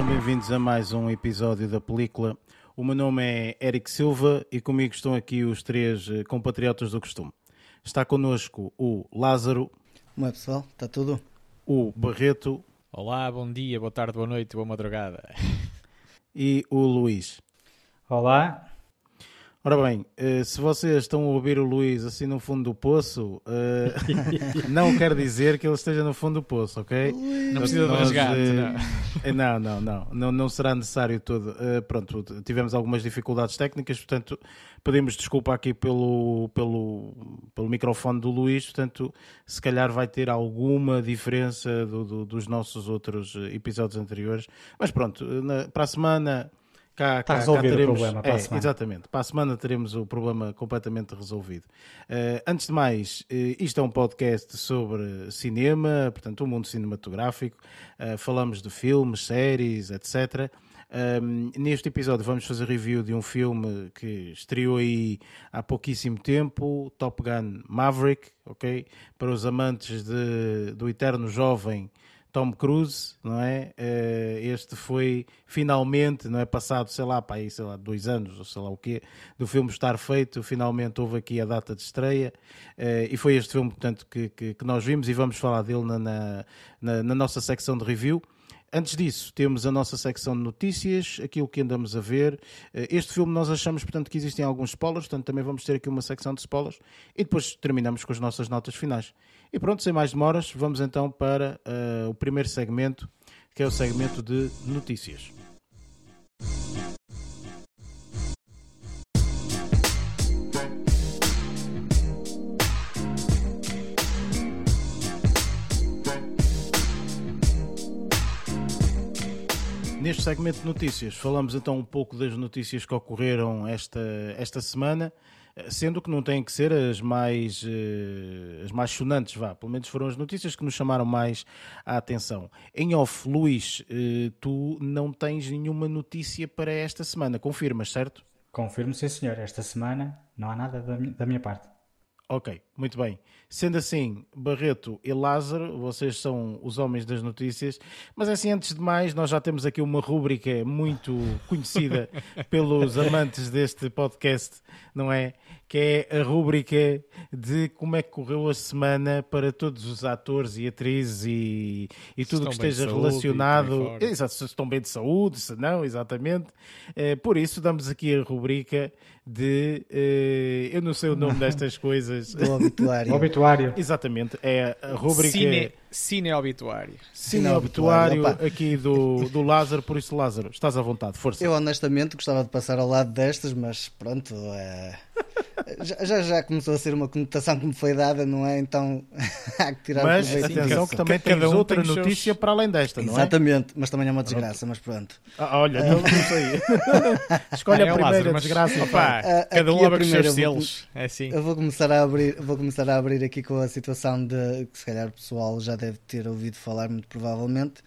sejam bem-vindos a mais um episódio da película. O meu nome é Eric Silva e comigo estão aqui os três eh, compatriotas do costume. Está connosco o Lázaro, Como é pessoal? Está tudo? o Barreto Olá, bom dia, boa tarde, boa noite, boa madrugada. e o Luís. Olá, Ora bem, eh, se vocês estão a ouvir o Luís assim no fundo do poço, eh, não quer dizer que ele esteja no fundo do poço, ok? Não precisa de Nós, resgate, eh, não. Não, não, não, não, será necessário todo. Pronto, tivemos algumas dificuldades técnicas, portanto, pedimos desculpa aqui pelo, pelo, pelo microfone do Luís, portanto, se calhar vai ter alguma diferença do- do- dos nossos outros episódios anteriores, mas pronto, na- para a semana. Cá, cá, cá resolvido o teremos, problema para a é, semana. Exatamente, para a semana teremos o problema completamente resolvido. Eh, antes de mais, eh, isto é um podcast sobre cinema, portanto, o mundo cinematográfico. Eh, falamos de filmes, séries, etc. Um, neste episódio vamos fazer review de um filme que estreou aí há pouquíssimo tempo, Top Gun Maverick, ok? Para os amantes de, do eterno jovem Tom Cruise, não é? Eh, este foi finalmente, não é? Passado, sei lá, para aí, sei lá, dois anos ou sei lá o quê, do filme estar feito, finalmente houve aqui a data de estreia eh, e foi este filme, portanto, que, que, que nós vimos e vamos falar dele na, na, na- na nossa secção de review. Antes disso, temos a nossa secção de notícias, aquilo que andamos a ver. Eh, Este filme nós achamos, portanto, que existem alguns spoilers, portanto, também vamos ter aqui uma secção de spoilers e depois terminamos com as nossas notas finais. E pronto, sem mais demoras, vamos então para eh, o primeiro segmento, que é o segmento de notícias. Neste segmento de notícias, falamos então um pouco das notícias que ocorreram esta, esta semana, sendo que não têm que ser as mais, eh, as mais sonantes, vá. Pelo menos foram as notícias que nos chamaram mais a atenção. Em off, Luís, eh, tu não tens nenhuma notícia para esta semana, confirmas, certo? confirmo sim senhor, esta semana não há nada da minha, da minha parte. Ok, muito bem. Sendo assim, Barreto e Lázaro, vocês são os homens das notícias, mas assim, antes de mais, nós já temos aqui uma rúbrica muito conhecida pelos amantes deste podcast, não é? Que é a rúbrica de como é que correu a semana para todos os atores e atrizes e, e tudo o que esteja relacionado. Exato, se estão bem de saúde, se não, exatamente. Eh, por isso, damos aqui a rubrica de. eh, eu não sei o nome destas coisas. Do obituário. Obituário. Exatamente, é a rubrica Cine, cine obituário. Cine Cine Obituário aqui do, do Lázaro, por isso, Lázaro, estás à vontade, força. Eu honestamente gostava de passar ao lado destas, mas pronto, é, já, já, já começou a ser uma conotação que me foi dada, não é? Então há que tirar Mas proveito atenção disso. que também Cada tens um outra seus- notícia para além desta, não é? Exatamente, mas também é uma desgraça, mas pronto. Ah, olha, não, não sei. Escolhe a É, primeira Lázaro, mas- desgraça. Opa, Ah, cada um a com os primeira, seus selos. É assim. Eu vou começar a abrir, vou começar a abrir aqui com a situação de que se calhar o pessoal já deve ter ouvido falar muito provavelmente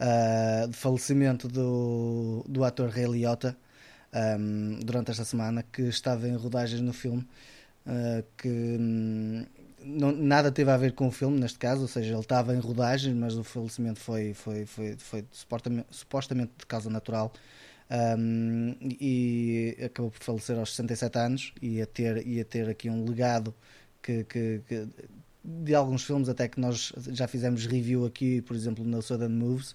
ah, do falecimento do, do ator Ray Liotta ahm, durante esta semana que estava em rodagens no filme ah, que hum, não- nada teve a ver com o filme neste caso, ou seja, ele estava em rodagens, mas o falecimento foi, foi, foi, foi supostamente, supostamente de causa natural um, e acabou por falecer aos 67 anos e a ter, ter aqui um legado que, que- que- de alguns filmes até que nós já fizemos review aqui, por exemplo, no Southern Moves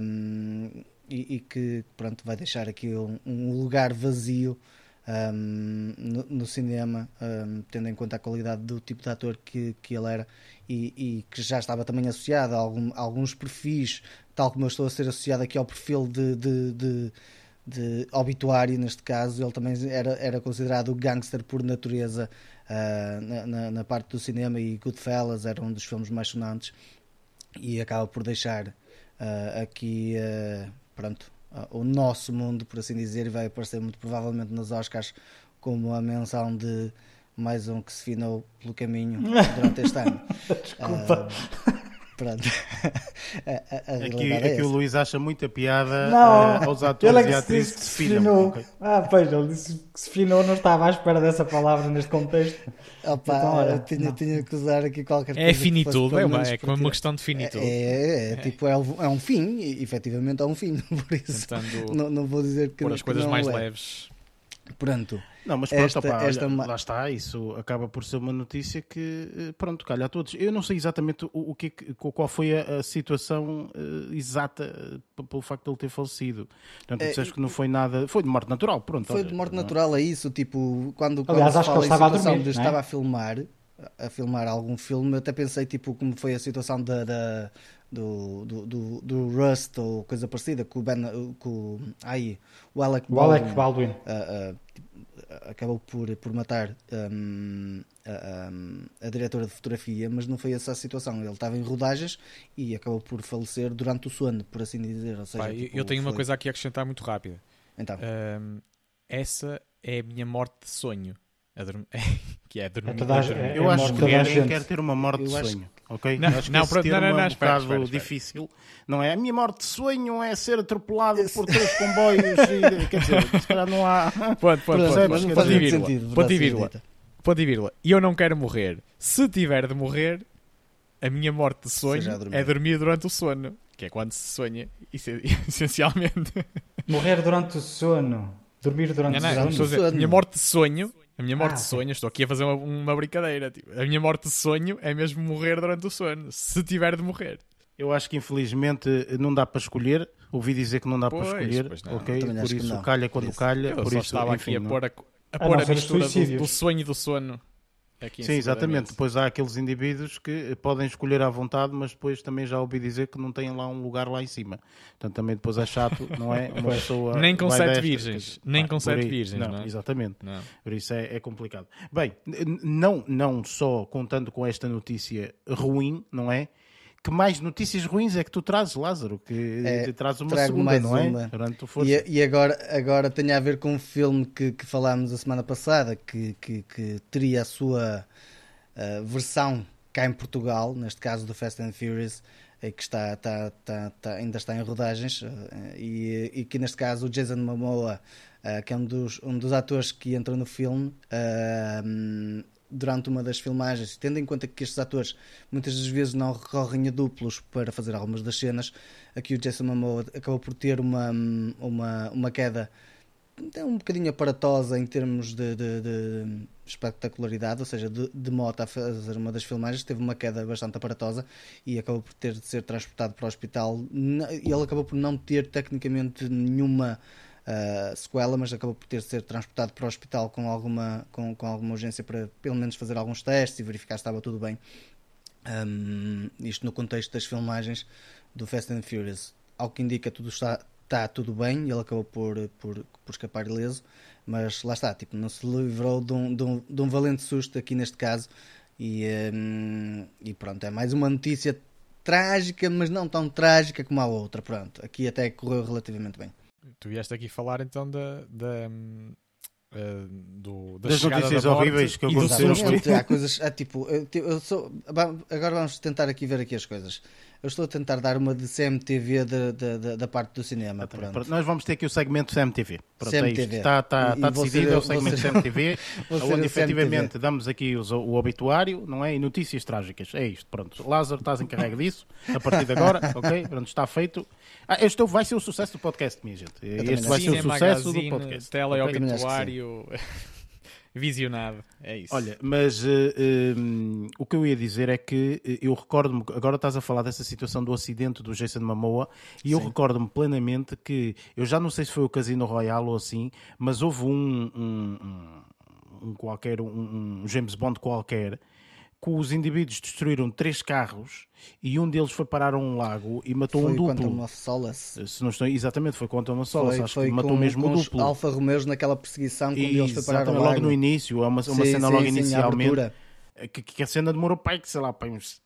um, e, e que pronto, vai deixar aqui um, um lugar vazio um, no, no cinema, um, tendo em conta a qualidade do tipo de ator que, que ele era e, e que já estava também associado a, algum- a alguns perfis, tal como eu estou a ser associado aqui ao perfil de, de, de- de obituário, neste caso, ele também era, era considerado gangster por natureza ah, na, na- na parte do cinema e Goodfellas era um dos filmes mais sonantes e acaba por deixar ah, aqui ah, pronto, o nosso mundo, por assim dizer, e vai aparecer muito provavelmente nos Oscars como a menção de mais um que se finou pelo caminho durante este ano. Desculpa. Pronto. a, a, a Aqui, é aqui o essa. Luís acha muita piada Não, eh, aos atores ele é e que atrizes se que disse se que se filham. finou. Ah, pois, ele disse que se finou, não estava à espera dessa palavra neste contexto. Opa, Então, olha, eu tinha, tinha que usar aqui qualquer coisa. É fosse finitude, pelo é uma, é como uma questão de finitude. É, é, tipo, é, um- é um fim, e efetivamente é um fim, por isso Tentando não, não vou dizer que, pôr as coisas não mais é. leves. Pronto, Não, mas pronto, Esta- olha, esta ma- lá está, isso acaba por ser uma notícia que, eh, pronto, calha a todos. Eu não sei exatamente o, o que, é qual foi a, a situação eh, exata p- pelo facto de ele ter falecido. Portanto, tu É, disseste que não foi nada, foi de morte natural, pronto. foi olha, de morte não- natural é isso, tipo, quando, quando Aliás, acho que ele estava a situação dormir, é? estava a filmar, a filmar algum filme, eu até pensei, tipo, como foi a situação da, da- do, do, do, do Rust ou coisa parecida, com o Ben, com o, ai, o Alec O Baldwin. Alec Baldwin. ah, ah, acabou por, por matar hum, a, hum, a diretora de fotografia, mas não foi essa a situação. Ele estava em rodagens e acabou por falecer durante o sono, por assim dizer. Ou seja, eu- tipo, eu tenho uma foi- coisa aqui a acrescentar muito rápida. Então, Ahm, essa é a minha morte de sonho. Dorm- que é dormir. É toda a- dormir. é- Eu a acho que ninguém quer ter uma morte de acho- sonho, ok? Não, acho que não, pronto, termo não, não, é não, um espera, espera, espera. difícil, não é? A minha morte de sonho é ser atropelado por três comboios e, quer dizer, se calhar não há... Ponto, ponto, pronto, ponto, percebes? mas ponto, não Quer faz ponto e vírgula. sentido. Ponto e vírgula. Ponto e vírgula. E eu não quero morrer. Se tiver de morrer, a minha morte de sonho dormir. é dormir durante o sono. Que é quando se sonha, é- essencialmente. Morrer durante o sono. Dormir durante Não, não, o não sono. dizer, minha morte de sonho, a minha morte Ah, de sonho, estou aqui a fazer uma, uma brincadeira. tipo, a minha morte de sonho é mesmo morrer durante o sono. Se tiver de morrer. Eu acho que infelizmente não dá para escolher. Ouvi dizer que não dá Pois, para escolher, não. ok? Por isso calha quando calha. Eu por só isso, estava enfim, aqui a não- pôr a, a, A pôr a mistura do, do sonho e do sono. Aqui Sim, exatamente. Depois há aqueles indivíduos que podem escolher à vontade, mas depois também já ouvi dizer que não têm lá um lugar lá em cima. Portanto, também depois é chato, não é? Uma pessoa Nem com sete destas, virgens. dizer, Nem pá, com sete aí. virgens, Não, não é? exatamente. Não. Por isso é, é complicado. Bem, não, não só contando com esta notícia ruim, não é? Que mais notícias ruins é que tu trazes, Lázaro? Que É, uma segunda, não é? uma. E, e agora, agora tem a ver com um filme que, que falámos a semana passada, que, que, que teria a sua ah, versão cá em Portugal, neste caso do Fast and Furious, eh, que está, está, está, está- ainda está em rodagens, ah, e, e que neste caso o Jason Momoa, que é um dos, um dos atores que entra no filme, durante uma das filmagens, tendo em conta que estes atores muitas das vezes não recorrem a duplos para fazer algumas das cenas, aqui o Jason Momoa acabou por ter uma, uma, uma queda é um bocadinho aparatosa em termos de, de- de espetacularidade, ou seja, de, de moto a fazer uma das filmagens, teve uma queda bastante aparatosa e acabou por ter de ser transportado para o hospital. Ele acabou por não ter tecnicamente nenhuma ah, sequela, mas acabou por ter de ser transportado para o hospital com alguma, com, com alguma urgência para pelo menos fazer alguns testes e verificar se estava tudo bem. Um, isto no contexto das filmagens do Fast and Furious. Ao que indica, tudo está, está tudo bem, ele acabou por, por, por escapar ileso, mas lá está, tipo, não se livrou de um, de um, de um valente susto aqui neste caso. E, um, e pronto, é mais uma notícia trágica, mas não tão trágica como a outra. Pronto, aqui até correu relativamente bem. Tu vieste aqui falar então da, da, eh, do, da Das notícias da horríveis que aconteceram há coisas, há tipo, eu, eu sou, agora vamos tentar aqui ver aqui as coisas. Eu estou a tentar dar uma de CMTV da, da, da, da parte do cinema. Pronto. Pronto, Nós vamos ter aqui o segmento CMTV. Pronto, é CMTV. isto. Está, está, E- está e decidido, ser é o segmento ser- CMTV, onde efetivamente CMTV. damos aqui os- o obituário, não é? E notícias trágicas. É isto, pronto. Lázaro, estás encarregue disso, a partir de agora, ok? Pronto, está feito. Ah, este vai ser o sucesso do podcast, minha gente. Este vai ser o sucesso do podcast. Acho que obituário, visionado. É isso. Olha, mas eh, eh, o que eu ia dizer é que eh, eu recordo-me, agora estás a falar dessa situação do acidente do Jason Momoa, e eu Sim. recordo-me plenamente que, eu já não sei se foi o Casino Royale ou assim, mas houve um, um, um- um qualquer, um, um James Bond qualquer, que os indivíduos destruíram três carros e um deles foi parar a um lago e matou Foi um duplo. Quantum of Solace. Se não estou, exatamente, foi contra uma só, Foi, acho foi que matou com, mesmo com os duplo. Alfa Romeos naquela perseguição quando eles foi parar ao logo lago. no início, é uma, uma Sim, cena sim, logo sim, a inicialmente abertura. que, que a cena demorou pai, sei lá, uns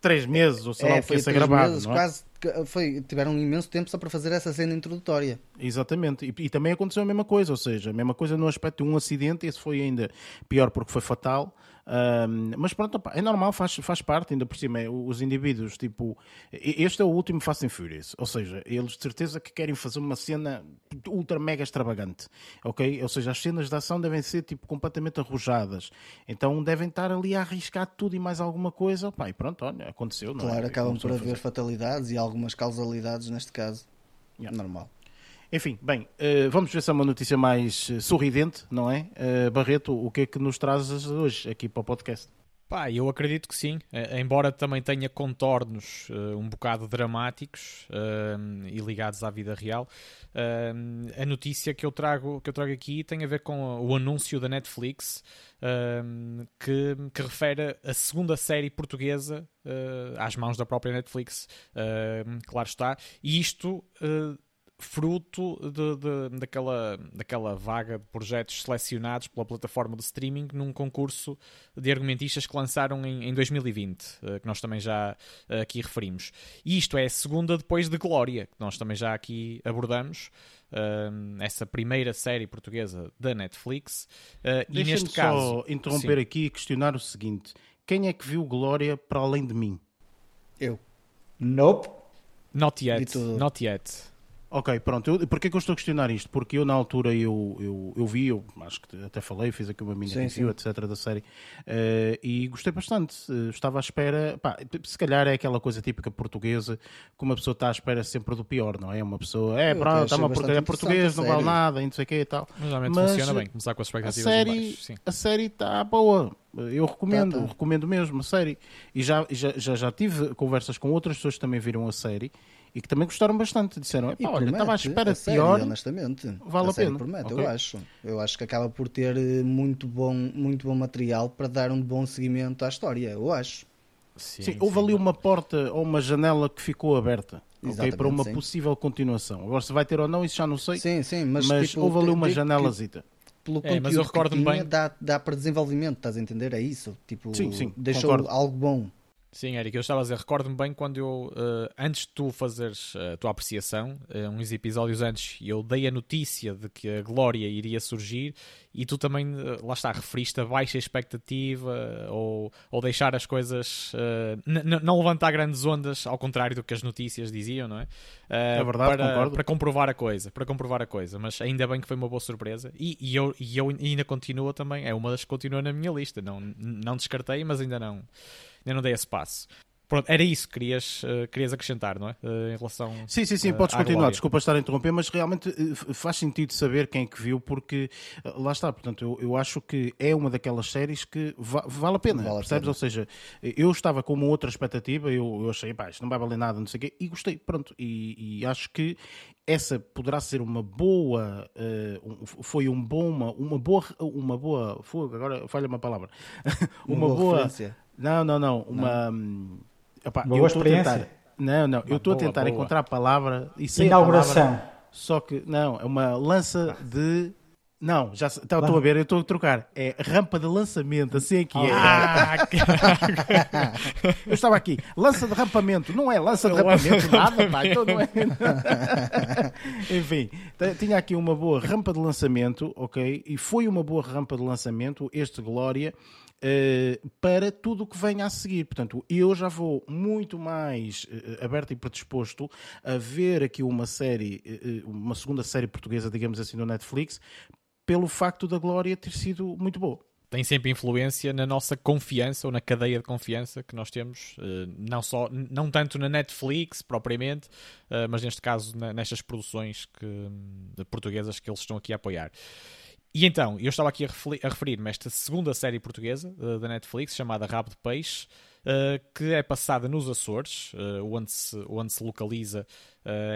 três meses ou sei lá É, o que foi ser três gravado, meses, é? quase, que- foi, tiveram um imenso tempo só para fazer essa cena introdutória. Exatamente, e, e também aconteceu a mesma coisa, ou seja, a mesma coisa no aspecto de um acidente, esse foi ainda pior porque foi fatal, Um, mas pronto, é normal, faz, faz parte, ainda por cima, é, os indivíduos, tipo, este é o último Fast and Furious, ou seja, eles de certeza que querem fazer uma cena ultra mega extravagante, ok? Ou seja, as cenas de ação devem ser tipo completamente arrojadas, então devem estar ali a arriscar tudo e mais alguma coisa, opa, e pronto, olha, aconteceu, não Claro, é? acabam por haver fatalidades e algumas causalidades neste caso. Yeah. Normal. Enfim, bem, eh, vamos ver se é uma notícia mais eh, sorridente, não é? Eh, Barreto, o que é que nos trazes hoje aqui para o podcast? Pá, eu acredito que sim, embora também tenha contornos eh, um bocado dramáticos eh, e ligados à vida real. eh, a notícia que eu, trago, que eu trago aqui tem a ver com o anúncio da Netflix que, que refere a segunda série portuguesa às mãos da própria Netflix, claro está, e isto fruto de, de- daquela, daquela vaga de projetos selecionados pela plataforma de streaming num concurso de argumentistas que lançaram em, em 2020, eh, que nós também já eh, aqui referimos. E isto é a segunda depois de Glória, que nós também já aqui abordamos. eh, essa primeira série portuguesa da Netflix e neste só caso interromper sim. aqui e questionar o seguinte: quem é que viu Glória para além de mim? Eu. Nope. not yet, not yet Ok, pronto. Eu, porquê que eu estou a questionar isto? Porque eu, na altura, eu, eu, eu vi, eu acho que até falei, fiz aqui uma mini Sim, review, etc. da série, eh, e gostei bastante. Eh, estava à espera, pá, se calhar é aquela coisa típica portuguesa, que uma pessoa está à espera sempre do pior, não é? Uma pessoa, é, Eu pronto, está uma porcaria, é português, não a vale nada, e não sei o quê e tal. Mas realmente Mas, funciona bem, começar com as A expectativas em série, sim. a série está boa. Eu recomendo, Tá, tá. recomendo mesmo a série. E já, já, já, já tive conversas com outras pessoas que também viram a série e que também gostaram bastante. Disseram: E "Epá, olha, estava à promete, espera a série, pior. honestamente. vale a série pena. promete, Ok. eu acho. Eu acho que acaba por ter eh, muito bom, muito bom material para dar um bom seguimento à história, eu acho. Sim, houve ali uma porta ou uma janela que ficou aberta ok, Exatamente, para uma sim. possível continuação. Agora, se vai ter ou não, isso já não sei. Sim, sim, mas, mas tipo, houve ali uma janelazita. Pelo É, mas eu recordo-me que tinha, bem- dá, dá para desenvolvimento, estás a entender? É isso. Tipo, Sim, sim, deixou concordo. algo bom. Sim, Eric, eu estava a dizer, recordo-me bem quando eu, eh, antes de tu fazeres eh, a tua apreciação, eh, uns episódios antes, eu dei a notícia de que a Glória iria surgir e tu também, eh, lá está, referiste a baixa expectativa ou, ou deixar as coisas, não levantar grandes ondas, ao contrário do que as notícias diziam, não é? É verdade, para, concordo. para comprovar a coisa, para comprovar a coisa, mas ainda bem que foi uma boa surpresa e, e eu, e eu ainda continua também, é uma das que continua na minha lista, não, não descartei, mas ainda não, ainda não dei esse passo. Pronto, era isso que querias, eh, querias acrescentar, não é? Eh, em relação. Sim, sim, sim, eh, podes continuar. Glória. Desculpa estar a interromper, mas realmente eh, faz sentido saber quem é que viu, porque lá está. Portanto, eu, eu acho que é uma daquelas séries que va- vale a pena, Vale a percebes? pena. Ou seja, eu estava com uma outra expectativa, eu, eu achei, pá, isto não vai valer nada, não sei o quê, e gostei, pronto. E, e acho que essa poderá ser uma boa, um- foi um bom, uma, uma boa, uma boa, fogo, agora falha uma palavra, Uma boa referência. Não, não, não, uma, hum, epá, Uma eu boa experiência. tentar, não, não, eu estou a tentar boa. encontrar a palavra e sei a palavra, Inauguração. só que, não, é uma lança de. Não, já tá, estou a ver, eu estou a trocar. É rampa de lançamento, assim é que é. Ah, Eu estava aqui, lança de rampamento, não é lança de rampamento, nada, pá, então não é. Enfim, tinha aqui uma boa rampa de lançamento, ok? E foi uma boa rampa de lançamento, este Glória, eh, para tudo o que venha a seguir. Portanto, eu já vou muito mais eh, aberto e predisposto a ver aqui uma série, eh, uma segunda série portuguesa, digamos assim, no Netflix, pelo facto da Glória ter sido muito boa. tem sempre influência na nossa confiança ou na cadeia de confiança que nós temos, não só, não tanto na Netflix propriamente, mas neste caso nestas produções que, hum, portuguesas que eles estão aqui a apoiar. E então, eu estava aqui a, referi- a referir-me a esta segunda série portuguesa eh, da Netflix, chamada Rabo de Peixe, eh, que é passada nos Açores, eh, onde, se, onde se localiza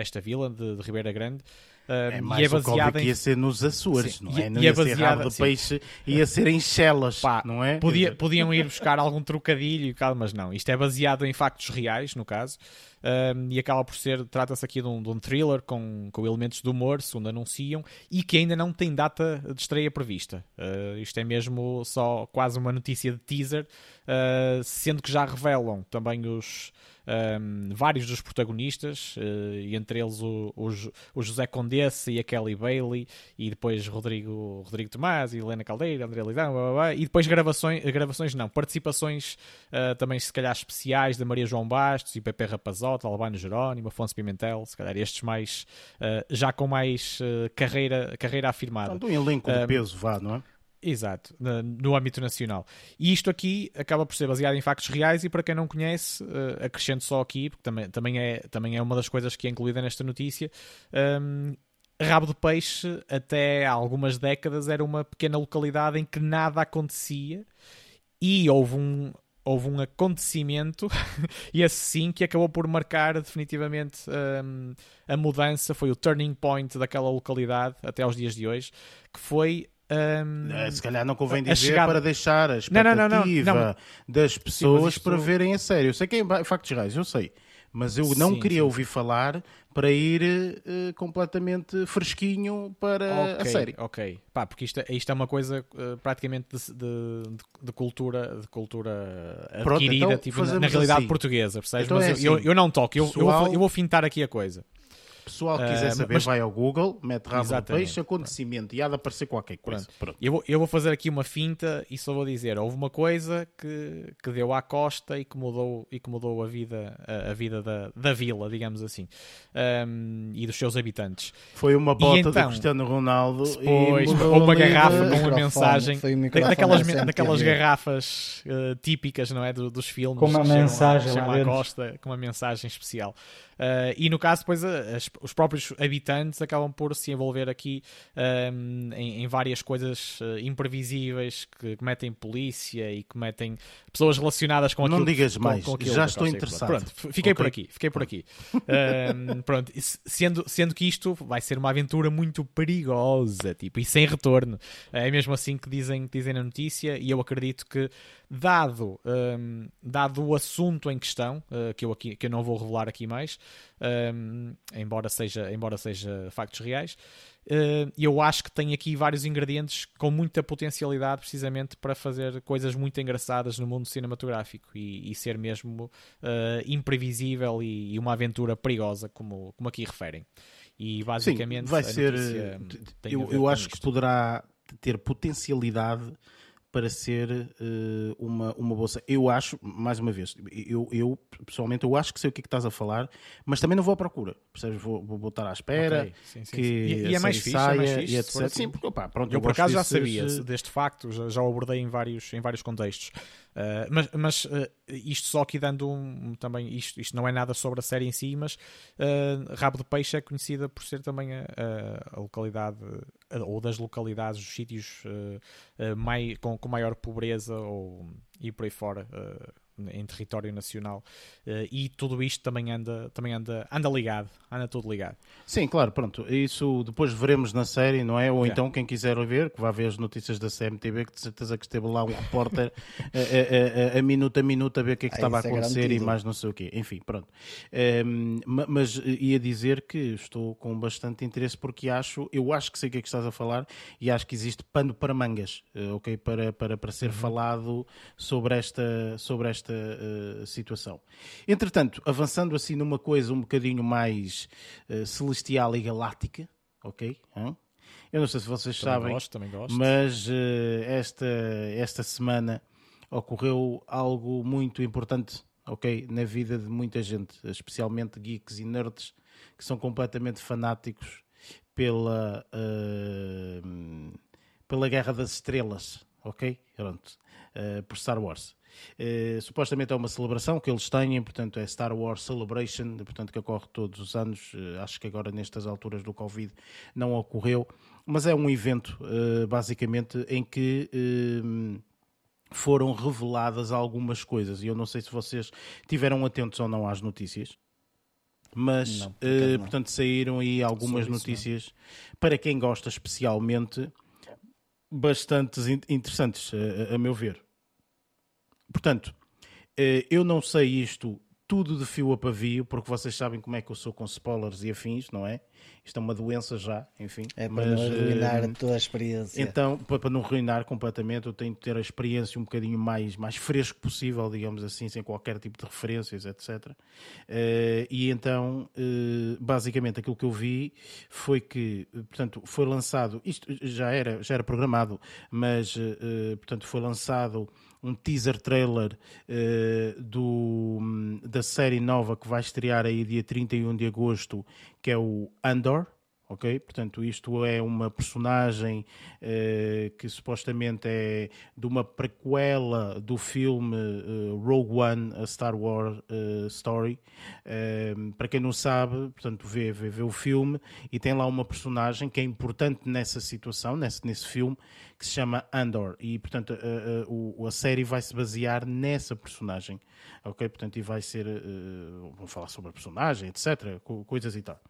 esta vila de, de Ribeira Grande. eh, É e mais é o óbvio baseada que em ia ser nos Açores, Sim, não e- é? Não e ia é ser baseada- rabo de peixe, ia ser em Chelas, Pá, não é? Podia- podiam ir buscar algum trocadilho e mas não. Isto é baseado em factos reais, no caso. um, e acaba por ser, trata-se aqui de um, de um thriller com, com elementos de humor, segundo anunciam, e que ainda não tem data de estreia prevista. Uh, isto é mesmo só quase uma notícia de teaser, uh, sendo que já revelam também os um, vários dos protagonistas, uh, e entre eles o, o, o, José Condessa e a Kelly Bailey, e depois Rodrigo, Rodrigo Tomás e Helena Caldeira, André Lidão, blá, blá, blá, e depois gravações, gravações não, participações uh, também se calhar especiais da Maria João Bastos e Pepe Rapazota, Albano Jerónimo, Afonso Pimentel, se calhar estes mais, uh, já com mais carreira, carreira afirmada. Então, um elenco de peso, vá, não é? Exato, no âmbito nacional. E isto aqui acaba por ser baseado em factos reais e para quem não conhece, uh, acrescento só aqui, porque também, também, é, também é uma das coisas que é incluída nesta notícia. Um, Rabo de Peixe, até há algumas décadas, era uma pequena localidade em que nada acontecia e houve um, houve um acontecimento, e esse sim, que acabou por marcar definitivamente um, a mudança, foi o turning point daquela localidade até aos dias de hoje, que foi um, é, Se calhar não convém dizer chegada... para deixar a expectativa não, não, não, das pessoas Sim, para verem a sério. Eu sei que é factos reais, eu sei. Mas eu não sim, queria sim. ouvir falar para ir uh, completamente fresquinho para okay, a série. Ok, pá, porque isto, é, isto é uma coisa uh, praticamente de, de, de, cultura, de cultura adquirida Pronto, então, tipo, na, na, realidade assim. portuguesa, percebes? Então Mas é eu, assim, eu, eu, não toco, eu, Pessoal... eu, vou, eu vou fintar aqui a coisa pessoal que quiser uh, saber, mas... vai ao Google, mete rabo de peixe, acontecimento, e há de aparecer qualquer coisa. Pronto. Pronto. Eu, vou, eu vou fazer aqui uma finta e só vou dizer: houve uma coisa que, que deu à costa e que mudou, e que mudou a vida, a, a vida da, da vila, digamos assim, um, e dos seus habitantes. Foi uma bota então, do Cristiano Ronaldo depois, ou uma garrafa com uma mensagem, daquelas, daquelas garrafas uh, típicas não é, do, dos filmes. Com uma mensagem lá à costa, com uma mensagem especial. Uh, e no caso, depois, as, os próprios habitantes acabam por se envolver aqui um, em, em, várias coisas uh, imprevisíveis que cometem polícia e cometem pessoas relacionadas com aquilo. Não digas com, mais, com já estou interessado. Pronto, fiquei okay. por aqui, fiquei por aqui. um, pronto, sendo, sendo que isto vai ser uma aventura muito perigosa, tipo, e sem retorno. É mesmo assim que dizem, que dizem na notícia, e eu acredito que dado, um, dado o assunto em questão, uh, que, eu aqui, que eu não vou revelar aqui mais, um, embora, seja, embora seja factos reais, uh, eu acho que tem aqui vários ingredientes com muita potencialidade precisamente para fazer coisas muito engraçadas no mundo cinematográfico e, e ser mesmo uh, imprevisível e, e, uma aventura perigosa, como, como aqui referem. E basicamente Sim, vai ser. Eu, eu acho isto. que poderá ter potencialidade para ser uh, uma, uma bolsa. Eu acho, mais uma vez, eu, eu pessoalmente eu acho que sei o que, é que estás a falar, mas também não vou à procura. Percebes? Vou, vou estar à espera okay. sim, sim, que sim. E, e é, mais fixe, saia, é mais fixe, e etc. Sim, porque opa, pronto, eu, eu por acaso já sabia deste facto, já, já o abordei em vários, em vários contextos. Uh, mas mas uh, isto só aqui dando um, também isto, isto não é nada sobre a série em si, mas uh, Rabo de Peixe é conhecida por ser também a, a localidade ou das localidades, os sítios mai, com, com maior pobreza ou, e por aí fora em território nacional uh, e tudo isto também anda, também anda, anda ligado, anda tudo ligado. Sim, claro, pronto, isso depois veremos na série, não é? Ou então quem quiser ver, que vá ver as notícias da CMTV, que de certeza que esteve lá um repórter a, a, a, a, minuto a minuto a ver o que é que ah, estava a é acontecer é e mais não sei o quê. Enfim, pronto. Um, ehm, mas ia dizer que estou com bastante interesse porque acho, eu acho que sei o que é que estás a falar e acho que existe pano para mangas, eh, ok? Para, para, para ser uhum. falado sobre esta, sobre esta uh, situação. Entretanto, avançando assim numa coisa um bocadinho mais uh, celestial e galáctica, ok? Hum? Eu não sei se vocês também sabem, gosto, também gosto. mas uh, esta, esta semana ocorreu algo muito importante, ok? Na vida de muita gente, especialmente geeks e nerds que são completamente fanáticos pela, pela Guerra das Estrelas, ok? Pronto. Por Star Wars. Uh, supostamente é uma celebração que eles têm, portanto é Star Wars Celebration, portanto que ocorre todos os anos. Uh, acho que agora nestas alturas do Covid não ocorreu, mas é um evento uh, basicamente em que foram reveladas algumas coisas e eu não sei se vocês tiveram atentos ou não às notícias. Mas, não, portanto, saíram aí algumas notícias não. para quem gosta especialmente, bastante interessantes, a, a meu ver. Portanto, eh, eu não sei isto tudo de fio a pavio, porque vocês sabem como é que eu sou com spoilers e afins, não é? Isto é uma doença já, enfim. É para mas, não arruinar eh, a tua experiência. Então, para não arruinar completamente, eu tenho de ter a experiência um bocadinho mais, mais fresco possível, digamos assim, sem qualquer tipo de referências, etc. Eh, e então, eh, basicamente, aquilo que eu vi foi que, portanto, foi lançado, isto já era, já era programado, mas, portanto, foi lançado um teaser trailer eh, do, da série nova que vai estrear aí dia 31 de agosto, que é o Andor, ok? Portanto, isto é uma personagem eh, que supostamente é de uma prequela do filme eh, Rogue One, a Star Wars eh, Story. Eh, para quem não sabe, portanto, vê, vê, vê o filme e tem lá uma personagem que é importante nessa situação, nesse, nesse filme, que se chama Andor. E, portanto, a, a- série vai se basear nessa personagem, ok? Portanto, e vai ser. vão falar sobre a personagem, etc. co- Coisas e tal.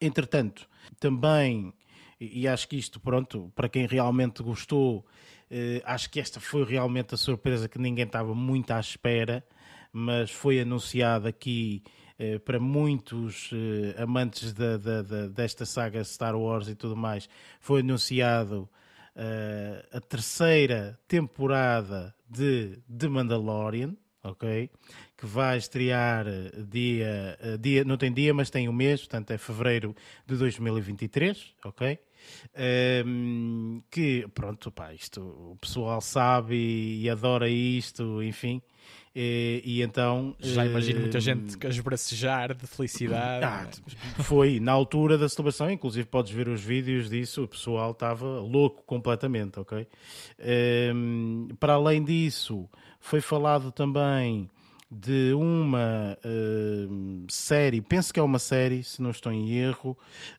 Entretanto, também, e acho que isto, pronto, para quem realmente gostou, eh, acho que esta foi realmente a surpresa que ninguém estava muito à espera, mas foi anunciada aqui eh, para muitos eh, amantes desta saga Star Wars e tudo mais, foi anunciado a terceira temporada de The Mandalorian, ok? Que vai estrear eh, dia, eh, dia, não tem dia, mas tem um mês, portanto é fevereiro de 2023, ok? Ehm, que, pronto, pá, isto o pessoal sabe e, e adora isto, enfim. E, e então. Já imagino muita ehm, gente a esbracejar de felicidade. ah, né? foi na altura da celebração, inclusive podes ver os vídeos disso, o pessoal estava louco completamente, ok? Ehm, para além disso, foi falado também de uma ehm, série, penso que é uma série, se não estou em erro,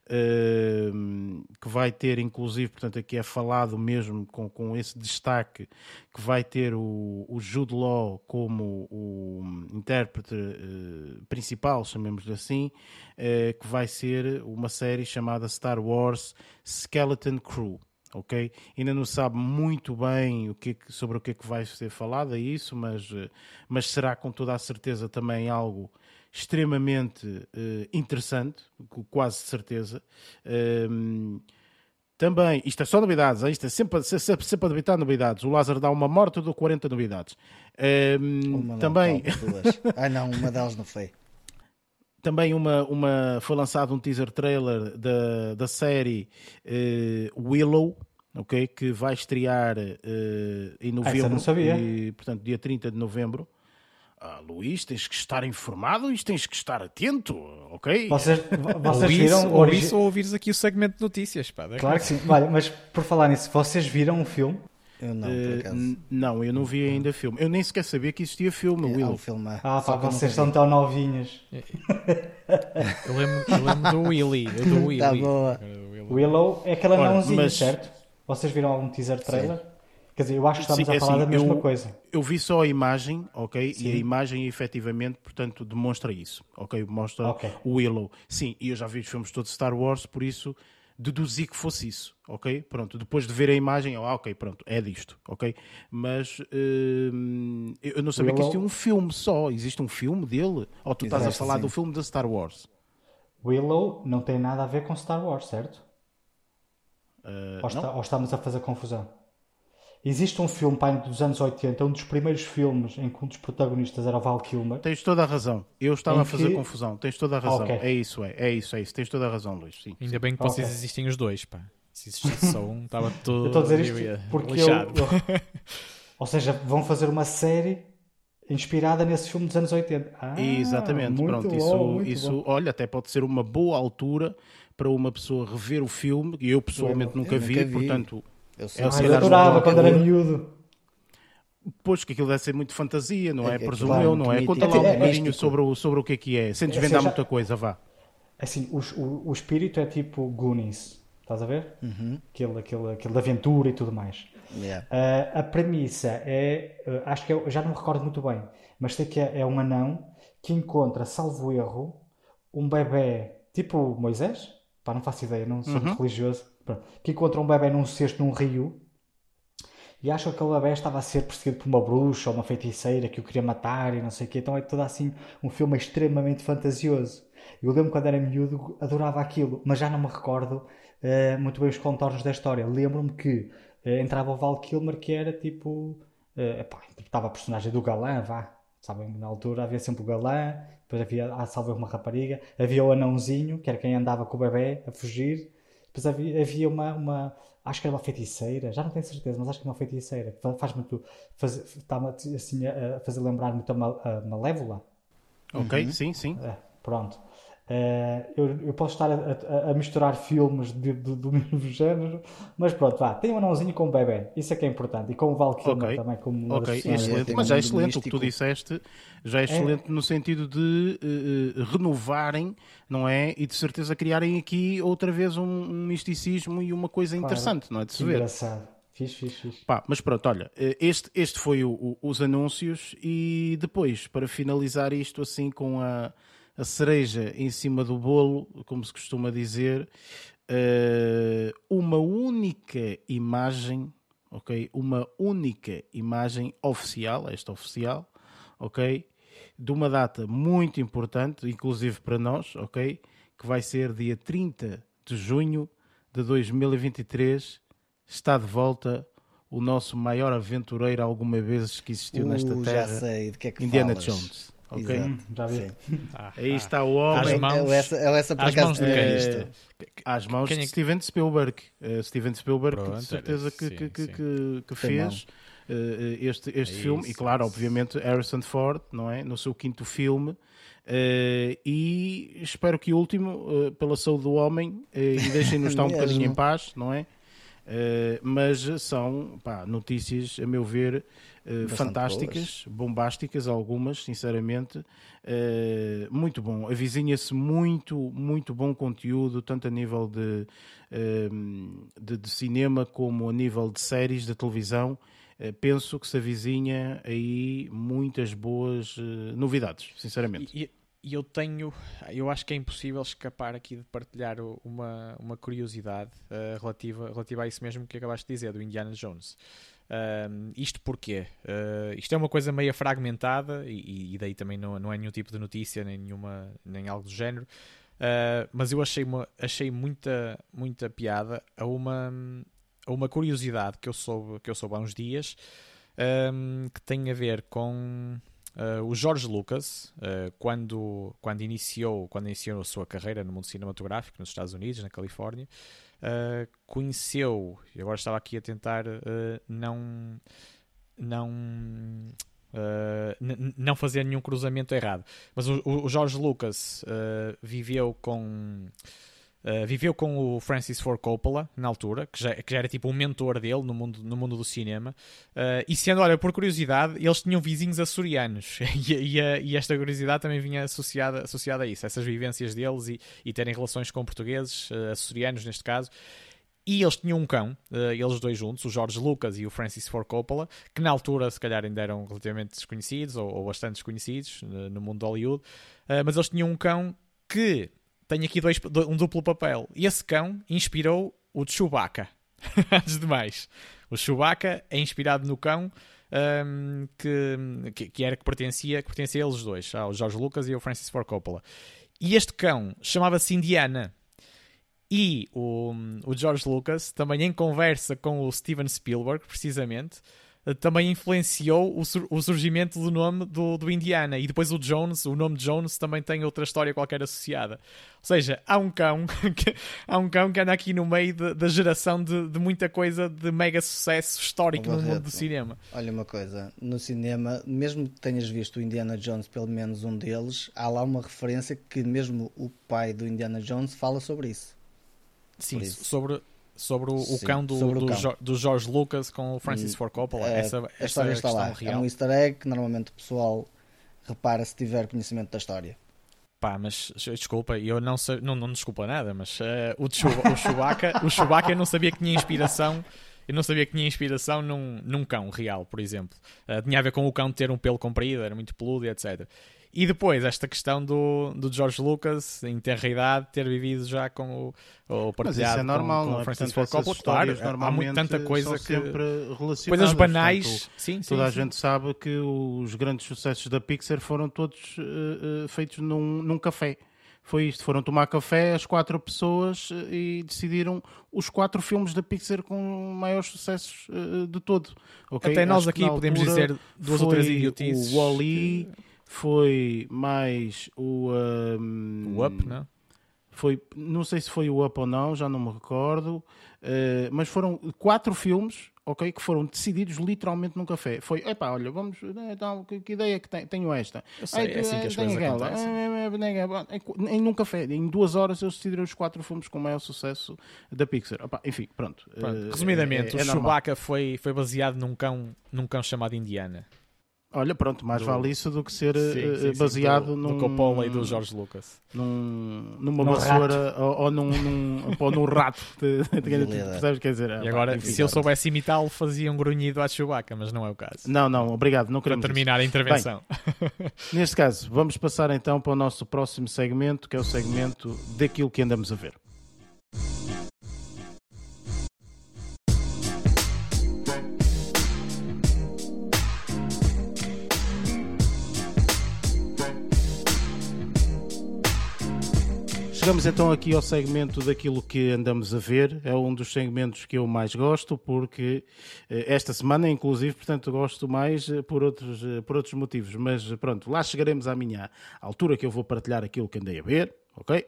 ehm, que vai ter, inclusive, portanto, aqui é falado mesmo com, com esse destaque, que vai ter o, o Jude Law como o intérprete eh, principal, chamemos-lhe assim, eh, que vai ser uma série chamada Star Wars Skeleton Crew. Ok? Ainda não sabe muito bem o que é que- sobre o que é que vai ser falado, é isso, mas, eh, mas será com toda a certeza também algo extremamente eh, interessante, com quase certeza. Ehm, também, isto é só novidades, hein? isto é sempre, sempre, sempre a debitar novidades. O Lázaro dá uma morte, eu dou 40 novidades. Ehm, não, também. Ah, não, uma delas não foi. Também uma, uma, foi lançado um teaser trailer da, da série eh, Willow, ok? Que vai estrear eh, em novembro. não sabia. E, portanto, dia 30 de novembro. Ah, Luís, tens que estar informado e tens que estar atento, ok? Vocês, vocês viram isso, o ou origi- isso, ou ouvires aqui o segmento de notícias. Pá, Claro que sim. Olha, mas por falar nisso, vocês viram o filme? Eu não, Eh, por acaso. n- não, eu não vi ainda filme. Eu nem sequer sabia que existia filme, É, há Willow. um filme. Ah, só pá, vocês são tão novinhos. Eu lembro, eu lembro do Willy. Do Willy. Tá boa. Willow é aquele Ora, anãozinho, mas- certo? Vocês viram algum teaser trailer? Quer dizer, eu acho que estamos Sim, é a falar assim, da mesma eu- coisa. Eu vi só a imagem, ok? Sim. E a imagem efetivamente, portanto, demonstra isso, ok? Mostra Ok. o Willow. Sim, e eu já vi os filmes todos de Star Wars, por isso deduzi que fosse isso, ok? Pronto, depois de ver a imagem, ah, ok, pronto, é disto, ok? Mas hum, eu não sabia que existia um filme só. Existe um filme dele? Ou tu estás a falar sim. do filme da Star Wars? Willow não tem nada a ver com Star Wars, certo? Uh, Ou, está- ou estamos a fazer confusão? Existe um filme pai, dos anos 80, um dos primeiros filmes em que um dos protagonistas era o Val Kilmer. Tens toda a razão. Eu estava a fazer que- confusão. Tens toda a razão. Ok. É isso, é. É isso, é isso. Tens toda a razão, Luís. Sim. Ainda bem que Ok. vocês existem os dois. Pá. Se existisse só um, estava todo Eu estou a dizer isto porque eu, lixado. eu- Ou seja, vão fazer uma série inspirada nesse filme dos anos 80. Ah, Exatamente, muito pronto, bom, isso, muito isso bom. olha, até pode ser uma boa altura para uma pessoa rever o filme, e eu pessoalmente nunca, Eu vi, nunca vi. portanto, Eu É sei. o Ah, se eu adorava quando era altura- miúdo. pois que aquilo deve ser muito fantasia, não é? É Presumo é eu, não é? Conta lá mítico, um é bocadinho místico. sobre o, sobre o que é que é, sem É, desvendar seja- muita coisa, vá. Assim, o, o, o espírito é tipo Goonies. Estás a ver? Uhum. Aquele, aquele, aquele aventura e tudo mais. Yeah. Ah, a premissa é, ah, acho que é, já não me recordo muito bem, mas sei que é, é um anão que encontra, salvo erro, um bebê tipo Moisés, pá, não faço ideia, não sou Uhum. muito religioso. Que encontra um bebê num cesto num rio e acho que aquele bebê estava a ser perseguido por uma bruxa ou uma feiticeira que o queria matar e não sei o quê. Então é todo assim um filme extremamente fantasioso. Eu lembro quando era miúdo, adorava aquilo, mas já não me recordo uh, muito bem os contornos da história. Lembro-me que uh, entrava o Val Kilmer, que era tipo. Uh, epá, interpretava a personagem do galã, vá. Sabem, na altura havia sempre o galã, depois havia, ah, salve uma rapariga, havia o anãozinho, que era quem andava com o bebê a fugir, depois havia, havia uma, uma, acho que era uma feiticeira, já não tenho certeza, mas acho que é uma feiticeira, que faz muito, faz, está assim a fazer lembrar muito a, Malévola. Ok, uhum. sim, sim. É, pronto. Uh, eu, eu, posso estar a, a, a misturar filmes de, de, do mesmo género, mas pronto, vá, tem um anãozinho com o bebê, isso é que é importante, e com o Val Kilmer okay. também como Ok, excelente, mas é excelente o que tu disseste, já é excelente é. no sentido de uh, renovarem, não é? E de certeza criarem aqui outra vez um, um misticismo e uma coisa claro. interessante, não é? De se ver. Engraçado. Fiz, fiz, fiz. Pá, mas pronto, olha, este, este foi o, o, os anúncios e depois, para finalizar isto assim com a a cereja em cima do bolo, como se costuma dizer, uh, uma única imagem, ok? Uma única imagem oficial, esta oficial, ok? De uma data muito importante, inclusive para nós, ok? Que vai ser dia 30 de junho de 2023. Está de volta o nosso maior aventureiro alguma vez que existiu uh, nesta terra. Já sei de que é que Indiana falas. Jones. Ok? Exato. Já vi. Ah, Aí está o homem. Às mãos, é essa, é essa por de é, Às mãos de Steven Spielberg. Uh, Steven Spielberg, Pronto, de certeza que, sim, que, sim. que, que fez uh, este, este É filme. isso, e claro, isso. obviamente, Harrison Ford, não é? No seu quinto filme. Uh, e espero que o último, uh, pela saúde do homem, uh, e deixem-nos estar um bocadinho em paz, não é? Uh, mas são pá, notícias, a meu ver, uh, fantásticas, bombásticas, algumas, sinceramente. Uh, muito bom. Avizinha-se muito, muito bom conteúdo, tanto a nível de, de, de cinema como a nível de séries de televisão. Uh, penso que se avizinha aí muitas boas uh, novidades, sinceramente. E, e eu tenho, eu acho que é impossível escapar aqui de partilhar uma, uma curiosidade uh, relativa, relativa a isso mesmo que acabaste de dizer, do Indiana Jones. Um, isto porquê? Uh, isto é uma coisa meio fragmentada e, e daí também não, não é nenhum tipo de notícia, nem, nenhuma, nem algo do género. Uh, mas eu achei, uma, achei muita, muita piada a uma, a uma curiosidade que eu soube, que eu soube há uns dias um, que tem a ver com uh, o George Lucas, uh, quando, quando, iniciou, quando iniciou a sua carreira no mundo cinematográfico nos Estados Unidos, na Califórnia, uh, conheceu, e agora estava aqui a tentar uh, não. não Uh, não fazer nenhum cruzamento errado. Mas o, o George Lucas uh, viveu com uh, viveu com o Francis Ford Coppola na altura, que já, que já era tipo um mentor dele no mundo, no mundo do cinema. Uh, e sendo, olha, por curiosidade, eles tinham vizinhos açorianos e, e, e esta curiosidade também vinha associada, associada a isso, essas vivências deles e, e terem relações com portugueses, uh, açorianos neste caso. E eles tinham um cão, eh, eles dois juntos, o George Lucas e o Francis Ford Coppola, que na altura se calhar ainda eram relativamente desconhecidos ou, ou bastante desconhecidos eh, no mundo de Hollywood, Eh, mas eles tinham um cão que tem aqui dois, do- um duplo papel. E esse cão inspirou o Chewbacca. Antes de mais, o Chewbacca é inspirado no cão ehm, que, que, era que pertencia, que pertencia a eles dois, ao George Lucas e ao Francis Ford Coppola. E este cão chamava-se Indiana. E o, o George Lucas, também em conversa com o Steven Spielberg, precisamente, também influenciou o, sur- o surgimento do nome do, do Indiana. E depois o Jones, o nome Jones, também tem outra história qualquer associada. Ou seja, há um cão que, há um cão que anda aqui no meio de- da geração de, de muita coisa de mega sucesso histórico no mundo do cinema. Olha uma coisa, no cinema, mesmo que tenhas visto o Indiana Jones, pelo menos um deles, há lá uma referência que mesmo o pai do Indiana Jones fala sobre isso. Sim, sobre, sobre o, Sim, cão, do, sobre do, cão. Jo- do George Lucas com o Francis Ford Coppola. É, essa, a história está questão lá. real. É um easter egg que normalmente o pessoal repara se tiver conhecimento da história. Pá, mas desculpa, eu não sei, não, não desculpa nada, mas eh, o, Chu, o Chewbacca, o Chewbacca eu não sabia que tinha inspiração, eu não sabia que tinha inspiração num, num cão real, por exemplo. Eh, tinha a ver com o cão ter um pelo comprido, era muito peludo e etc. e depois esta questão do, do George Lucas, em ter a idade, ter vivido já com o, o Mas isso é normal, com, é? Francis Ford Coppola. Claro, há muito, tanta coisa que... Coisas banais. Portanto, sim, sim, Toda a sim. gente sabe que os grandes sucessos da Pixar foram todos eh, eh, feitos num, num café. Foi isto, foram tomar café as quatro pessoas eh, e decidiram os quatro filmes da Pixar com maiores sucessos de todo. ok? Até nós Acho que aqui podemos dizer duas ou três idiotices. O Wall-E, foi mais o... ehm, O Up, não? foi, não sei se foi o Up ou não, já não me recordo, eh, mas foram quatro filmes, ok, que foram decididos literalmente num café. Foi, epá, olha, vamos, eh, então, que, que ideia que tem, tenho esta? Eu sei, é assim que as tenho coisas aquela. acontecem. Eh, eh, eh, Em, em num café, em duas horas eles decidiram os quatro filmes com maior sucesso da Pixar. Opá, enfim, pronto. Pronto, Eh, Resumidamente, é- é o normal. Chewbacca foi, foi baseado num cão, num cão chamado Indiana. Olha, pronto, mais Do- vale isso do que ser Sim, eh, sim, sim, baseado do, num... do Coppola e do George Lucas. num, numa Num vassoura ou, ou num, num, ou num rato. de- de- percebes? Quer dizer, E opá, agora, se eu soubesse imitá-lo, fazia um grunhido à Chewbacca, mas não é o caso. Não, não, obrigado, não Para queremos isso. terminar a intervenção. Neste caso, vamos passar então para o nosso próximo segmento, que é o segmento daquilo que andamos a ver. Chegamos então aqui ao segmento daquilo que andamos a ver. É um dos segmentos que eu mais gosto, porque eh, esta semana, inclusive, portanto, gosto mais eh, por outros, eh, por outros motivos. Mas pronto, lá chegaremos à minha altura que eu vou partilhar aquilo que andei a ver. Ok?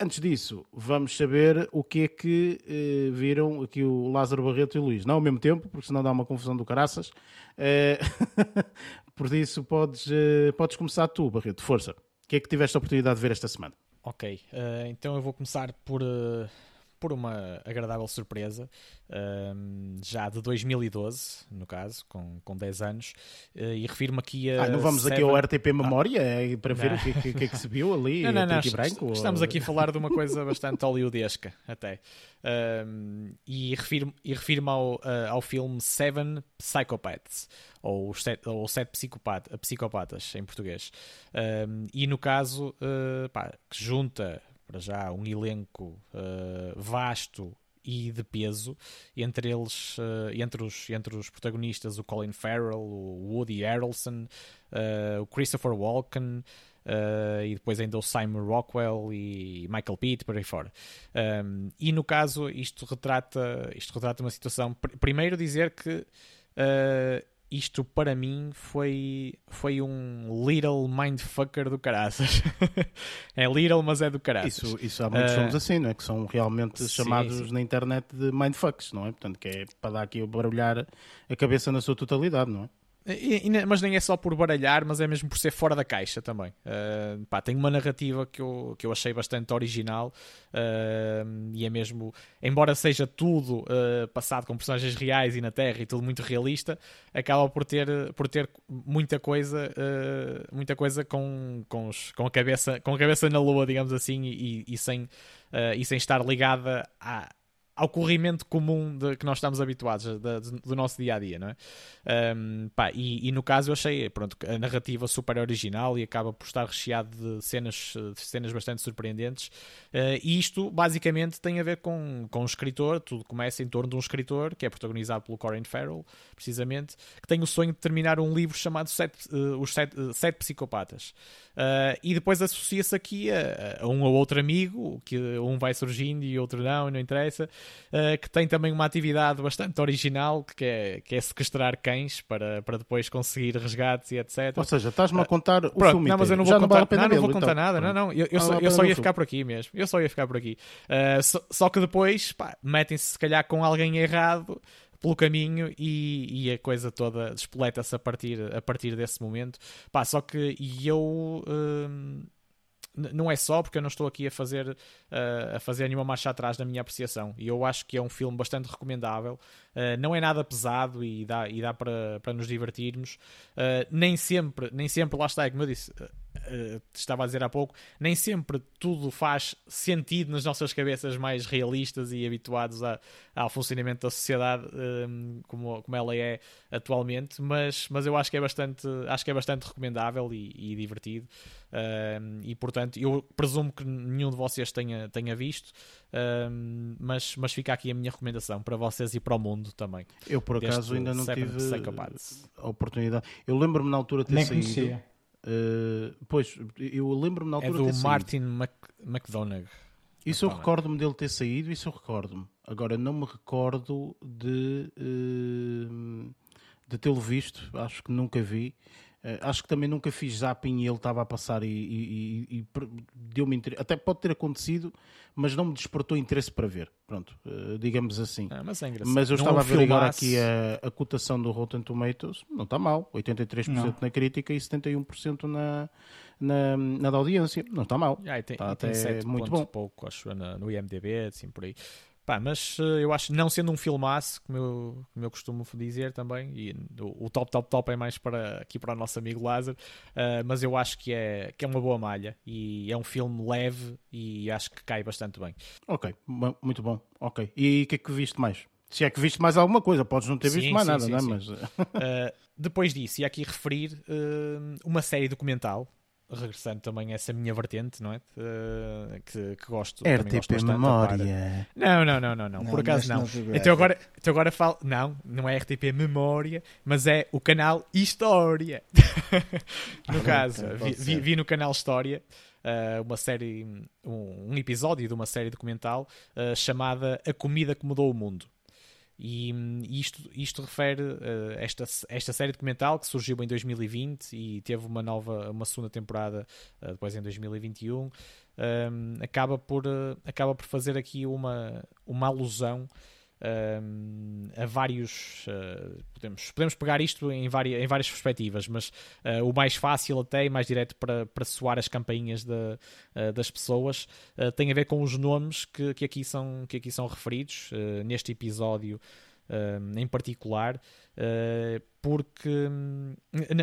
Antes disso, vamos saber o que é que viram aqui o Lázaro Barreto e o Luís. Não ao mesmo tempo, porque senão dá uma confusão do caraças. Por isso, podes, podes começar tu, Barreto. Força. O que é que tiveste a oportunidade de ver esta semana? Ok, eh, então eu vou começar por, eh, por uma agradável surpresa, ehm, já de 2012, no caso, com, com 10 anos, eh, e refiro-me aqui a. Ah, não vamos aqui Seven- ao RTP Memória eh, para ver Não. o que, que- que é que se viu ali, Não, não, a não. branco? Estamos ou- aqui a falar de uma coisa bastante hollywoodesca, até. Um, e refiro-me e refiro ao, uh, ao filme Seven Psychopaths, ou Sete, ou sete psicopata, Psicopatas, em português. Um, e no caso, uh, pá, que junta para já um elenco uh, vasto e de peso, entre eles, uh, entre, os, entre os protagonistas, o Colin Farrell, o Woody Harrelson, uh, o Christopher Walken, Uh, e depois ainda o Simon Rockwell e Michael Pitt, por aí fora. Um, e no caso, isto retrata, isto retrata uma situação. pr- primeiro, dizer que isto para mim foi, foi um little mindfucker do caraças. é little, mas é do caraças. Isso, isso há muitos Eh, filmes assim, não é? Que são realmente sim, chamados sim. na internet de mindfucks, não é? Portanto, que é para dar aqui o barulhar a cabeça na sua totalidade, não é? E- e- mas nem é só por baralhar, mas é mesmo por ser fora da caixa também. Uh, pá, tem uma narrativa que eu, que eu achei bastante original uh, e é mesmo, embora seja tudo uh, passado com personagens reais e na Terra e tudo muito realista, acaba por ter, por ter muita coisa, muita coisa com, com, os- com a cabeça, com a cabeça na lua, digamos assim, e, e sem, e sem estar ligada à, ao corrimento comum de, que nós estamos habituados da- do, do nosso dia a dia, não é? Um, pá, e, e no caso eu achei pronto, a narrativa super original e acaba por estar recheado de cenas, de cenas bastante surpreendentes. Uh, e isto basicamente tem a ver com, com um escritor, tudo começa em torno de um escritor que é protagonizado pelo Colin Farrell, precisamente, que tem o sonho de terminar um livro chamado Sete, uh, Os Sete, uh, Sete Psicopatas. Uh, e depois associa-se aqui a, a um ou outro amigo, que um vai surgindo e outro não, e não interessa, uh, que tem também uma atividade bastante original, que é, que é sequestrar cães para, para depois conseguir resgates e etc. Ou seja, estás-me a contar o Pronto, filme não, mas eu não vou Já contar, vale a pena não, não vou contar então. nada, não, não, eu, eu Não só, vale eu só ia ficar por aqui mesmo, eu só ia ficar por aqui. Uh, só, só que depois, metem-se se calhar com alguém errado pelo caminho e, e a coisa toda despoleta-se a partir, a partir desse momento. Pá, só que e eu... hum, não é só porque eu não estou aqui a fazer, uh, a fazer nenhuma marcha atrás na minha apreciação. E eu acho que é um filme bastante recomendável. Uh, não é nada pesado e dá, e dá para, para nos divertirmos. Uh, nem sempre, nem sempre, lá está, é como eu disse, uh, estava a dizer há pouco, nem sempre tudo faz sentido nas nossas cabeças mais realistas e habituados a, ao funcionamento da sociedade um, como, como ela é atualmente, mas, mas eu acho que é bastante, acho que é bastante recomendável e, e divertido. Um, e portanto, eu presumo que nenhum de vocês tenha, tenha visto, um, mas, mas fica aqui a minha recomendação para vocês e para o mundo também. Eu, por acaso, ainda não tive a oportunidade. Eu lembro-me na altura de ter Nem saído. Conhecia. Uh, pois, eu lembro-me na É altura do de ter Martin Mc, McDonagh. Isso eu recordo-me dele ter saído, isso eu recordo-me. Agora não me recordo de, uh, de tê-lo visto, acho que nunca vi. Uh, acho que também nunca fiz zapping e ele estava a passar e, e, e, e deu-me interesse. Até pode ter acontecido, mas não me despertou interesse para ver. Pronto, uh, digamos assim. Ah, mas, é engraçado. mas eu Não estava é a ver agora aqui a, a cotação do Rotten Tomatoes, não está mal. 83% Não. na crítica e 71% na, na, na da audiência. Não está mal. Ah, e tem, Tá e tem até muito bom. pouco, acho, no IMDB, assim por aí. Pá, mas eh, eu acho, não sendo um filmaço, como eu, como eu costumo dizer também, e o, o top, top, top é mais para aqui para o nosso amigo Lázaro, eh, mas eu acho que é, que é uma boa malha e é um filme leve e acho que cai bastante bem. Ok, mu- muito bom. Ok. E o que é que viste mais? Se é que viste mais alguma coisa, podes não ter visto Sim, mais sim, nada, sim, não é? Mas Uh, depois disso, ia aqui referir uh, uma série documental, regressando também a essa minha vertente, não é? Uh, que, que gosto. gosto RTP bastante, a par. Memória. Não, não, não, não, não, Não, por acaso não. Geographic. Então agora, então agora falo. Não, não é RTP Memória, mas é o canal História. no caso, ok, vi, vi- vi no canal História. uh, uma série, um, um episódio de uma série documental uh, chamada A Comida que Mudou o Mundo. E hum, isto, isto refere uh, esta, esta série documental que surgiu em 2020 e teve uma nova, uma segunda temporada uh, depois em 2021. um, acaba, por, uh, acaba por fazer aqui uma, uma alusão um, a vários. uh, podemos, podemos pegar isto em, várias, em várias perspectivas, mas uh, o mais fácil até e mais direto para, para soar as campainhas da- uh, das pessoas tem a ver com os nomes que, que, aqui, são, que aqui são referidos neste episódio. Um, em particular, uh, porque hum,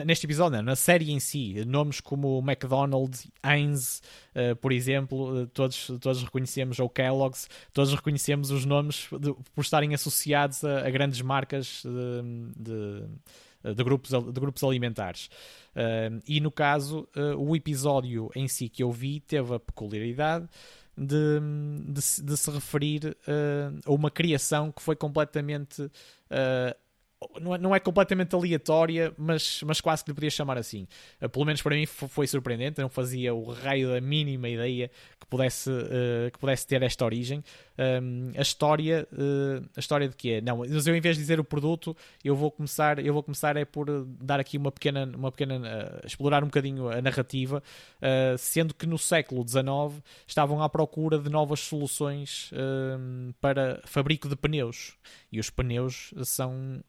neste episódio, na série em si, nomes como McDonald's, Heinz, uh, por exemplo, uh, todos, todos reconhecemos, ou Kellogg's, todos reconhecemos os nomes de- por estarem associados a, a grandes marcas de, de- de grupos, de grupos alimentares. E no caso, uh, o episódio em si que eu vi teve a peculiaridade de, de, se- de se referir uh, a uma criação que foi completamente. uh, não é, não é completamente aleatória, mas, mas quase que lhe podia chamar assim. Uh, pelo menos para mim fo- foi surpreendente, não fazia o raio da mínima ideia que pudesse, uh, que pudesse ter esta origem. Um, a história, uh, a história de quê? Não, mas eu em vez de dizer o produto, eu vou começar, eu vou começar é por dar aqui uma pequena, uma pequena uh, explorar um bocadinho a narrativa, sendo que no século XIX estavam à procura de novas soluções para fabrico de pneus e os pneus são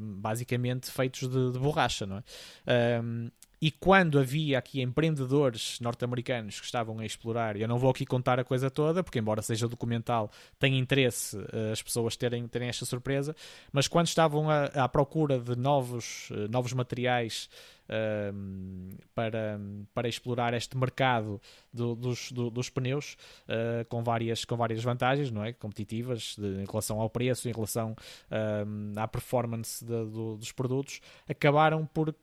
basicamente feitos de, de borracha, não é? Um, e quando havia aqui empreendedores norte-americanos que estavam a explorar, eu não vou aqui contar a coisa toda, porque embora seja documental, tem interesse uh, as pessoas terem, terem esta surpresa, mas quando estavam a- à procura de novos, uh, novos materiais um, para, para explorar este mercado do- dos, do- dos pneus uh, com, várias, com várias vantagens não é? competitivas de- em relação ao preço, em relação um, à performance de- do- dos produtos, acabaram por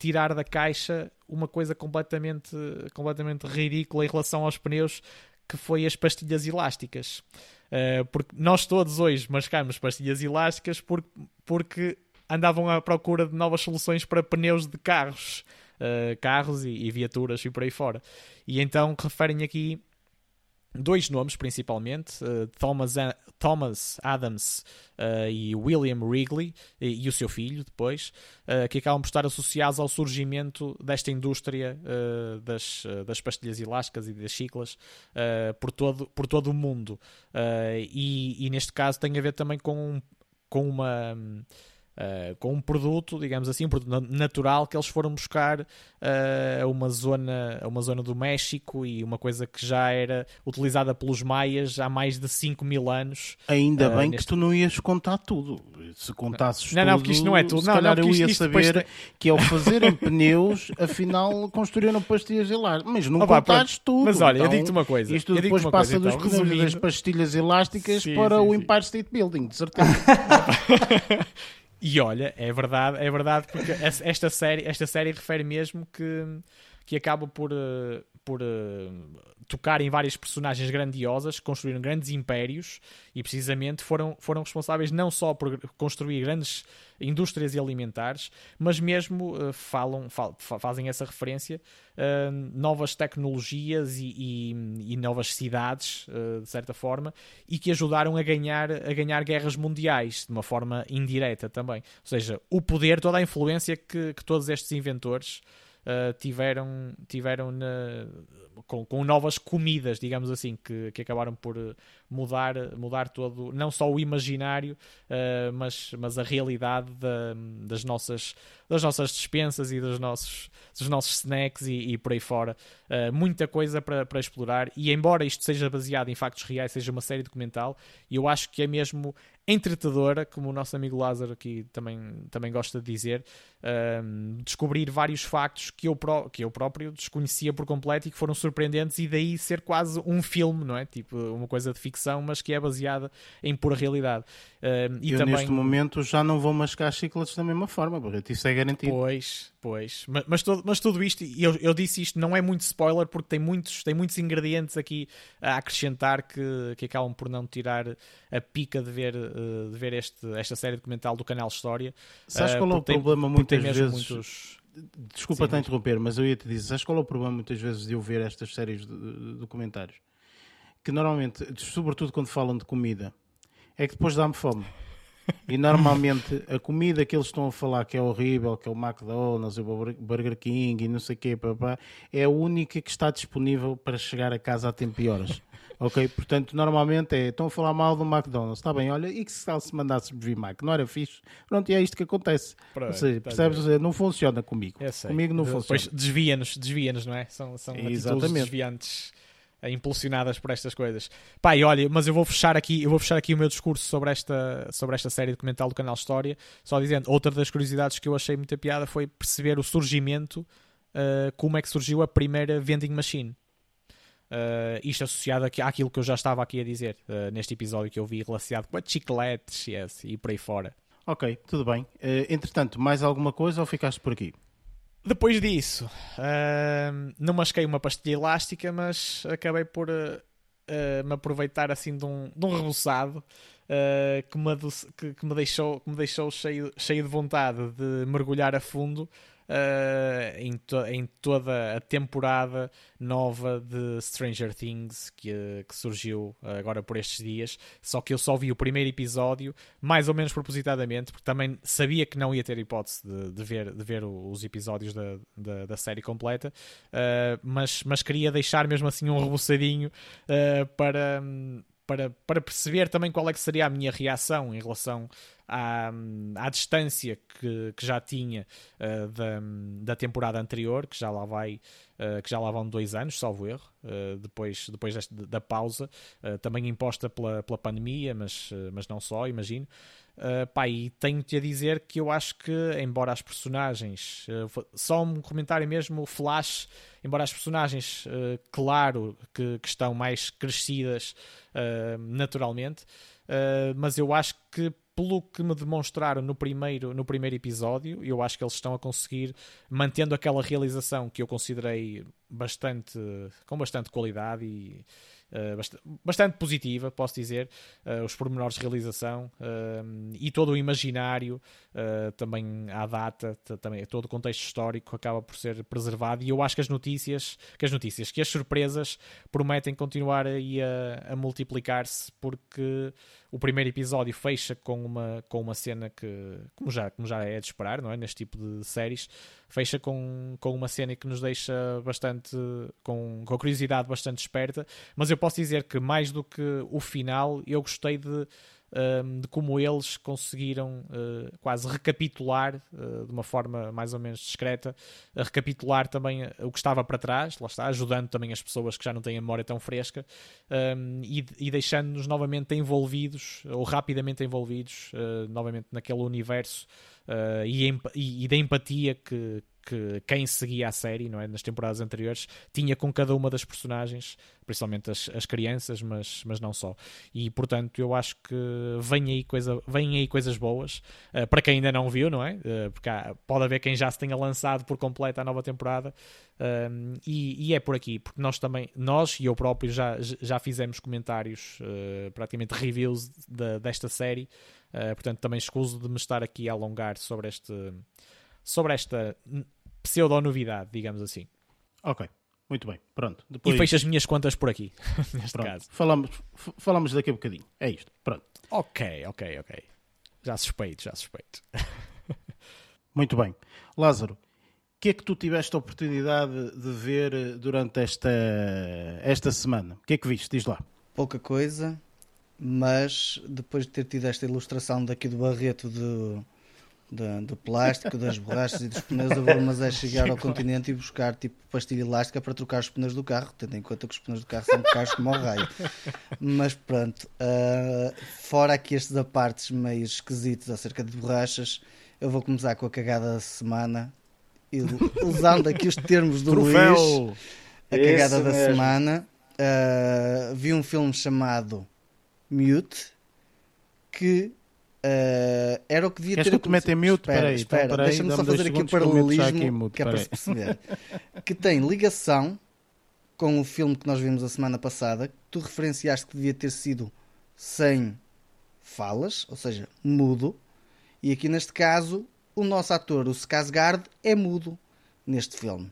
tirar da caixa uma coisa completamente, completamente ridícula em relação aos pneus que foi as pastilhas elásticas. Uh, porque nós todos hoje mascamos pastilhas elásticas por- porque andavam à procura de novas soluções para pneus de carros, uh, carros e, e viaturas e por aí fora. E então referem aqui dois nomes principalmente, uh, Thomas, A- Thomas Adams uh, e William Wrigley, e, e o seu filho depois, uh, que acabam por estar associados ao surgimento desta indústria das, das pastilhas elásticas e das chiclas por, todo, por todo o mundo. E, e neste caso tem a ver também com, com uma. Uh, com um produto, digamos assim, um produto natural que eles foram buscar uh, a uma zona, a uma zona do México e uma coisa que já era utilizada pelos maias há mais de 5 mil anos. Ainda uh, bem neste... que tu não ias contar tudo. Se contasses não, tudo, não, porque isto não é tudo. se não, calhar não, eu ia saber tem... que ao fazerem pneus, afinal construíram pastilhas elásticas. Mas não Opa, contares tudo. Mas olha, então, eu digo-te uma coisa. Isto depois passa coisa, dos então, das pastilhas elásticas sim, para sim, o sim. Empire State Building, de certeza. E olha, é verdade, é verdade, porque esta série, esta série refere mesmo que, que acaba por, por tocar em várias personagens grandiosas, construíram grandes impérios e precisamente foram, foram responsáveis não só por construir grandes indústrias alimentares, mas mesmo uh, falam, fal, fazem essa referência novas tecnologias e, e, e novas cidades, de certa forma, e que ajudaram a ganhar, a ganhar guerras mundiais de uma forma indireta também. Ou seja, o poder, toda a influência que, que todos estes inventores Uh, tiveram, tiveram na, com, com, novas comidas, digamos assim, que, que acabaram por mudar, mudar todo, não só o imaginário, uh, mas, mas a realidade da, das, nossas, das nossas dispensas e dos nossos, dos nossos snacks e, e por aí fora. Uh, muita coisa para, para explorar. E embora isto seja baseado em factos reais, seja uma série documental, eu acho que é mesmo entretadora, como o nosso amigo Lázaro aqui também, também gosta de dizer, um, descobrir vários factos que eu, pró que eu próprio desconhecia por completo e que foram surpreendentes e daí ser quase um filme, não é? Tipo, uma coisa de ficção, mas que é baseada em pura realidade. Um, e eu também... neste momento já não vou mascar chicletes da mesma forma, porque isso é garantido. Pois, pois. Mas, mas, todo, mas tudo isto, e eu, eu disse isto, não é muito spoiler porque tem muitos, tem muitos ingredientes aqui a acrescentar que, que acabam por não tirar a pica de ver, de ver este, esta série documental do canal História. Sabes qual é o problema tem, muitas vezes? Muitos... Desculpa te interromper, mas eu ia te dizer, sabes qual é o problema muitas vezes de eu ver estas séries de, de documentários? Que normalmente, sobretudo quando falam de comida, é que depois dá-me fome. E normalmente a comida que eles estão a falar que é horrível, que é o McDonald's, o Burger King e não sei o quê, papá, é a única que está disponível para chegar a casa a tempo e horas. Ok? Portanto, normalmente é, estão a falar mal do McDonald's, está bem, olha, e que se se mandasse vir Mac, não era fixe? Pronto, e é isto que acontece. Ou seja, percebes? Ou seja, não funciona comigo. Comigo não Depois funciona. desvia-nos, desvia-nos, não é? São, são desviantes impulsionadas por estas coisas. Pá, e olha, mas eu vou fechar aqui, eu vou fechar aqui o meu discurso sobre esta, sobre esta série documental do canal História, só dizendo, outra das curiosidades que eu achei muita piada foi perceber o surgimento, uh, como é que surgiu a primeira vending machine. Uh, isto associado àquilo que eu já estava aqui a dizer uh, neste episódio que eu vi relacionado com a chicletes yes, e por aí fora. Ok, tudo bem. Entretanto, mais alguma coisa ou ficaste por aqui? Depois disso, uh, não masquei uma pastilha elástica, mas acabei por uh, me aproveitar assim de um, de um reboçado que me, que, que, me deixou, que me deixou cheio, cheio de vontade de mergulhar a fundo Uh, em, to em, toda a temporada nova de Stranger Things que, uh, que, surgiu agora por estes dias. Só que eu só vi o primeiro episódio, mais ou menos propositadamente, porque também sabia que não ia ter hipótese de, de ver, de ver os episódios da, da, da série completa, uh, mas, mas queria deixar mesmo assim um reboçadinho para. Para, para perceber também qual é que seria a minha reação em relação à, à distância que, que já tinha uh, da, da temporada anterior, que já lá vai, uh, que já lá vão dois anos, salvo erro, uh, depois, depois deste, da pausa, também imposta pela, pela pandemia, mas, mas não só, imagino. Uh, pá, e tenho-te a dizer que eu acho que, embora as personagens, uh, só um comentário mesmo, o Flash, embora as personagens, uh, claro, que, que, estão mais crescidas naturalmente, mas eu acho que pelo que me demonstraram no primeiro, no primeiro episódio, eu acho que eles estão a conseguir, mantendo aquela realização que eu considerei bastante, com bastante qualidade e bastante, bastante, positiva, posso dizer, uh, os pormenores de realização uh, e todo o imaginário, também à data, também todo o contexto histórico acaba por ser preservado e eu acho que as notícias, que as notícias, que as surpresas prometem continuar aí a, a multiplicar-se porque o primeiro episódio fecha com uma, com uma cena que, como já, como já é de esperar, não é? Neste tipo de séries, fecha com, com uma cena que nos deixa bastante, com, com curiosidade bastante esperta. Mas eu posso dizer que, mais do que o final, eu gostei de. de como eles conseguiram uh, quase recapitular uh, de uma forma mais ou menos discreta, recapitular também o que estava para trás, lá está, ajudando também as pessoas que já não têm a memória tão fresca um, e, e deixando-nos novamente envolvidos ou rapidamente envolvidos novamente naquele universo e, e, e da empatia que, que quem seguia a série, não é, nas temporadas anteriores, tinha com cada uma das personagens, principalmente as, as crianças, mas, mas não só. E portanto, eu acho que vem aí, coisa, vem aí coisas boas uh, para quem ainda não viu, não é? Uh, porque há, pode haver quem já se tenha lançado por completo a nova temporada. Uh, e, e, é por aqui, porque nós também, nós e eu próprio já, já fizemos comentários, praticamente reviews de, desta série. portanto, também escuso de me estar aqui a alongar sobre este sobre esta pseudo-novidade, digamos assim. Ok, muito bem, pronto. Depois... E fecho as minhas contas por aqui, neste pronto. caso. Falamos, falamos daqui a bocadinho, é isto, pronto. Ok, ok, ok. Já suspeito, já suspeito. muito bem. Lázaro, o que é que tu tiveste a oportunidade de ver durante esta, esta semana? O que é que viste? Diz lá. Pouca coisa, mas depois de ter tido esta ilustração daqui do Barreto de do, do plástico, das borrachas e dos pneus, eu vou mas é chegar ao continente e buscar tipo pastilha elástica para trocar os pneus do carro, tendo em conta que os pneus do carro são caros como ao raio. Mas pronto, uh, fora aqui estes apartes meio esquisitos acerca de borrachas, eu vou começar com a cagada da semana, e, usando aqui os termos do Troféu. Luís, a cagada Esse da mesmo. semana. Uh, vi um filme chamado Mute que Uh, era o que devia Queres ter que eu te em mute? Espera, aí, espera, então, deixa-me só fazer aqui o paralelismo mute, que é para se perceber. que tem ligação com o filme que nós vimos a semana passada, que tu referenciaste que devia ter sido sem falas, ou seja, mudo, e aqui neste caso o nosso ator, o Skarsgård, é mudo neste filme.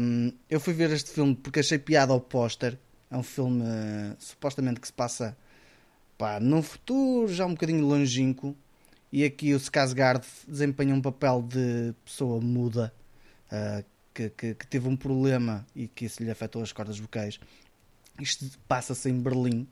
Um, eu fui ver este filme porque achei piada ao póster. É um filme uh, supostamente que se passa pá, num futuro já um bocadinho longínquo, e aqui o Skarsgård desempenha um papel de pessoa muda uh, que, que, que, teve um problema e que isso lhe afetou as cordas vocais. Isto passa-se em Berlim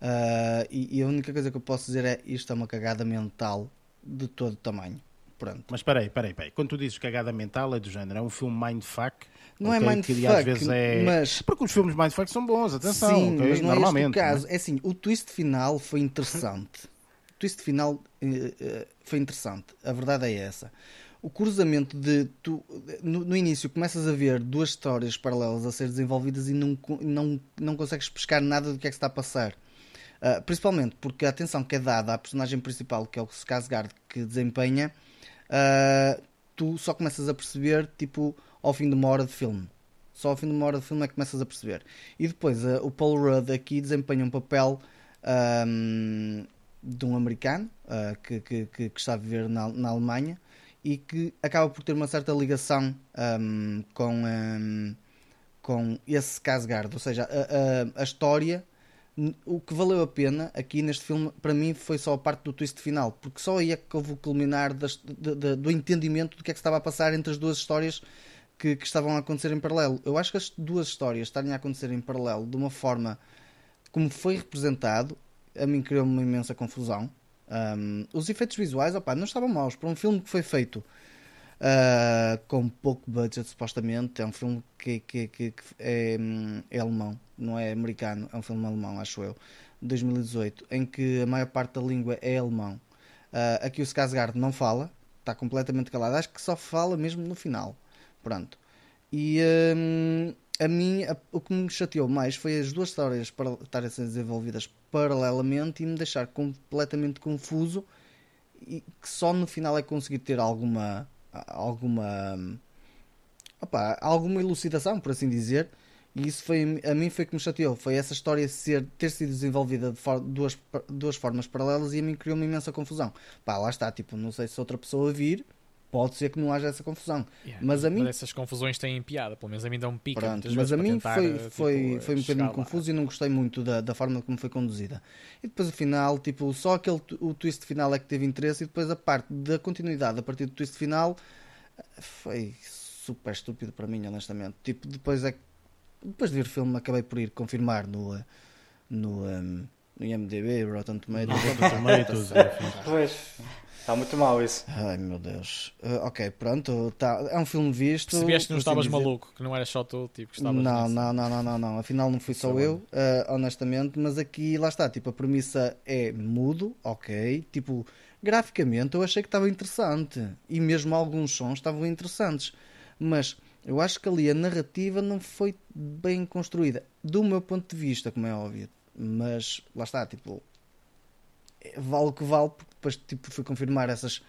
uh, e, e, a única coisa que eu posso dizer é isto é uma cagada mental de todo tamanho. Pronto. Mas espera aí, espera aí, espera aí. Quando tu dizes cagada mental é do género, é um filme mindfuck não é okay, é mindfuck, às vezes é... mas... Porque os filmes mindfuck são bons, atenção, Sim, okay? mas não normalmente. É este o caso. É assim, o twist final foi interessante. o twist final uh, uh, foi interessante. A verdade é essa. O cruzamento de... Tu, no, no, início começas a ver duas histórias paralelas a ser desenvolvidas e não, não, não consegues pescar nada do que é que está a passar. Uh, principalmente porque a atenção que é dada à personagem principal, que é o Skarsgård, que desempenha, tu só começas a perceber, tipo ao fim de uma hora de filme. Só ao fim de uma hora de filme é que começas a perceber. E depois uh, o Paul Rudd aqui desempenha um papel um, de um americano uh, que, que, que, está a viver na, na, Alemanha e que acaba por ter uma certa ligação um, com, um, com esse Casgard. Ou seja, a, a, a história o que valeu a pena aqui neste filme, para mim, foi só a parte do twist final, porque só aí é que houve o culminar das, de, de, do entendimento do que é que estava a passar entre as duas histórias que, que, estavam a acontecer em paralelo. Eu acho que as duas histórias estarem a acontecer em paralelo de uma forma como foi representado, a mim criou-me uma imensa confusão. Um, os efeitos visuais, opa, não estavam maus. Para um filme que foi feito uh, com pouco budget, supostamente, é um filme que, que, que, que é, é, alemão, não é americano, é um filme alemão, acho eu, de 2018, em que a maior parte da língua é alemão. Uh, aqui o Skarsgård não fala, está completamente calado. Acho que só fala mesmo no final. Pronto. E hum, a mim, a, o que me chateou mais foi as duas histórias para, estarem ser desenvolvidas paralelamente e me deixar completamente confuso e que só no final é conseguir ter alguma alguma opa, alguma elucidação, por assim dizer. E isso foi a mim foi que me chateou. Foi essa história ser, ter sido desenvolvida de for, duas, duas formas paralelas e a mim criou uma imensa confusão. Pá, lá está, tipo, não sei se outra pessoa vir pode ser que não haja essa confusão. Yeah. Mas a mim. Mas essas confusões têm piada, pelo menos a mim dá um pico. Pronto, mas a mim foi, tipo, foi, foi um bocadinho confuso e não gostei muito da, da forma como foi conduzida. E depois o final, tipo, só aquele o twist final é que teve interesse e depois a parte da continuidade a partir do twist final foi super estúpido para mim, honestamente. Tipo, depois é depois de ver o filme acabei por ir confirmar no no, um, no IMDB, Rotten Tomatoes. Rotten Tomatoes, enfim. Pois, está muito mal isso. Ai meu Deus. Uh, ok, pronto. Tá, é um filme visto. Percebeste que não assim estavas dizer. maluco, que não era só tu, tipo, que estavas Não, nisso. não, não, não, não, não. Afinal não fui só eu, uh, honestamente, mas aqui lá está, tipo, a premissa é mudo, ok. Tipo, graficamente eu achei que estava interessante. E mesmo alguns sons estavam interessantes. Mas eu acho que ali a narrativa não foi bem construída. Do meu ponto de vista, como é óbvio. Mas lá está, tipo, vale o que vale, porque depois tipo, fui confirmar essas,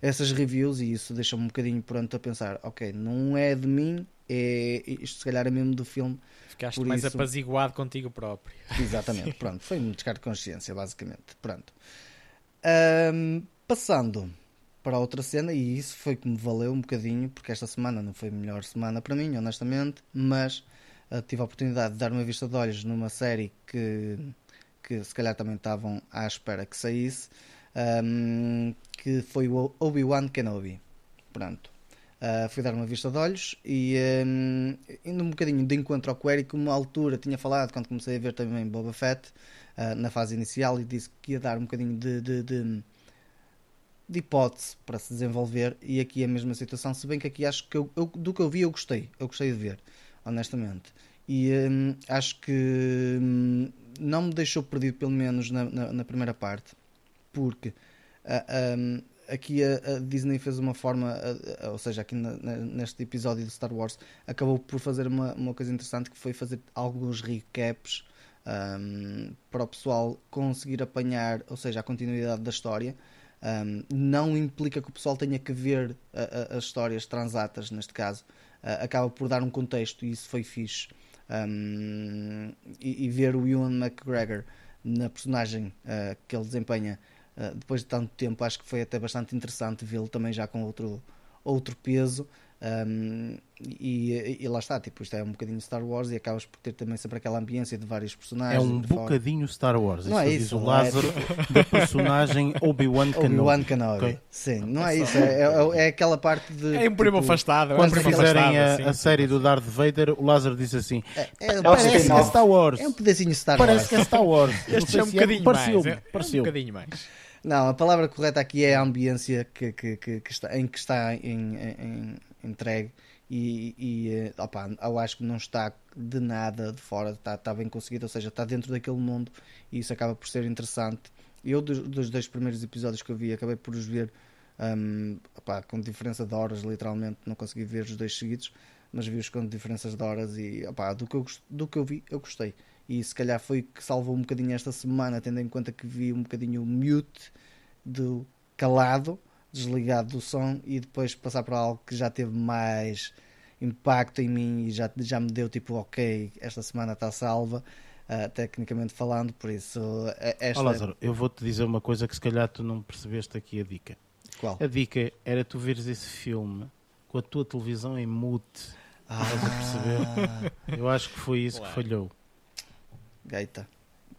essas reviews e isso deixa-me um bocadinho pronto a pensar, ok, não é de mim, é, isto se calhar é mesmo do filme. Ficaste Por mais isso- apaziguado contigo próprio. Exatamente, pronto, foi um descargo de consciência, basicamente. Pronto. Ahm, passando para outra cena, e isso foi que me valeu um bocadinho, porque esta semana não foi a melhor semana para mim, honestamente, mas ah, tive a oportunidade de dar uma vista de olhos numa série que, que se calhar também estavam à espera que saísse, ahm, que foi o Obi-Wan Kenobi. Pronto. Uh, fui dar uma vista de olhos e um, indo um bocadinho de encontro ao Query, que uma altura tinha falado quando comecei a ver também Boba Fett uh, na fase inicial e disse que ia dar um bocadinho de, de, de, de hipótese para se desenvolver e aqui a mesma situação, se bem que aqui acho que eu, eu- do que eu vi eu gostei, eu gostei de ver, honestamente. E hum, acho que hum, não me deixou perdido pelo menos na, na, na primeira parte, porque hum, aqui a, a Disney fez uma forma, ou seja, aqui na- neste episódio de Star Wars, acabou por fazer uma, uma coisa interessante que foi fazer alguns recaps hum, para o pessoal conseguir apanhar, ou seja, a continuidade da história. Um, não implica que o pessoal tenha que ver as histórias transatas, neste caso, Uh, acaba por dar um contexto e isso foi fixe. Um, e, e ver o Ewan McGregor na personagem uh, que ele desempenha uh, depois de tanto tempo, acho que foi até bastante interessante vê-lo também já com outro, outro peso. Um, e, e lá está, tipo, isto é um bocadinho Star Wars e acabas por ter também sempre aquela ambiência de vários É personagens. um de fora. bocadinho Star Wars. Não é diz isso, o é Lázaro da personagem Obi-Wan Kenobi. Obi-Wan Kenobi. Sim, não é isso. É, é- é aquela parte de. É um primo tipo, afastado. é um Quando primo fizerem afastado, a, a série do Darth Vader, o Lázaro disse assim: É, é- Parece que é. Star Wars. é um pedacinho Star Parece Wars. que é Star Wars. Este é um bocadinho mais. É, é um pareceu. bocadinho mais. Não, a palavra correta aqui é a ambiência que, que, que, que está, em que está em, em- entregue e, e eh, opá, eu acho que não está de nada de fora, está, está bem conseguido, ou seja, está dentro daquele mundo e isso acaba por ser interessante. Eu, dos, dos dois primeiros episódios que eu vi, acabei por os ver hum, opá, com diferença de horas, literalmente, não consegui ver os dois seguidos, mas vi-os com diferenças de horas e opá, do, que eu, do que eu vi, eu gostei. E se calhar foi que salvou um bocadinho esta semana, tendo em conta que vi um bocadinho o mute do calado, desligado do som e depois passar para algo que já teve mais impacto em mim e já, já me deu tipo, ok, esta semana está salva, ah, tecnicamente falando, por isso eh, esta Ó Lázaro, eu vou-te dizer uma coisa que se calhar tu não percebeste aqui a dica. qual? A dica era tu veres esse filme com a tua televisão em mute. Estás a perceber? Eu acho que foi isso Claro. que falhou. Gaita.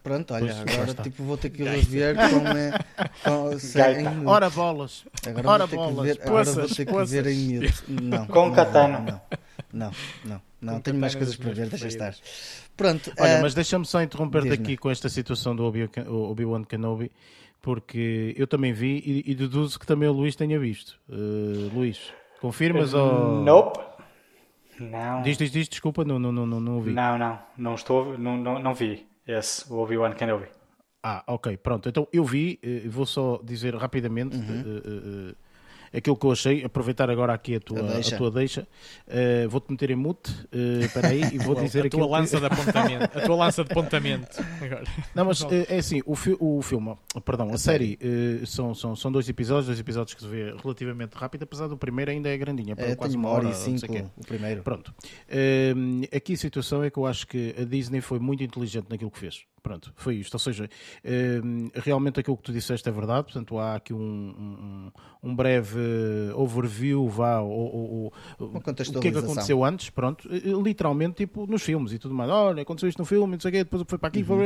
Pronto, olha, Pois, agora tipo, vou ter que rever com, eh, com sem- em. Ora bolas! Agora ora vou ter que bolas, ver, agora vou poças, ter que poças. ver em mute. Não, Com não, katana. Não, não, não, não, Com tenho mais katana coisas para ver, deixa estar. Pronto, Olha, ah, mas deixa-me só interromper-te diz-me. aqui com esta situação do Obi-Wan Kenobi, porque eu também vi e, e deduzo que também o Luís tenha visto. Uh, Luís, confirmas ou. Nope. Não. Diz, diz, diz, desculpa, não, não, não, não, não ouvi. Não, não. Não estou. Não, não, não vi esse, o Obi-Wan Kenobi. Ah, ok, pronto. Então eu vi, eh, vou só dizer rapidamente Uhum. Aquilo que eu achei, aproveitar agora aqui a tua, A a deixa. tua deixa. Eh, Vou-te meter em mute, espera aí, e vou dizer a tua que- lança de apontamento. A tua lança de apontamento. Agora. Não, mas eh, é assim, o, fi o filme, perdão, a, série, eh, são, são, são dois episódios, dois episódios que se vê relativamente rápido, apesar do primeiro ainda é grandinho, é quase uma hora e cinco, o primeiro. Pronto. Aqui a situação é que eu acho que a Disney foi muito inteligente naquilo que fez. Pronto, foi isto. Ou seja, hum, realmente aquilo que tu disseste é verdade. Portanto, há aqui um, um, um breve overview, vá, ou, ou- o que é que aconteceu antes. Pronto, eh, literalmente, tipo, nos filmes e tudo mais. Olha, aconteceu isto no filme, não sei o quê, depois foi para aqui, foi...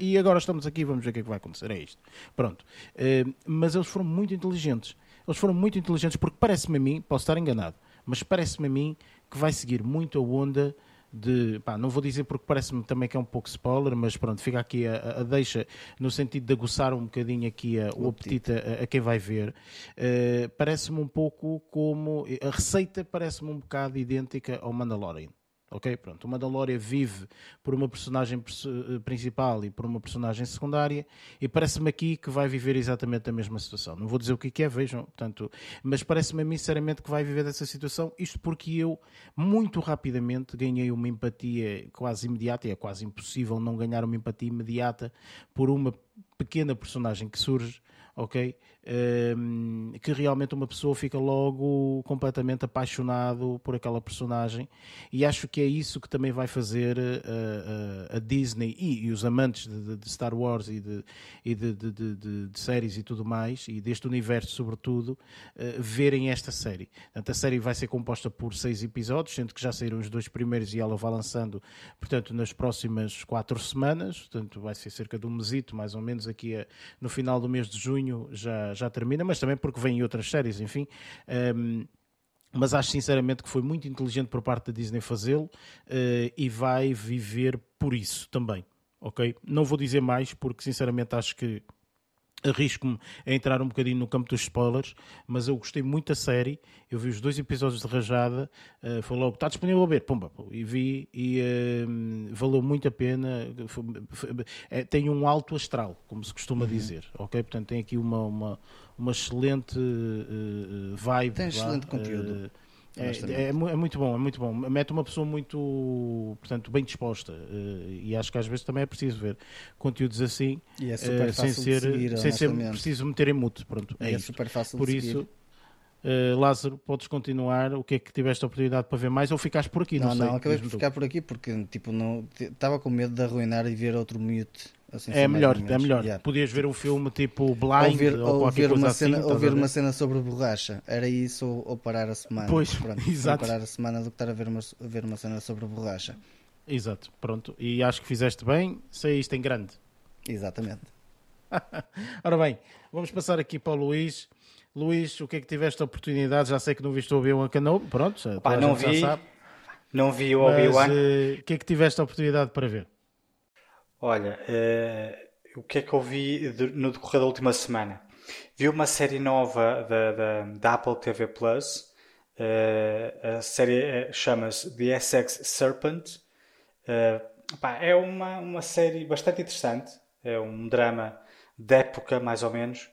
e agora estamos aqui, vamos ver o que é que vai acontecer. É isto. Pronto. Hum, mas eles foram muito inteligentes. Eles foram muito inteligentes porque parece-me a mim, posso estar enganado, mas parece-me a mim que vai seguir muito a onda de. Pá, não vou dizer porque parece-me também que é um pouco spoiler, mas pronto, fica aqui a, a deixa no sentido de aguçar um bocadinho aqui a, o apetite a, a, quem vai ver. Uh, parece-me um pouco como. A receita parece-me um bocado idêntica ao Mandalorian. Ok? Pronto. O Mandalorian vive por uma personagem eh, principal e por uma personagem secundária e parece-me aqui que vai viver exatamente a mesma situação. Não vou dizer o que é, vejam, portanto, mas parece-me a mim sinceramente que vai viver dessa situação. Isto porque eu, muito rapidamente, ganhei uma empatia quase imediata, e é quase impossível não ganhar uma empatia imediata por uma pequena personagem que surge ok? Um, que realmente uma pessoa fica logo completamente apaixonado por aquela personagem e acho que é isso que também vai fazer a, a, a Disney e, e, os amantes de, de, Star Wars e, de, e de, de, séries e tudo mais e deste universo sobretudo uh, verem esta série. Portanto, a série vai ser composta por seis episódios, sendo que já saíram os dois primeiros e ela vai lançando, portanto, nas próximas quatro semanas, portanto vai ser cerca de um mesito, mais ou menos aqui a, no final do mês de junho já, já termina, mas também porque vêm outras séries, enfim. Um, mas acho sinceramente que foi muito inteligente por parte da Disney fazê-lo uh, e vai viver por isso também, ok? Não vou dizer mais porque sinceramente acho que arrisco-me a entrar um bocadinho no campo dos spoilers, mas eu gostei muito da série. Eu vi os dois episódios de Rajada, uh, foi logo, está disponível a ver, pumba, e vi e uh, valeu muito a pena. Foi, foi, é, tem um alto astral, como se costuma uhum. dizer, ok? Portanto, tem aqui uma, uma, uma excelente uh, vibe. Tem excelente conteúdo. É, é, é, muito bom, é muito bom. Mete uma pessoa muito, portanto, bem disposta. Uh, e acho que às vezes também é preciso ver conteúdos assim, é uh, sem ser, seguir, sem ser preciso meter em mute. Pronto, é, é super fácil Por de isso, uh, Lázaro, podes continuar. O que é que tiveste a oportunidade para ver mais ou ficaste por aqui? Não, não, não acabei por ficar por aqui porque tipo, não estava com medo de arruinar e ver outro mute Assim, é melhor, é melhor. Yeah. Podias ver um filme tipo Blind ou ver, ou, ou ver uma cena, assim, ou ver uma cena sobre borracha. Era isso ou, ou parar a semana. Pois, pronto, exato. parar a semana do que estar a ver uma, a ver uma cena sobre borracha. Exato, pronto. E acho que fizeste bem, saíste em grande. Exatamente. Ora bem, vamos passar aqui para o Luís. Luís, o que é que tiveste a oportunidade? Já sei que não viste o Obi-Wan Kenobi, pronto, Pá, não vi, não vi o Obi-Wan. Uh, o que é que tiveste a oportunidade para ver? Olha, uh, o que é que eu vi no decorrer da última semana? Vi uma série nova da, da, da Apple TV Plus. Uh, a série eh, chama-se The Essex Serpent. Uh, pá, é uma, uma série bastante interessante. É um drama de época, mais ou menos.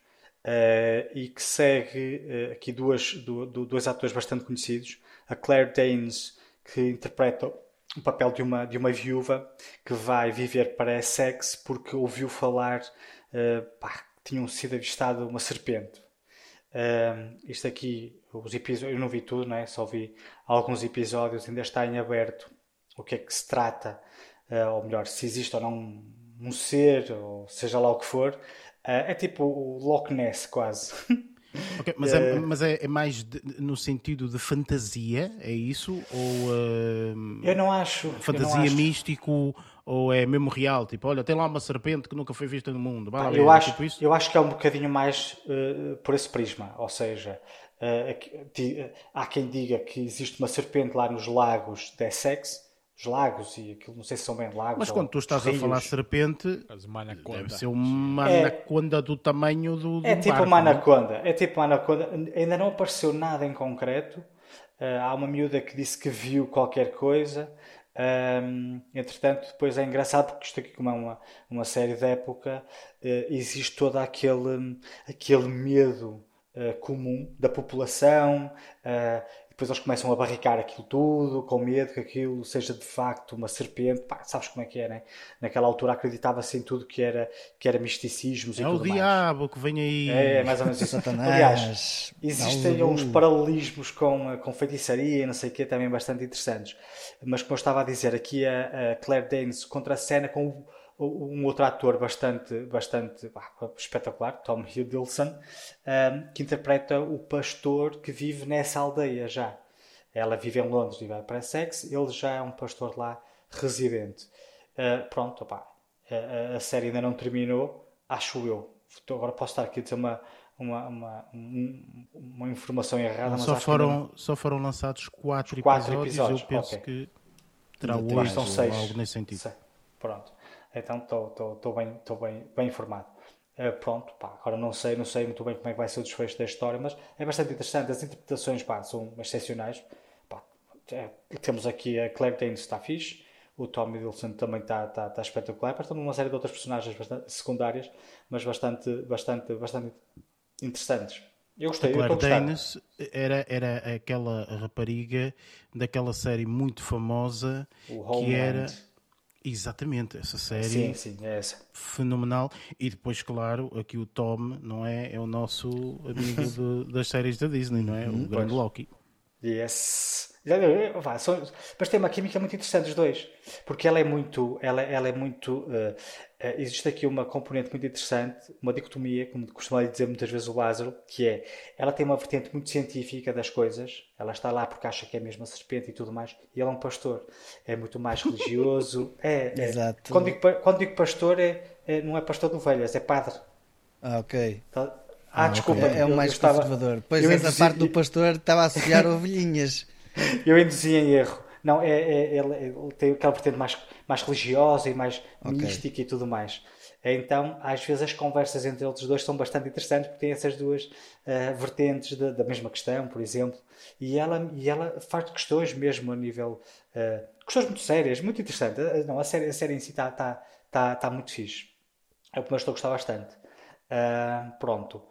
E que segue aqui duas, do, do, dois atores bastante conhecidos. A Claire Danes, que interpreta o papel de uma, de uma viúva que vai viver para Essex porque ouviu falar uh, pá, que tinham sido avistado uma serpente. Uh, isto aqui, os episódios, eu não vi tudo, não é? só vi alguns episódios, ainda está em aberto o que é que se trata, uh, ou melhor, se existe ou não um, um ser, ou seja lá o que for. é tipo o Loch Ness, quase. Okay, mas, é, é, mas é, é mais de, no sentido de fantasia, é isso? Ou uh, eu não acho fantasia não acho. místico ou é mesmo real? Tipo, olha, tem lá uma serpente que nunca foi vista no mundo. Vai lá eu, ver, acho, tipo isso? eu acho que é um bocadinho mais uh, por esse prisma, ou seja, uh, há quem diga que existe uma serpente lá nos lagos de Essex os lagos e aquilo, não sei se são bem lagos. Mas quando tu estás rios. a falar serpente, deve ser uma é, anaconda do tamanho do, do É tipo barco, uma é? anaconda, é? é tipo uma anaconda. Ainda não apareceu nada em concreto. Uh, há uma miúda que disse que viu qualquer coisa. Um, entretanto, depois é engraçado porque isto aqui, como é uma, uma série de época, uh, existe todo aquele, aquele medo uh, comum da população. Uh, depois eles começam a barricar aquilo tudo, com medo que aquilo seja de facto uma serpente. Pá, sabes como é que é, né? Naquela altura acreditava-se em tudo que era, que era misticismos é e tudo mais. É o diabo que vem aí. É, é mais ou menos isso. Aliás, existem não, uns paralelismos com, com feitiçaria e não sei o que, também bastante interessantes. Mas como eu estava a dizer, aqui a, a Claire Danes contra a cena com um outro ator bastante, bastante espetacular, Tom Hiddleston, um, que interpreta o pastor que vive nessa aldeia já. Ela vive em Londres e vai para Essex, ele já é um pastor lá residente. Uh, pronto, opa, a, a, série ainda não terminou, acho eu. Agora posso estar aqui a dizer uma, uma, uma, uma informação errada. Só, foram, não... só foram lançados quatro, quatro episódios, episódios, eu penso okay. que terá São ou seis. algo nesse sentido. Sei. Pronto. Então estou bem, tô bem, bem informado. Eh, pronto, pá, agora não sei, não sei muito bem como é que vai ser o desfecho da história, mas é bastante interessante. As interpretações pá, são excepcionais. Pá, é, temos aqui a Claire Danes está fixe, o Tom Hiddleston também está tá, tá espetacular. Também uma série de outras personagens bastante, secundárias, mas bastante, bastante, bastante interessantes. Eu gostei, Claire a gostar. Danes era, era aquela rapariga daquela série muito famosa que era. Exatamente essa série Sim, sim, é essa. fenomenal e depois claro aqui o Tom não é é o nosso amigo de- das séries da Disney não é o grande pois. Loki Yes. Vá, são- mas tem uma química muito interessante os dois, porque ela é muito, ela, ela é muito, eh, eh, existe aqui uma componente muito interessante, uma dicotomia, como costuma dizer muitas vezes o Lázaro, que é, ela tem uma vertente muito científica das coisas, ela está lá porque acha que é mesmo a serpente e tudo mais, e ele é um pastor, é muito mais religioso, é, é- Exato. Quando, digo, quando digo pastor, é, é- não é pastor de ovelhas, é padre. Ah, ok. Tá? Ah, desculpa, É, é o mais estava- conservador. Pois eu essa parte do pastor estava a associar ovelhinhas. Eu induzi em erro. Não, é, é- ele, ele tem aquela vertente mais, mais religiosa e mais Ok. mística e tudo mais. Então, às vezes, as conversas entre eles dois são bastante interessantes porque têm essas duas ah, vertentes da, da mesma questão, por exemplo. E ela, e ela faz questões mesmo a nível. ah, questões muito sérias, muito interessante. Ah, Não, a série, a série em si está tá, tá, tá muito fixe. É o que eu estou a gostar bastante. Ah, pronto.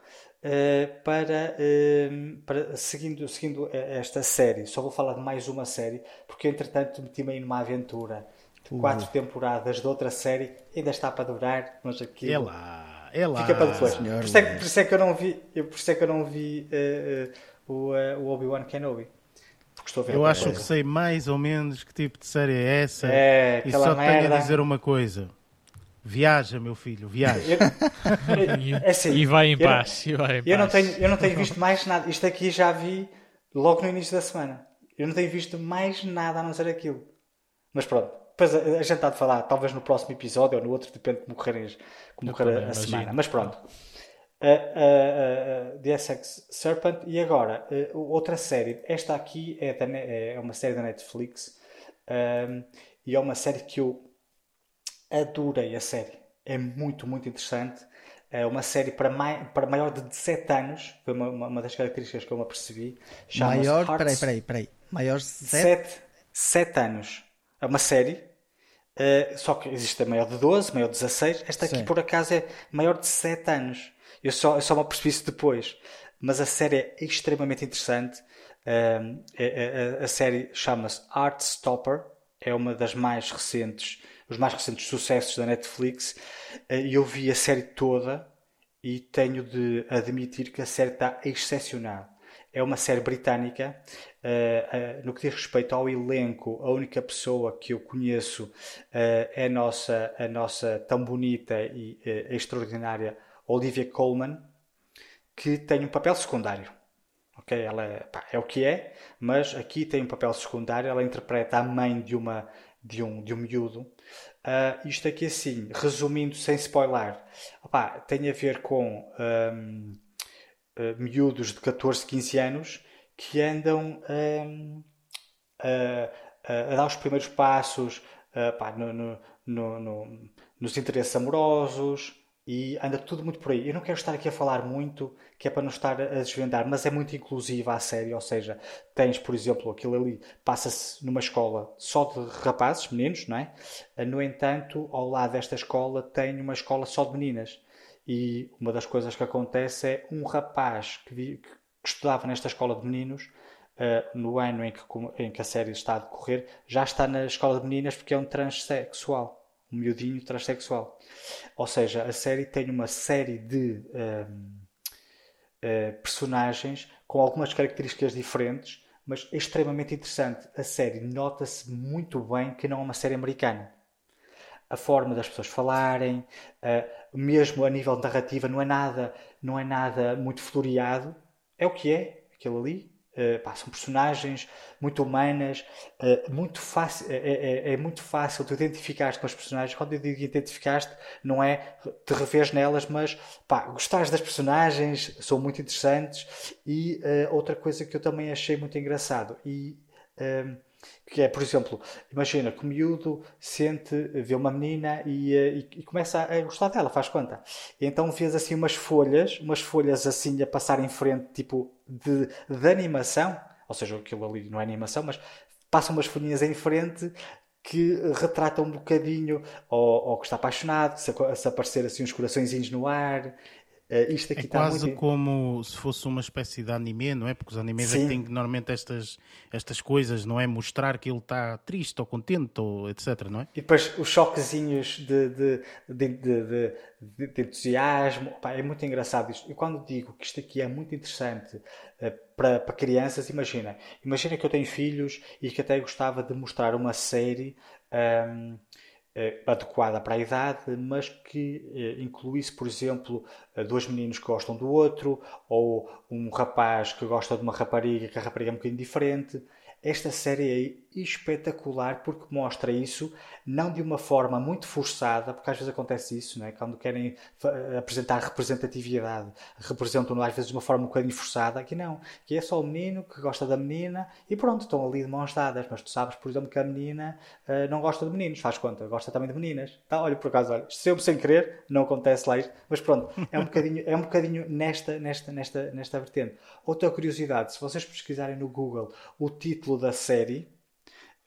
Ah, para, ah, para- seguindo, seguindo esta série, só vou falar de mais uma série, porque entretanto meti-me aí numa aventura de quatro temporadas de outra série, ainda está para durar, mas aqui é lá é lá fica para depois. senhor Por isso, é que, por isso é que eu não vi, eu- por isso é que eu não vi ah, o, o Obi-Wan Kenobi. Eu acho coisa. que sei mais ou menos que tipo de série é essa É, e só tenho merda. a dizer uma coisa viaja meu filho viaja Eu- é assim, E vai em eu não- paz. E vai em Eu não, paz. tenho, eu não tenho visto mais nada. Isto aqui já vi logo no início da semana. Eu não tenho visto mais nada a não ser aquilo. Mas pronto, depois a, a gente está de falar, talvez no próximo episódio ou no outro, depende de como correr, como Eu correr a, a semana. Mas pronto. A, a, a The Essex Serpent e agora outra série. Esta aqui é, da é uma série da Netflix ahm, e é uma série que eu adorei a série. É muito, muito interessante. É uma série para, mai, para maior de 17 anos. Foi uma, uma, uma das características que eu me apercebi. Maior, Hearts- peraí, peraí, peraí. Maior de 7? 7, 7 anos. É uma série. eh, só que existe a maior de 12, maior de 16. Esta aqui, Sim. por acaso, é maior de 7 anos. Eu só, eu só me apercebi isso depois. Mas a série é extremamente interessante. Um, é- é- a, série chama-se Heartstopper. É uma das mais recentes, os mais recentes sucessos da Netflix. Eh, E eu vi a série toda e tenho de admitir que a série está excepcional. É uma série britânica. eh, eh, no que diz respeito ao elenco, a única pessoa que eu conheço é a nossa, a nossa tão bonita e extraordinária Olivia Colman, que tem um papel secundário. Ok, ela é, pá, é o que é, mas aqui tem um papel secundário. Ela interpreta a mãe de uma de um de um miúdo. Ah, isto aqui assim, resumindo sem spoiler, opá, tem a ver com ahm, ah, miúdos de 14, 15 anos que andam ahm, a, a- dar os primeiros passos ah, no- no- no- nos interesses amorosos e anda tudo muito por aí. Eu não quero estar aqui a falar muito, que é para não estar a desvendar, mas é muito inclusiva a série, ou seja, tens, por exemplo, aquilo ali passa-se numa escola só de rapazes, meninos, não é? No entanto, ao lado desta escola tem uma escola só de meninas. E uma das coisas que acontece é um rapaz que, vi- que estudava nesta escola de meninos Uh, no ano em que, em que a série está a decorrer, já está na escola de meninas porque é um transexual, um miudinho transexual. Ou seja, a série tem uma série de um, uh, personagens com algumas características diferentes, mas é extremamente interessante. A série nota-se muito bem que não é uma série americana a forma das pessoas falarem, eh, mesmo a nível de narrativa, não é nada, não é nada muito floreado. É o que é, aquilo ali. Eh, pá, são personagens muito humanas, eh, muito fácil, é, é- é muito fácil tu identificar-te com as personagens. Quando eu digo identificar-te, não é te reveres nelas, mas pá, gostares das personagens, são muito interessantes. E eh, outra coisa que eu também achei muito engraçado, e ehm, Que é, por exemplo, imagina que o miúdo sente, vê uma menina e, eh, e, e começa a gostar dela, faz conta. E então vês assim umas folhas, umas folhas assim a passar em frente, tipo de, de animação, ou seja, aquilo ali não é animação, mas passam umas folhinhas em frente que retratam um bocadinho ou, ou que está apaixonado, se, se aparecer assim uns coraçõezinhos no ar, Uh, isto aqui é quase muito... como se fosse uma espécie de anime, não é? Porque os animes é que têm normalmente estas, estas coisas, não é? Mostrar que ele está triste ou contente ou etc, não é? E depois os choquezinhos de, de, de, de, de entusiasmo. Pá, é muito engraçado isto. E quando digo que isto aqui é muito interessante uh, para, para crianças, imagina. Imagina que eu tenho filhos e que até gostava de mostrar uma série... Um, eh, adequada para a idade, mas que eh, incluísse, por exemplo, eh, dois meninos que gostam do outro, ou um rapaz que gosta de uma rapariga que a rapariga é um bocadinho diferente. Esta série espetacular porque mostra isso não de uma forma muito forçada, porque às vezes acontece isso, é? quando querem apresentar representatividade, representam às vezes de uma forma um bocadinho forçada. Aqui não, aqui é só o menino que gosta da menina e pronto, estão ali de mãos dadas. Mas tu sabes, por exemplo, que a menina uh, não gosta de meninos, faz conta, gosta também de meninas. Tá? Olha, por acaso, olha, sempre sem querer, não acontece lá isto, mas pronto, é um bocadinho, é um bocadinho nesta, nesta, nesta, nesta vertente. Outra curiosidade, se vocês pesquisarem no Google o título da série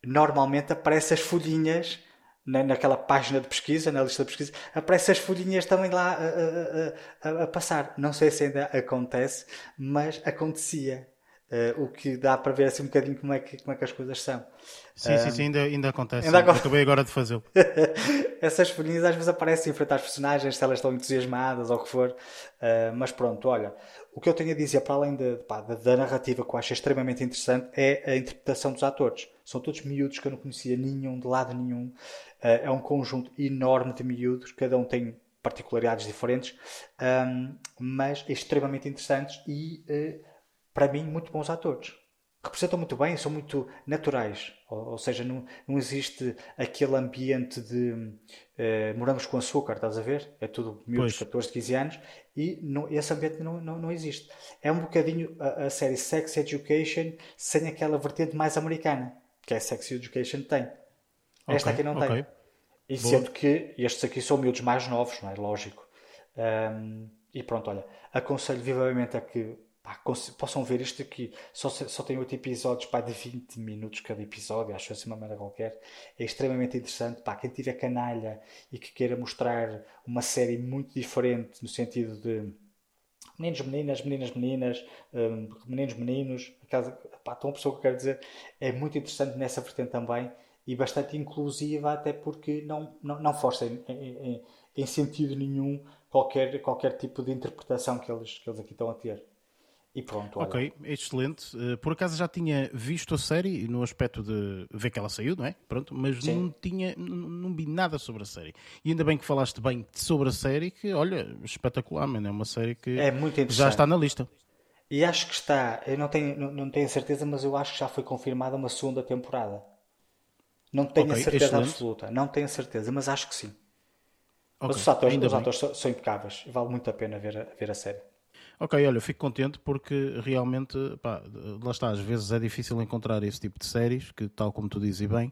normalmente aparece as folhinhas na, naquela página de pesquisa, na lista de pesquisa, aparecem as folhinhas também lá a, a, a, a, passar. Não sei se ainda acontece, mas acontecia. Uh, o que dá para ver assim um bocadinho como é que, como é que as coisas são. Sim, uh, sim, sim, ainda, ainda acontece. Ainda acontece. Acabei agora de fazê-lo. Essas folhinhas às vezes aparecem em frente às personagens, se elas estão entusiasmadas ou o que for. Uh, mas pronto, olha, o que eu tenho a dizer, para além de, pá, da, da, narrativa que eu acho extremamente interessante, é a interpretação dos atores. São todos miúdos que eu não conhecia nenhum, de lado nenhum. Uh, é um conjunto enorme de miúdos, cada um tem particularidades diferentes, um, mas extremamente interessantes e, uh, para mim, muito bons atores representam muito bem, são muito naturais. Ou, ou seja, não, não existe aquele ambiente de uh, morangos com açúcar, estás a ver? É tudo miúdos de 14, 15 anos e não, esse ambiente não, não, não, existe. É um bocadinho a, a, série Sex Education sem aquela vertente mais americana que a Sex Education tem. Okay, Esta aqui não okay. tem. E Boa. sendo que estes aqui são miúdos mais novos, não é? Lógico. Um, e pronto, olha, aconselho vivamente a que pá, possam ver isto aqui. Só, só tem 8 episódios pá, de 20 minutos cada episódio, acho assim uma maneira qualquer. É extremamente interessante. Pá, quem tiver canalha e que queira mostrar uma série muito diferente no sentido de meninos, meninas, meninas, meninas, um, meninos, meninos, aquela, pá, tão pessoa que eu quero dizer, é muito interessante nessa vertente também e bastante inclusiva, até porque não, não, não força em, em, em, sentido nenhum qualquer, qualquer tipo de interpretação que eles, que eles aqui estão a ter. E pronto, olha. Ok, excelente. Eh, por acaso já tinha visto a série no aspecto de ver que ela saiu, não é? Pronto, mas Sim. não tinha, não, não, vi nada sobre a série. E ainda bem que falaste bem sobre a série, que olha, espetacular, mano. É uma série que é muito já está na lista. E acho que está, eu não tenho, não, não tenho certeza, mas eu acho que já foi confirmada uma segunda temporada. Não tenho okay, a certeza excelente. absoluta, não tenho a certeza, mas acho que sim. Okay, mas os atores, os atores são, são, impecáveis, vale muito a pena ver a, ver a série. Ok, olha, fico contente porque realmente, pá, lá está, às vezes é difícil encontrar esse tipo de séries, que tal como tu dizes bem,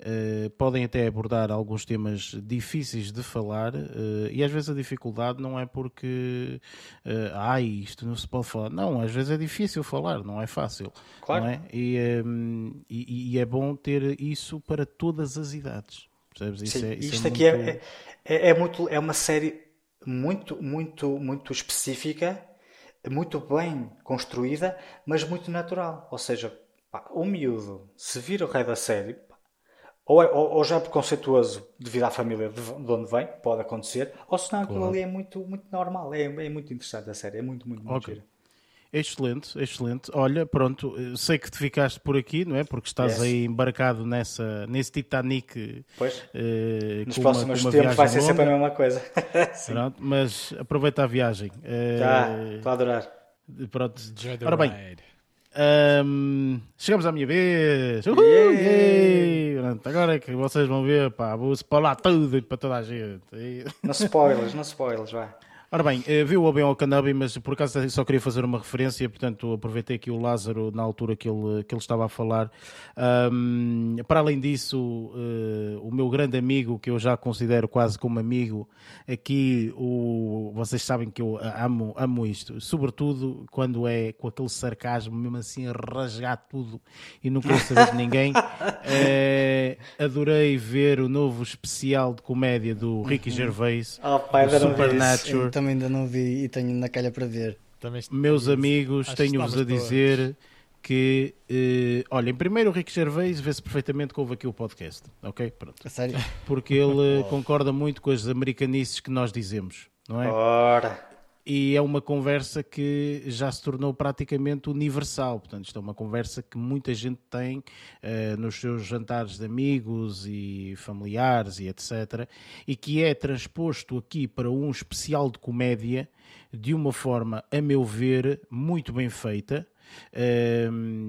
uh, podem até abordar alguns temas difíceis de falar, uh, e às vezes a dificuldade não é porque, uh, ai, isto não se pode falar. Não, às vezes é difícil falar, não é fácil. Claro. Não é? E, um, e, e, é bom ter isso para todas as idades. Percebes? Isso Sim, é, isso isto é aqui é muito... é, é, é, muito, é uma série muito, muito, muito específica muito bem construída, mas muito natural. Ou seja, pá, o miúdo, se vir o rei da série, pá, ou, é, ou, ou, já é preconceituoso devido à família de, de onde vem, pode acontecer, ou se não, aquilo claro. ali é muito, muito normal. É, é muito interessante a série, é muito, muito, muito okay. Excelente, excelente. Olha, pronto, sei que te ficaste por aqui, não é? Porque estás yes. aí embarcado nessa, nesse Titanic. Pois. Uh, Nos próximos uma, tempos vai ser longa. sempre a mesma coisa. pronto, mas aproveita a viagem. Uh, estou a adorar. Pronto. Ora bem, um, chegamos à minha vez. Uhul, yeah. Yeah. Pronto, agora é que vocês vão ver, pá, vou spoiler tudo para toda a gente. Não spoilers, não spoilers, vai. Ora bem, eh, viu o bem ao Kanabi, mas por acaso só queria fazer uma referência, portanto aproveitei aqui o Lázaro na altura que ele, que ele estava a falar. Um, para além disso, uh, o meu grande amigo, que eu já considero quase como amigo, aqui o, vocês sabem que eu amo, amo isto, sobretudo quando é com aquele sarcasmo, mesmo assim a rasgar tudo e não quero saber de ninguém. Uh, adorei ver o novo especial de comédia do Ricky Gervais, Oh, pai. Supernatural. Também ainda não vi e tenho na calha para ver. Também Meus amigos, tenho-vos a estamos todos. dizer que, eh, olha, em primeiro o Ricky Gervais vê-se perfeitamente que houve aqui o podcast, ok? Pronto. A sério? Porque ele eh, concorda muito com as americanices que nós dizemos, não é? Ora. E é uma conversa que já se tornou praticamente universal. Portanto, isto é uma conversa que muita gente tem eh, nos seus jantares de amigos e familiares e etc. E que é transposto aqui para um especial de comédia de uma forma, a meu ver, muito bem feita. ehm,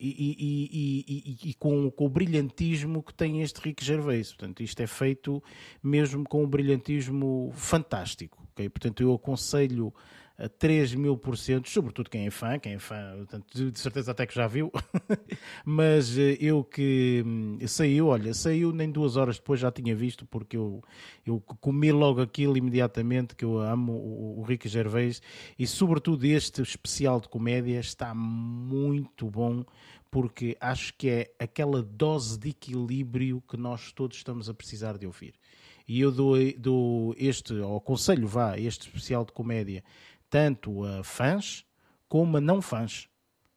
e, e- e- com, com o brilhantismo que tem este Rick Gervais. Portanto, isto é feito mesmo com um brilhantismo fantástico. ok? Portanto, eu aconselho a 3 mil por cento, sobretudo quem é fã, quem é fã, portanto, de, certeza até que já viu, mas eh, eu que hum, saiu, olha, saiu nem duas horas depois já tinha visto, porque eu, eu comi logo aquilo imediatamente, que eu amo o, o Ricky Gervais, e sobretudo este especial de comédia está muito bom, porque acho que é aquela dose de equilíbrio que nós todos estamos a precisar de ouvir. E eu dou, dou este, ou aconselho, vá, este especial de comédia, tanto a fãs como a não fãs,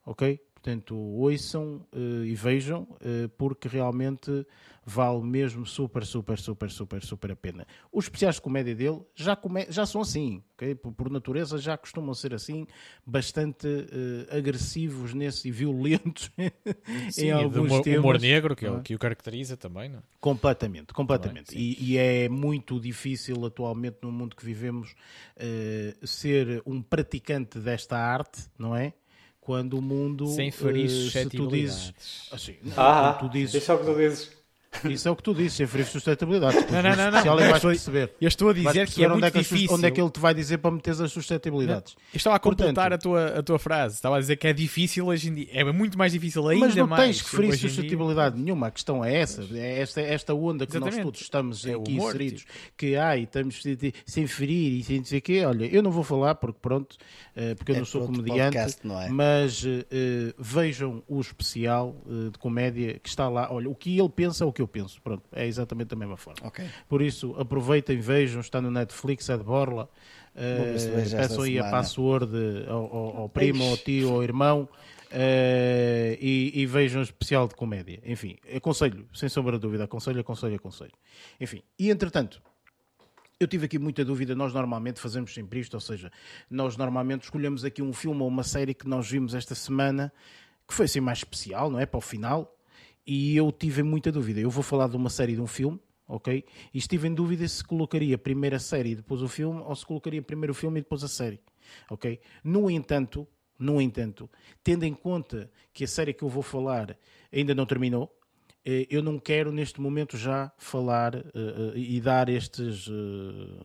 ok? Portanto, ouçam eh, e vejam, eh, porque realmente vale mesmo super, super, super, super, super a pena. Os especiais de comédia dele já, come- já são assim, ok? Por, por natureza já costumam ser assim, bastante eh, agressivos nesse e violentos Sim, em e alguns humor, temas. humor negro, que é o é? que o caracteriza também, não é? Completamente, completamente. Bem, e, e é muito difícil atualmente no mundo que vivemos ser um praticante desta arte, não é? Quando o mundo. Sem ferir eh, se tu dizes. Assim, não, Ah, tu dizes é o que tu dizes. Isso é o que tu dizes, sem ferir suscetibilidade. Não, não, não, não. Se alguém Eu vais estou- perceber. Eu estou a dizer que perceber é onde, muito é que difícil. onde é que ele te vai dizer para meter as suscetibilidades. Eu estava a completar Portanto- a, tua, a tua frase. Estava a dizer que é difícil hoje em dia. É muito mais difícil ainda Mas não mais. tens que ferir hoje em dia. suscetibilidade nenhuma. A questão é essa. É esta, esta onda que nós Exatamente. todos estamos É aqui humor, inseridos. Que ai, estamos de- de- sem ferir e sem dizer quê. Olha, eu não vou falar porque pronto, eh, porque eu É não sou comediante. podcast, não é? Mas eh, vejam o especial eh, de comédia que está lá. Olha, o que ele pensa é o que eu penso. Pronto, é exatamente da mesma forma. Ok. Por isso, aproveitem, vejam, está no Netflix, é de Borla. Uh, peçam aí a semana. password ao, ao- ao primo, ao tio, ao irmão uh, e, e vejam o especial de comédia. Enfim, aconselho, sem sombra de dúvida, aconselho, aconselho, aconselho. Enfim, e entretanto, eu tive aqui muita dúvida. Nós normalmente fazemos sempre isto, ou seja, nós normalmente escolhemos aqui um filme ou uma série que nós vimos esta semana que foi assim mais especial, não é? Para o final. E eu tive muita dúvida. Eu vou falar de uma série de um filme, ok? E estive em dúvida se colocaria primeiro a série e depois o filme ou se colocaria primeiro o filme e depois a série, ok? No entanto, no entanto, tendo em conta que a série que eu vou falar ainda não terminou, eh, eu não quero neste momento já falar eh, eh, e dar estes eh,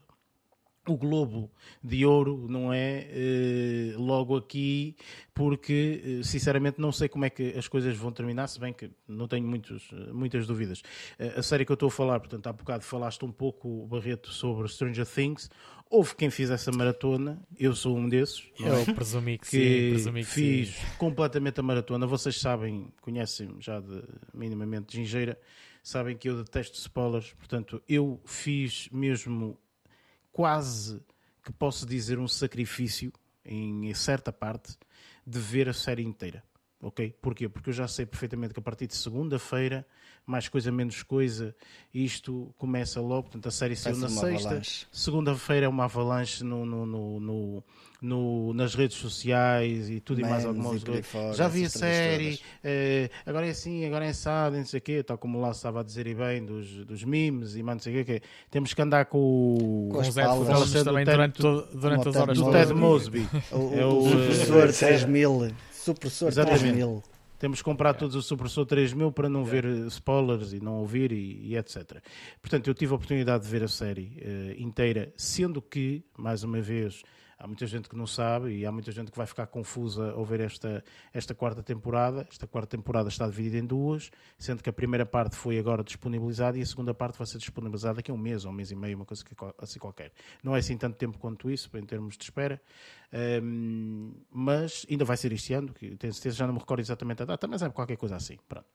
o globo de ouro, não é? Eh, logo aqui, porque eh, sinceramente não sei como é que as coisas vão terminar, se bem que não tenho muitos, muitas dúvidas. Eh, a série que eu estou a falar, portanto, há bocado falaste um pouco, Barreto, sobre Stranger Things. Houve quem fizesse a maratona, eu sou um desses. não é? Eu presumi que, sim, que presumi que fiz sim. completamente a maratona. Vocês sabem, conhecem-me já de, minimamente de gingeira, sabem que eu detesto spoilers, portanto, eu fiz mesmo quase que posso dizer um sacrifício em certa parte de ver a série inteira. Ok? Porquê? Porque eu já sei perfeitamente que a partir de segunda-feira, mais coisa menos coisa, isto começa logo. Portanto, a série saiu na sexta. avalanche. Segunda-feira é uma avalanche no, no- no- no- no- nas redes sociais e tudo e mais alguma coisa. fora, Já vi a série, eh, agora é assim, agora é assado, não sei o quê, tal como lá se estava a dizer e bem dos, dos memes e mais não sei o quê, que temos que andar com o, Com Com as também durante, durante as horas do. Ted Mosby. O, É o, professor eh, 3000. Supressor Exatamente. 3000. Temos que comprar todos o Super Soul 3000 para não ver eh, spoilers e não ouvir e, e, etc. Portanto, eu tive a oportunidade de ver a série uh, inteira, sendo que, mais uma vez, há muita gente que não sabe e há muita gente que vai ficar confusa ao ver esta, esta quarta temporada. Esta quarta temporada está dividida em duas, sendo que a primeira parte foi agora disponibilizada e a segunda parte vai ser disponibilizada daqui a um mês ou um mês e meio, uma coisa assim qualquer. Não é assim tanto tempo quanto isso, em termos de espera, um, mas ainda vai ser este ano, que tenho certeza, já não me recordo exatamente a data, mas é qualquer coisa assim. Pronto.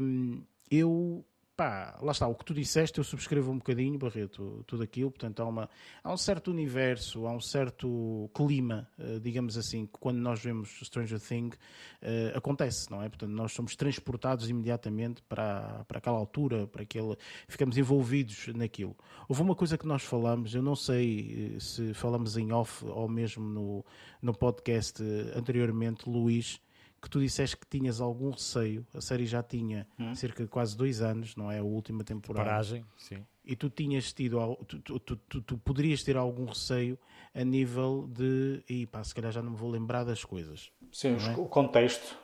Um, eu pá, lá está, o que tu disseste, eu subscrevo um bocadinho, Barreto, tudo aquilo, portanto há, uma, há um certo universo, há um certo clima, uh, digamos assim, que quando nós vemos Stranger Things uh, acontece, não é? Portanto, nós somos transportados imediatamente para, para aquela altura, para aquele, ficamos envolvidos naquilo. Houve uma coisa que nós falamos, eu não sei eh, se falamos em off ou mesmo no, no podcast anteriormente, Luís, que tu disseste que tinhas algum receio, a série já tinha hum. cerca de quase dois anos, não é? A última temporada. Paragem, sim. E tu tinhas tido, tu, tu, tu, tu, poderias ter algum receio a nível de, e pá, se calhar já não me vou lembrar das coisas. Sim, é? o contexto.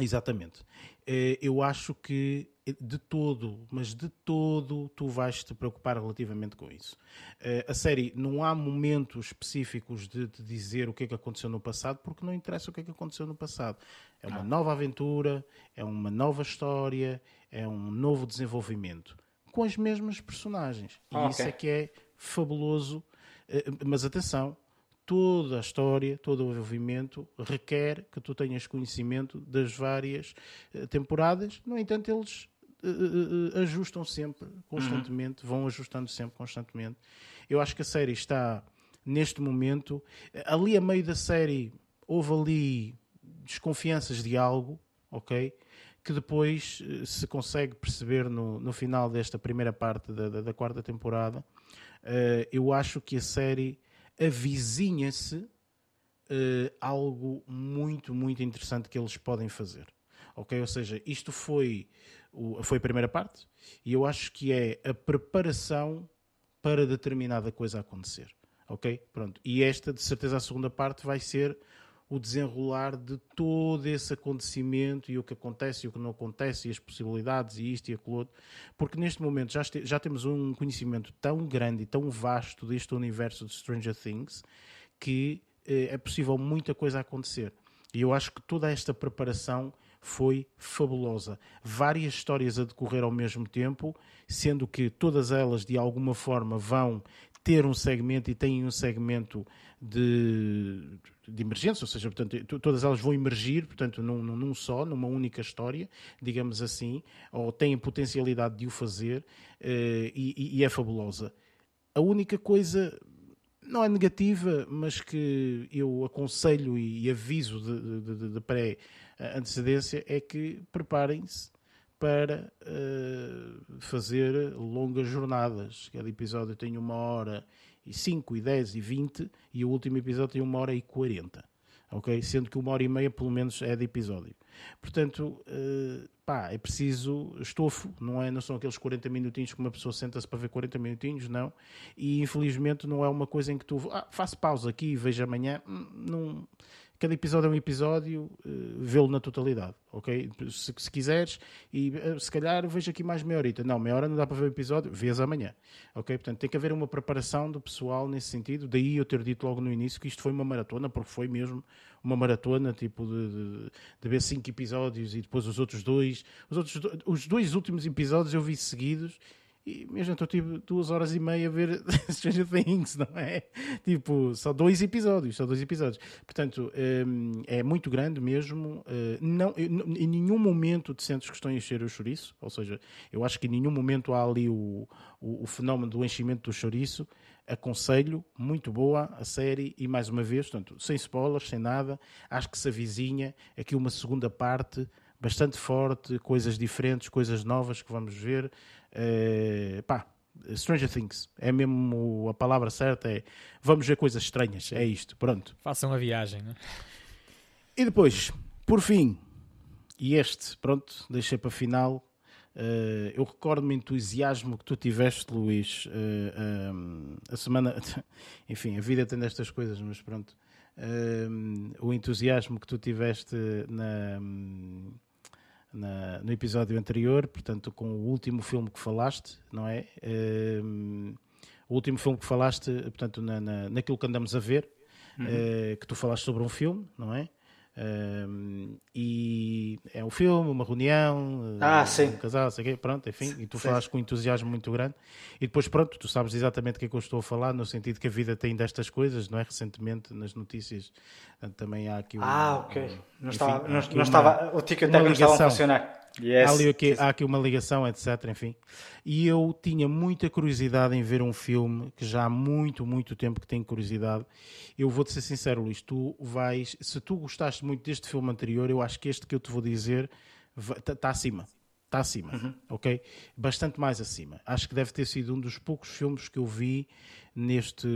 Exatamente. Eh, eu acho que de todo, mas de todo, tu vais te preocupar relativamente com isso. Uh, a série, não há momentos específicos de, de, dizer o que é que aconteceu no passado, porque não interessa o que é que aconteceu no passado. É uma ah. nova aventura, é uma nova história, é um novo desenvolvimento, com as mesmas personagens. E ah, isso é que é fabuloso. Mas atenção, toda a história, todo o envolvimento requer que tu tenhas conhecimento das várias uh, temporadas. No entanto, eles uh, ajustam sempre, constantemente, uhum. vão ajustando sempre, constantemente. Eu acho que a série está, neste momento, ali a meio da série, houve ali desconfianças de algo, ok? Que depois se consegue perceber no, no final desta primeira parte da, da, da quarta temporada. Uh, eu acho que a série avizinha-se uh, algo muito, muito interessante que eles podem fazer. Ok? Ou seja, isto foi o, foi a primeira parte, e eu acho que é a preparação para determinada coisa acontecer. Ok? Pronto. E esta, de certeza, a segunda parte vai ser o desenrolar de todo esse acontecimento e o que acontece e o que não acontece e as possibilidades e isto e aquilo outro, porque neste momento já, este, já temos um conhecimento tão grande e tão vasto deste universo de Stranger Things que eh, é possível muita coisa acontecer. E eu acho que toda esta preparação foi fabulosa. Várias histórias a decorrer ao mesmo tempo, sendo que todas elas de alguma forma vão ter um segmento e têm um segmento de, de emergência, ou seja, portanto, todas elas vão emergir, portanto, num, num só, numa única história, digamos assim, ou têm potencialidade de o fazer eh, e, e é fabulosa. A única coisa não é negativa, mas que eu aconselho e aviso de, de, de, pré-antecedência é que preparem-se para uh, fazer longas jornadas. Cada episódio tem uma hora e 5, e 10 e 20 e o último episódio tem uma hora e 40. Ok? Sendo que uma hora e meia pelo menos é de episódio. Portanto, uh, pá, é preciso estofo, não, é, não são aqueles 40 minutinhos que uma pessoa senta-se para ver 40 minutinhos, não. E infelizmente não é uma coisa em que tu ah, faço pausa aqui e vejo amanhã. Hum, não, cada episódio é um episódio, uh, vê-lo na totalidade, ok? Se, se, quiseres, e uh, se calhar vejo aqui mais meia horita. Não, meia hora não dá para ver o episódio, vês amanhã, ok? Portanto, tem que haver uma preparação do pessoal nesse sentido. Daí eu ter dito logo no início que isto foi uma maratona, porque foi mesmo uma maratona, tipo de, de, de ver cinco episódios e depois os outros dois. Os, outros, os dois últimos episódios eu vi seguidos e mesmo eu tive duas horas e meia a ver Stranger Things, não é? Tipo, só dois episódios, só dois episódios. Portanto, hum, é muito grande mesmo. Eh, não, em nenhum momento te sentes que estão a encher o chouriço, ou seja, eu acho que em nenhum momento há ali o, o, o fenómeno do enchimento do chouriço. Aconselho, muito boa a série e mais uma vez, portanto, sem spoilers, sem nada, acho que se avizinha aqui uma segunda parte bastante forte, coisas diferentes, coisas novas que vamos ver. Uh, pá, Stranger Things, é mesmo a palavra certa, é vamos ver coisas estranhas, é isto, pronto. Façam a viagem, né? E depois, por fim, e este, pronto, deixei para final. Uh, eu recordo-me o entusiasmo que tu tiveste, Luís, uh, a semana. Enfim, a vida tem destas coisas, mas pronto. um, o entusiasmo que tu tiveste na, na, no episódio anterior, portanto, com o último filme que falaste, não é? Um, o último filme que falaste, portanto, na, na, naquilo que andamos a ver, uhum. uh, que tu falaste sobre um filme, não é? Um, e é um filme, uma reunião, ah, um casal, sei quê, pronto, enfim, e tu sim. falas com um entusiasmo muito grande. E depois, pronto, tu sabes exatamente o que é que eu estou a falar, no sentido que a vida tem destas coisas, não é? Recentemente, nas notícias, também há aqui um, Ah, ok. Não, enfim, estava, não, não uma, estava, o ticket não estava a funcionar. Yes. Há, ali aqui, há aqui uma ligação, etc. Enfim. E eu tinha muita curiosidade em ver um filme que já há muito, muito tempo que tenho curiosidade. Eu vou-te ser sincero, Luís, tu vais. Se tu gostaste muito deste filme anterior, eu acho que este que eu te vou dizer está tá acima. Está acima, uhum. ok? Bastante mais acima. Acho que deve ter sido um dos poucos filmes que eu vi neste,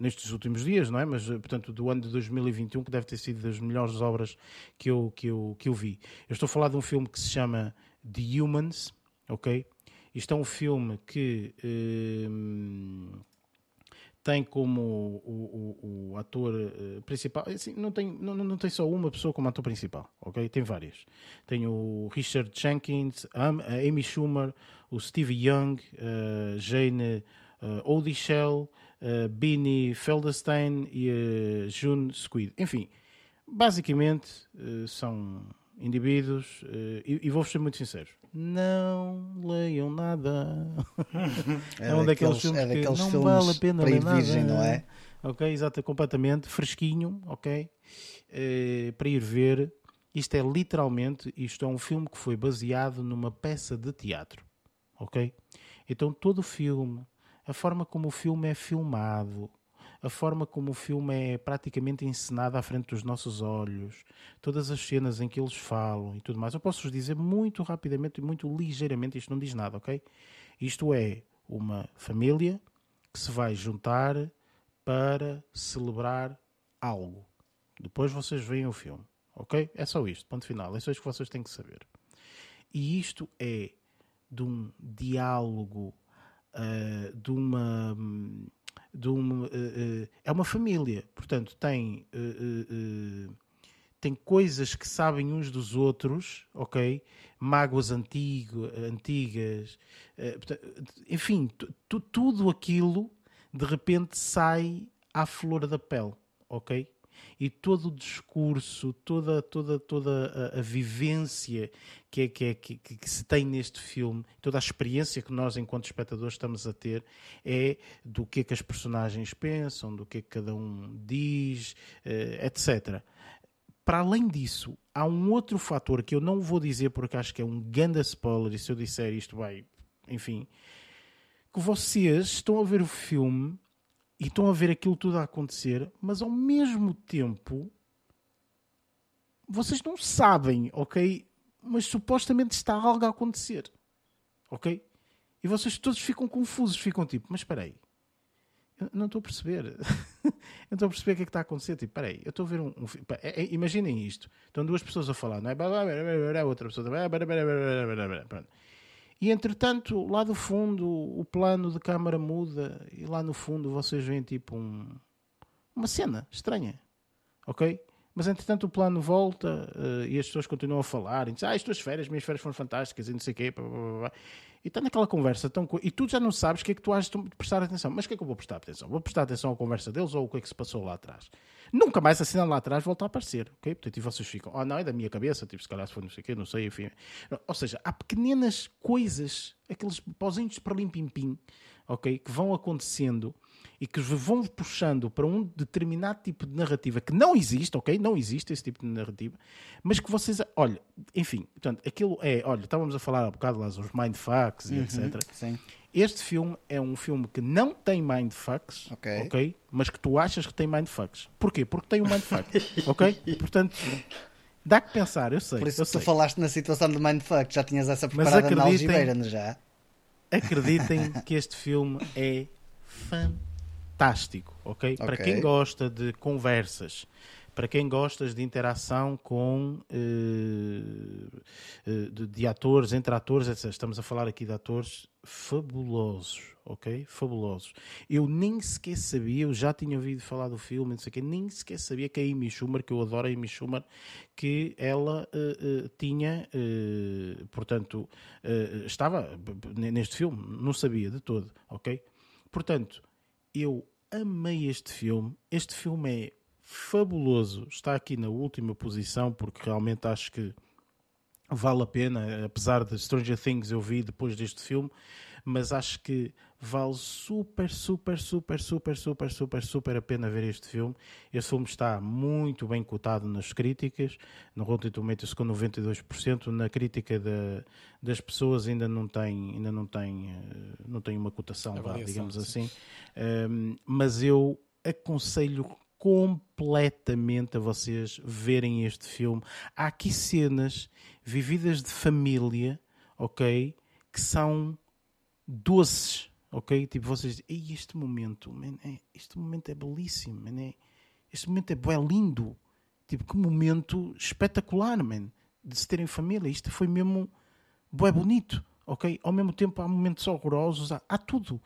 nestes últimos dias, não é? Mas, portanto, do ano de 2021, que deve ter sido das melhores obras que eu, que eu, que eu vi. Eu estou a falar de um filme que se chama The Humans, ok? Isto é um filme que. Hum, tem como o, o, o ator uh, principal, assim, não, tem, não, não tem só uma pessoa como ator principal, ok? Tem várias. Tem o Richard Jenkins, a Amy Schumer, o Steve Young, uh, Jane uh, Odishell, uh, Beanie Feldstein e uh, June Squid. Enfim, basicamente são indivíduos, e, e vou-vos ser muito sincero, não leiam nada. É, é um daqueles, daqueles filmes é daqueles que não vale a pena ler nada. Virgem, não é? Ok, exato, completamente fresquinho, ok? Uh, para ir ver. Isto é literalmente, isto é um filme que foi baseado numa peça de teatro, ok? Então todo o filme, a forma como o filme é filmado, a forma como o filme é praticamente encenado à frente dos nossos olhos, todas as cenas em que eles falam e tudo mais. Eu posso vos dizer muito rapidamente e muito ligeiramente, isto não diz nada, ok? Isto é uma família que se vai juntar para celebrar algo. Depois vocês veem o filme, ok? É só isto, ponto final. É só isto que vocês têm que saber. E isto é de um diálogo, uh, de uma. Um, de uh, uh, é uma família, portanto tem uh, tem coisas que sabem uns dos outros, ok? Mágoas antigo, antigas, enfim, tudo aquilo de repente sai à flor da pele, ok? E todo o discurso, toda, toda, toda a, a vivência que, é, que, é, que, que, se tem neste filme, toda a experiência que nós, enquanto espectadores, estamos a ter, é do que é que as personagens pensam, do que é que cada um diz, eh, etc. Para além disso, há um outro fator que eu não vou dizer porque acho que é um grande spoiler, e se eu disser isto vai, enfim, que vocês estão a ver o filme e estão a ver aquilo tudo a acontecer, mas ao mesmo tempo vocês não sabem, ok? Mas supostamente está algo a acontecer, ok? E vocês todos ficam confusos, ficam tipo, mas espera aí, não estou a perceber. eu não estou a perceber o que é que está a acontecer. Tipo, peraí, eu estou a ver um, um é, é, Imaginem isto. Estão duas pessoas a falar, não é? Outra pessoa. Pronto. E entretanto, lá do fundo, o plano de câmara muda e lá no fundo vocês veem tipo um, uma cena estranha. Ok? Mas entretanto o plano volta uh, e as pessoas continuam a falar. E dizem, ah, as tuas férias, minhas férias foram fantásticas e não sei o quê. Blá, blá, blá. E está naquela conversa tão. E tu já não sabes o que é que tu has de prestar atenção. Mas o que é que eu vou prestar atenção? Vou prestar atenção à conversa deles ou o que é que se passou lá atrás? Nunca mais a cena lá atrás volta a aparecer. Ok? Portanto, e vocês ficam, oh não, é da minha cabeça, tipo, se calhar se foi não sei o quê, não sei, enfim. Ou seja, há pequenas coisas, aqueles pozinhos para limpim-pim, ok? Que vão acontecendo e que vão puxando para um determinado tipo de narrativa que não existe, ok? Não existe esse tipo de narrativa, mas que vocês, olha, enfim, portanto, aquilo é, olha, estávamos a falar há bocado lá os mindfucks e uhum, etc. Sim. Este filme é um filme que não tem mindfucks, okay. ok? Mas que tu achas que tem mindfucks. Porquê? Porque tem um mindfuck, ok? Portanto, dá que pensar, eu sei. Por isso que tu falaste na situação de mindfuck, já tinhas essa preparada na algibeira, já? Acreditem que este filme é fantástico fantástico, ok? okay? Para quem gosta de conversas, para quem gostas de interação com uh, de, de, atores, entre atores, etc. Estamos a falar aqui de atores fabulosos, ok? Fabulosos. Eu nem sequer sabia, eu já tinha ouvido falar do filme, não sei quê, nem sequer sabia que a Amy Schumer, que eu adoro a Amy Schumer, que ela uh, tinha, portanto, estava neste filme, não sabia de todo, ok? Portanto, eu amei este filme. Este filme é fabuloso. Está aqui na última posição porque realmente acho que vale a pena, apesar de Stranger Things eu vi depois deste filme, mas acho que vale super, super, super, super, super, super, super a pena ver este filme. Este filme está muito bem cotado nas críticas, no Rotten Tomatoes com 92%, na crítica de, das pessoas ainda não tem, ainda não tem, eh, não tem uma cotação, digamos assim. Um, mas eu aconselho completamente a vocês verem este filme. Há aqui cenas vividas de família, ok? Que são doces, ok? Tipo, vocês dizem, este momento, man, é, este momento é belíssimo, man, é, este momento é bem lindo. Tipo, que momento espetacular, man, de se terem família. Isto foi mesmo bem bonito, ok? Ao mesmo tempo há momentos horrorosos, há, há tudo,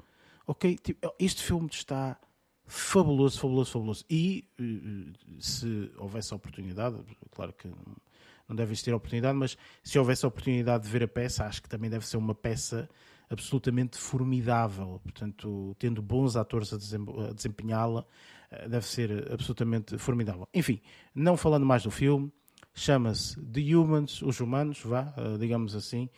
ok? Tipo, este filme está fabuloso, fabuloso, fabuloso. E eh, se houvesse oportunidade, claro que não deve existir oportunidade, mas se houvesse oportunidade de ver a peça, acho que também deve ser uma peça absolutamente formidável. Portanto, tendo bons atores a desempenhá-la, eh, deve ser absolutamente formidável. Enfim, não falando mais do filme, chama-se The Humans, Os Humanos, vá, eh, digamos assim.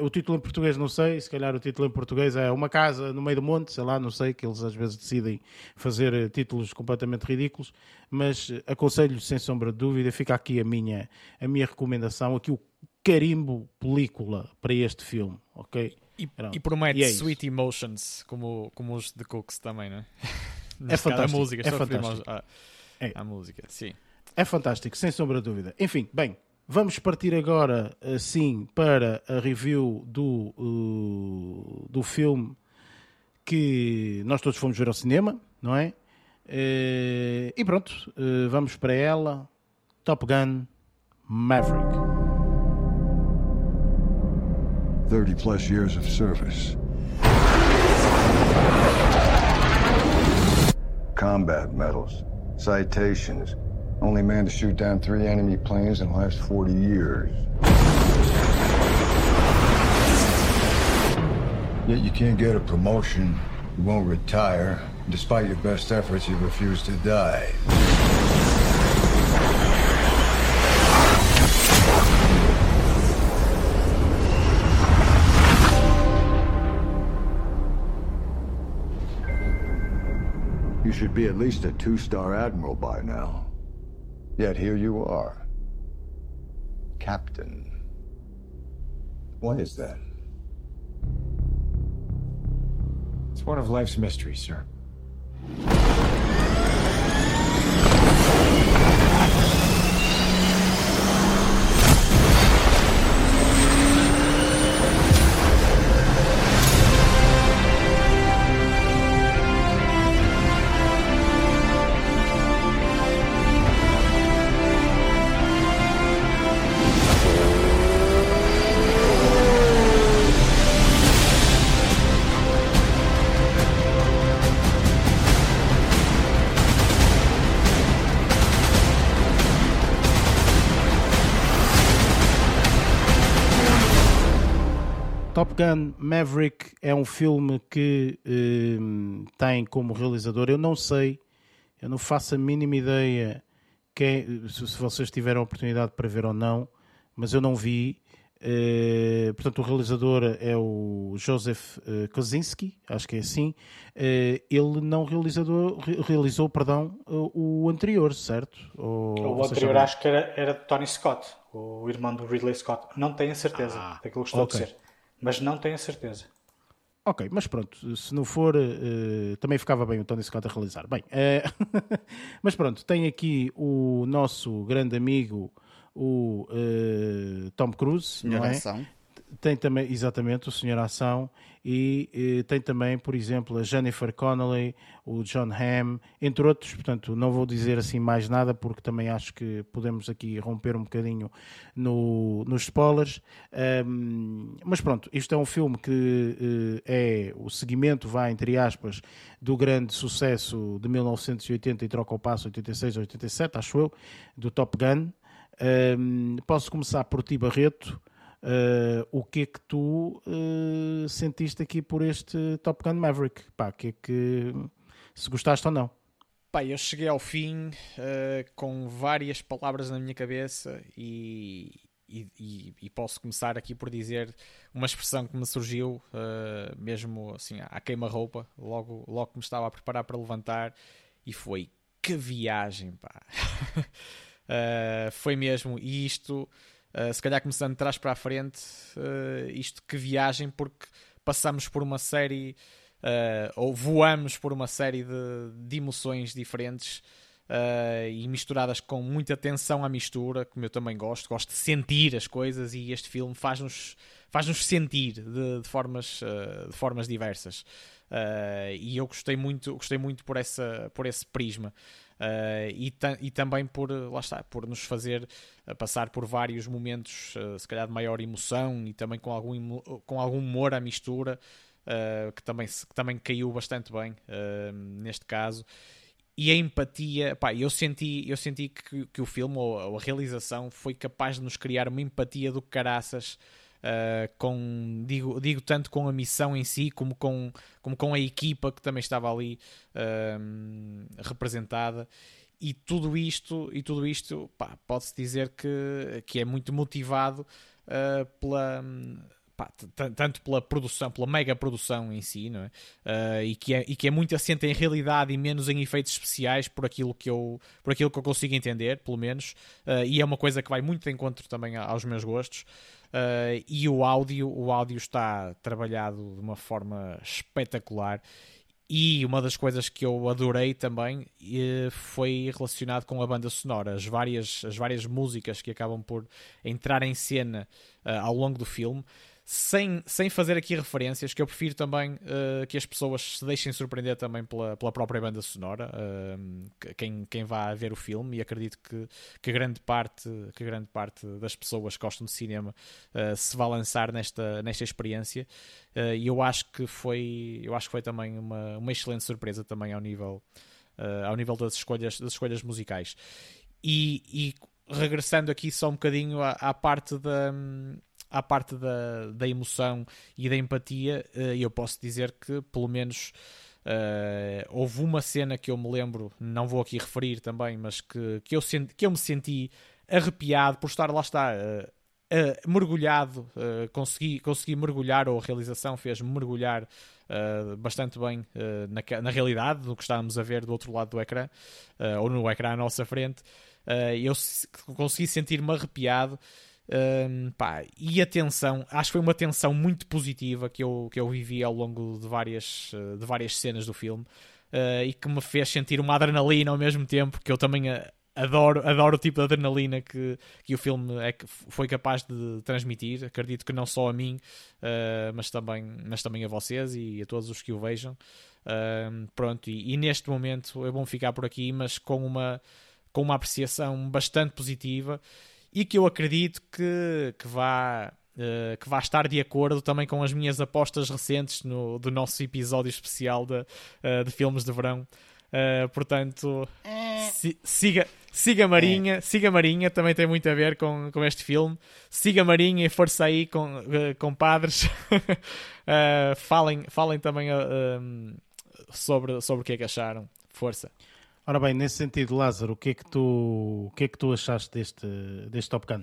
O título em português não sei, se calhar o título em português é Uma Casa no Meio do Monte, sei lá, não sei, que eles às vezes decidem fazer eh, títulos completamente ridículos, mas eh, aconselho sem sombra de dúvida, fica aqui a minha, a minha recomendação, aqui o carimbo película para este filme, ok? E, e promete e é Sweet Emotions, como, como os de Cooks também, não é? é fantástico. A música, é fantástico. A, é. a música, sim. É fantástico, sem sombra de dúvida. Enfim, bem, Vamos partir agora, assim, para a review do, uh, do filme que nós todos fomos ver ao cinema, não é? Uh, e pronto, uh, vamos para ela. Top Gun Maverick. 30 plus years of service. Combat medals, citations. Only man to shoot down three enemy planes in the last 40 years. Yet you can't get a promotion, you won't retire. Despite your best efforts, you refuse to die. Should be at least a two-star admiral by now. Yet here you are. Captain. Why is that? It's one of life's mysteries, sir. Top Gun Maverick é um filme que uh, tem como realizador, eu não sei, eu não faço a mínima ideia quem, se, vocês tiveram a oportunidade para ver ou não, mas eu não vi. Uh, portanto, o realizador é o Joseph uh, Kosinski, acho que é assim. Uh, ele não realizador, realizou perdão, o anterior, certo? Ou, o anterior acho que era, era Tony Scott, o irmão do Ridley Scott. Não tenho a certeza ah, daquilo que estou okay. a dizer mas não tenho a certeza. Ok, mas pronto, se não for, uh, também ficava bem o Tony Scott a realizar. Bem, uh, mas pronto, tem aqui o nosso grande amigo, o uh, Tom Cruise, Senhor não é? Ação. tem também, exatamente, o Senhor Ação e, tem também, por exemplo, a Jennifer Connelly, o John Hamm, entre outros. Portanto, não vou dizer assim mais nada porque também acho que podemos aqui romper um bocadinho no, nos spoilers. Um, mas pronto, isto é um filme que uh, é o seguimento, vai entre aspas, do grande sucesso de 1980 e troca o passo 86 87, acho eu, do Top Gun. Um, posso começar por ti, Barreto. Uh, o que é que tu uh, sentiste aqui por este Top Gun Maverick? Pá, que é que se gostaste ou não? Pá, eu cheguei ao fim uh, com várias palavras na minha cabeça e, e, e, e, posso começar aqui por dizer uma expressão que me surgiu mesmo assim à queima-roupa, logo, logo que me estava a preparar para levantar e foi que viagem, pá! foi mesmo, isto Uh, se calhar começando de trás para a frente, uh, isto que viagem, porque passamos por uma série, uh, ou voamos por uma série de, de emoções diferentes e misturadas com muita tensão à mistura, como eu também gosto, gosto de sentir as coisas e este filme faz-nos faz-nos sentir de, de formas, de formas diversas. e eu gostei muito, gostei muito por, essa, por esse prisma. Uh, e, e, também por, lá está, por nos fazer uh, passar por vários momentos, uh, se calhar de maior emoção e também com algum, com algum humor à mistura, que, também, que também caiu bastante bem neste caso. E a empatia, pá, eu senti, eu senti que, que o filme ou, ou a realização foi capaz de nos criar uma empatia do caraças uh, com, digo, digo tanto com a missão em si, como com, como com a equipa que também estava ali uh, representada. E tudo isto, e tudo isto pode-se dizer que, que é muito motivado uh, pela, Pá, tanto pela produção, pela mega produção em si, não é? Uh, e, que é e que é muito assente em realidade e menos em efeitos especiais, por aquilo que eu, por aquilo que eu consigo entender, pelo menos. Uh, e é uma coisa que vai muito de encontro também aos meus gostos. Uh, e o áudio, o áudio está trabalhado de uma forma espetacular. E uma das coisas que eu adorei também foi relacionado com a banda sonora, as várias, as várias músicas que acabam por entrar em cena ao longo do filme sem, sem fazer aqui referências, que eu prefiro também uh, que as pessoas se deixem surpreender também pela, pela própria banda sonora, uh, quem, quem vá ver o filme, e acredito que, que, grande parte, que grande parte das pessoas que gostam de cinema uh, se vá lançar nesta, nesta experiência, e eu acho que foi, eu acho que foi também uma, uma excelente surpresa também ao nível, ao nível das, escolhas, das escolhas musicais. E, e regressando aqui só um bocadinho à, à parte da à parte da, da emoção e da empatia, uh, eu posso dizer que, pelo menos, uh, houve uma cena que eu me lembro, não vou aqui referir também, mas que, que, eu, senti, que eu me senti arrepiado por estar lá está. Uh, Uh, mergulhado, uh, consegui, consegui mergulhar, ou a realização fez-me mergulhar uh, bastante bem na, na, realidade do que estávamos a ver do outro lado do ecrã, ou no ecrã à nossa frente. eu consegui sentir-me arrepiado um, pá, e a tensão, acho que foi uma tensão muito positiva que eu, que eu vivi ao longo de várias, eh, de várias cenas do filme uh, e que me fez sentir uma adrenalina ao mesmo tempo, que eu também eh, adoro, adoro o tipo de adrenalina que, que o filme é, foi capaz de transmitir. Acredito que não só a mim, uh, mas, também, mas também a vocês e a todos os que o vejam. Uh, pronto, e, e, neste momento é bom ficar por aqui, mas com uma, com uma apreciação bastante positiva e que eu acredito que, que vá. Uh, que vá estar de acordo também com as minhas apostas recentes no, do nosso episódio especial de, uh, de filmes de verão. Uh, portanto, si, siga, siga Marinha, é. siga Marinha, também tem muito a ver com, com este filme. Siga Marinha e força aí com, com padres. falem, falem também sobre, sobre o que é que acharam. Força. Ora bem, nesse sentido, Lázaro, o que é que tu, o que é que tu achaste deste, deste Top Gun?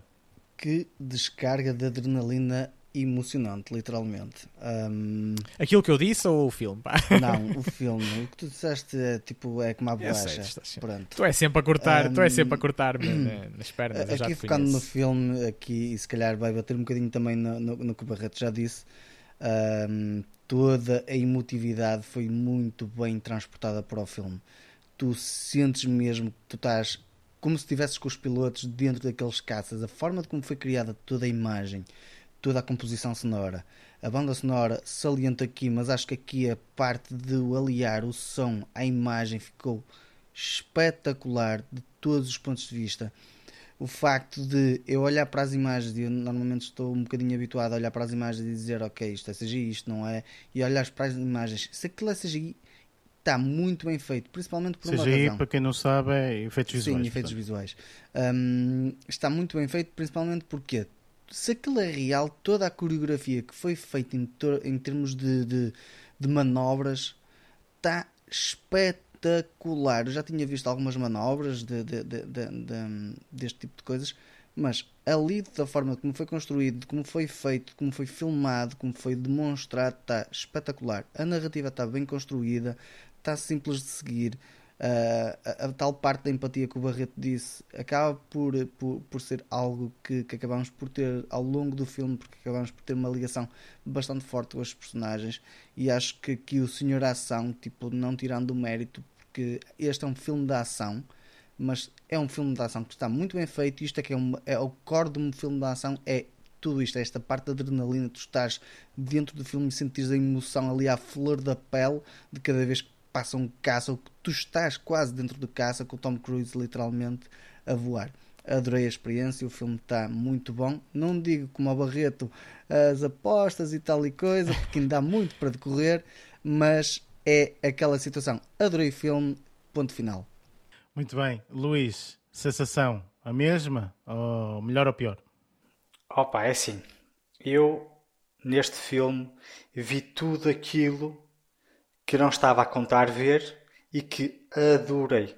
Que descarga de adrenalina emocionante, literalmente. Um... Aquilo que eu disse ou o filme? Não, o filme. O que tu disseste é tipo é como a bolacha. Pronto. Tu és sempre a cortar, um... tu és sempre a cortar nas pernas. Aqui focando no filme, aqui e se calhar vai bater um bocadinho também no, no, no que o Barreto já disse. Um, toda a emotividade foi muito bem transportada para o filme tu sentes mesmo que tu estás como se estivesses com os pilotos dentro daqueles caças, a forma de como foi criada toda a imagem, toda a composição sonora. A banda sonora salienta aqui, mas acho que aqui a parte de aliar o som à imagem ficou espetacular de todos os pontos de vista. O facto de eu olhar para as imagens, e eu normalmente estou um bocadinho habituado a olhar para as imagens e dizer, ok, isto é CGI, isto não é, e olhar para as imagens, se aquilo é CGI, está muito bem feito, principalmente por uma CGI, razão. para quem não sabe, é efeitos visuais. Sim, efeitos portanto. visuais. Hum, está muito bem feito, principalmente porque se aquilo é real, toda a coreografia que foi feita em, em termos de, de, de manobras está espetacular. Eu já tinha visto algumas manobras de- deste tipo de coisas, mas ali da forma como foi construído, como foi feito, como foi filmado, como foi demonstrado, está espetacular. A narrativa está bem construída, está simples de seguir. Uh, a, a tal parte da empatia que o Barreto disse acaba por, por, por ser algo que, que acabamos por ter ao longo do filme, porque acabamos por ter uma ligação bastante forte com os personagens. E acho que aqui o Senhor Ação, tipo, não tirando o mérito, porque este é um filme de ação, mas é um filme de ação que está muito bem feito. Isto é que é, um, é o core de um filme de ação, é tudo isto, é esta parte da adrenalina, tu estás dentro do filme e sentires a emoção ali à flor da pele de cada vez que passa um caça, ou que tu estás quase dentro do caça, com o Tom Cruise literalmente a voar. Adorei a experiência, o filme está muito bom. Não digo como ao Barreto as apostas e tal e coisa, porque ainda há muito para decorrer, mas é aquela situação. Adorei o filme, ponto final. Muito bem. Luís, sensação, a mesma? Ou melhor ou pior? Opa, é assim. Eu, neste filme, vi tudo aquilo que não estava a contar ver e que adorei.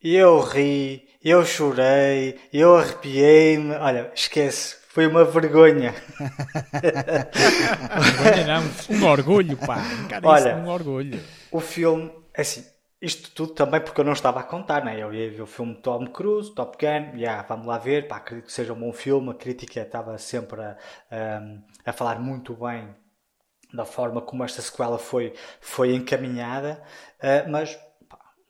Eu ri, eu chorei, eu arrepiei-me. Olha, esquece, foi uma vergonha. Vergonha não, um orgulho, pá. Cara, Olha, é um orgulho. O filme, é assim, isto tudo também porque eu não estava a contar, né? Eu ia ver o filme Tom Cruise, Top Gun, yeah, vamos lá ver, pá, acredito que seja um bom filme, a crítica estava sempre a, a, a falar muito bem da forma como esta sequela foi, foi encaminhada, uh, mas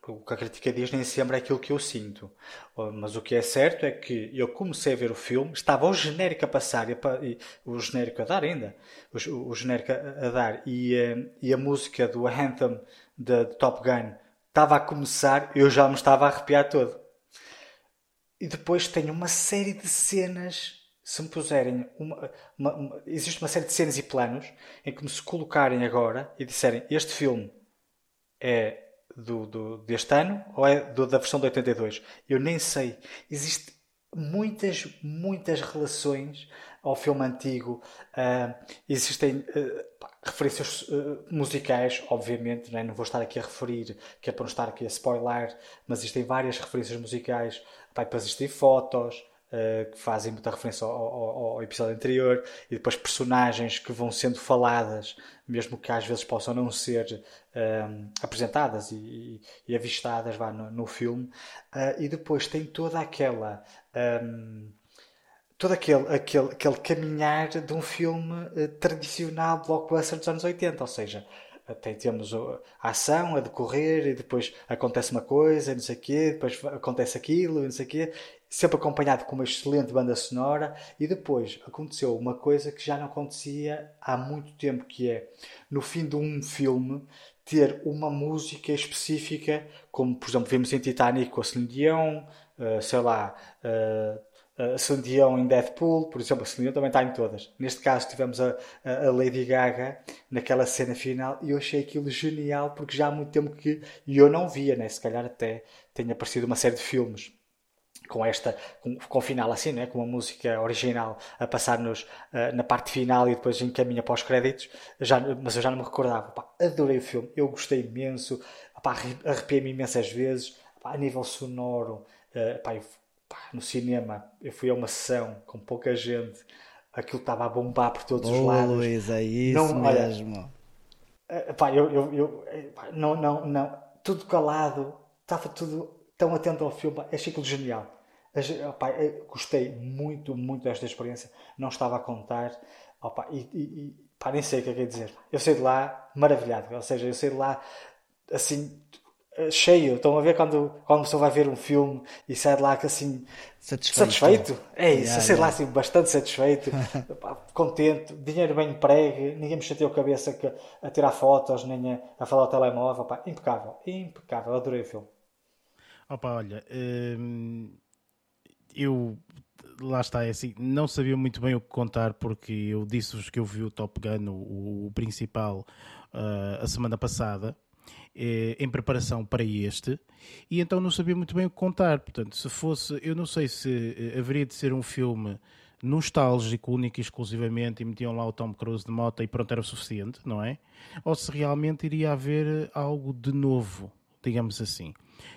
o que a crítica diz nem sempre é aquilo que eu sinto. Uh, mas o que é certo é que eu comecei a ver o filme, estava o genérico a passar, e, o genérico a dar ainda, o, o genérico a, dar, e, uh, e, a música do Anthem de, de Top Gun estava a começar, eu já me estava a arrepiar todo. E depois tem uma série de cenas se me puserem uma, uma, uma, existe uma série de cenas e planos em que me se colocarem agora e disserem este filme é do, do deste ano ou é do, da versão de 82 eu nem sei. Existe muitas muitas relações ao filme antigo. Uh, existem uh, referências uh, musicais obviamente né? não vou estar aqui a referir que é para não estar aqui a spoiler mas existem várias referências musicais. Pá, depois existem fotos Uh, que fazem muita referência ao, ao, ao, episódio anterior e depois personagens que vão sendo faladas, mesmo que às vezes possam não ser um, apresentadas e, e, avistadas vá, no, no filme. Uh, e depois tem toda aquela. Um, todo aquele, aquele, aquele caminhar de um filme uh, tradicional blockbuster dos anos 80, ou seja, até temos a ação a decorrer e depois acontece uma coisa, não sei o quê, depois acontece aquilo, não sei o quê, sempre acompanhado com uma excelente banda sonora e depois aconteceu uma coisa que já não acontecia há muito tempo, que é no fim de um filme ter uma música específica, como por exemplo vimos em Titanic com a Celine Dion, uh, sei lá, uh, a Celine Dion em Deadpool, por exemplo, a Celine Dion também está em todas. Neste caso tivemos a, a, Lady Gaga naquela cena final e eu achei aquilo genial porque já há muito tempo que eu não via, né? se calhar até tenha aparecido uma série de filmes com esta com, com o final assim, né? com uma música original a passar-nos uh, na parte final e depois encaminha para os créditos, já, mas eu já não me recordava. Pá, adorei o filme, eu gostei imenso, arrepiei-me imensas vezes, pá, a nível sonoro, uh, pá, eu, pá, no cinema, eu fui a uma sessão com pouca gente, aquilo estava a bombar por todos os lados. Luís, é isso não, mesmo. Olha, pá, eu, eu, eu pá, não, não, não, tudo calado, estava tudo tão atento ao filme, achei aquilo genial. Opa, gostei muito, muito desta experiência. Não estava a contar. Opa, e, e pá, nem sei o que é que é dizer. Eu saí de lá maravilhado. Ou seja, eu saí de lá assim, eh, cheio. Estão a ver quando, quando a pessoa vai ver um filme e sai de lá que assim Satisfeito. satisfeito? É isso, Yeah, sai de lá yeah. assim bastante satisfeito, contente, dinheiro bem empregue, ninguém me chateou a cabeça que, a tirar fotos, nem a, a falar ao telemóvel, pá, impecável, impecável, adorei o filme. Opa, olha, hum, eu lá está, é assim, não sabia muito bem o que contar porque eu disse-vos que eu vi o Top Gun, o, o principal, ah, a semana passada, eh, em preparação para este, e então não sabia muito bem o que contar. Portanto, se fosse, eu não sei se eh, haveria de ser um filme nostálgico, único e exclusivamente, e metiam lá o Tom Cruise de moto e pronto, era o suficiente, não é? Ou se realmente iria haver algo de novo, digamos assim.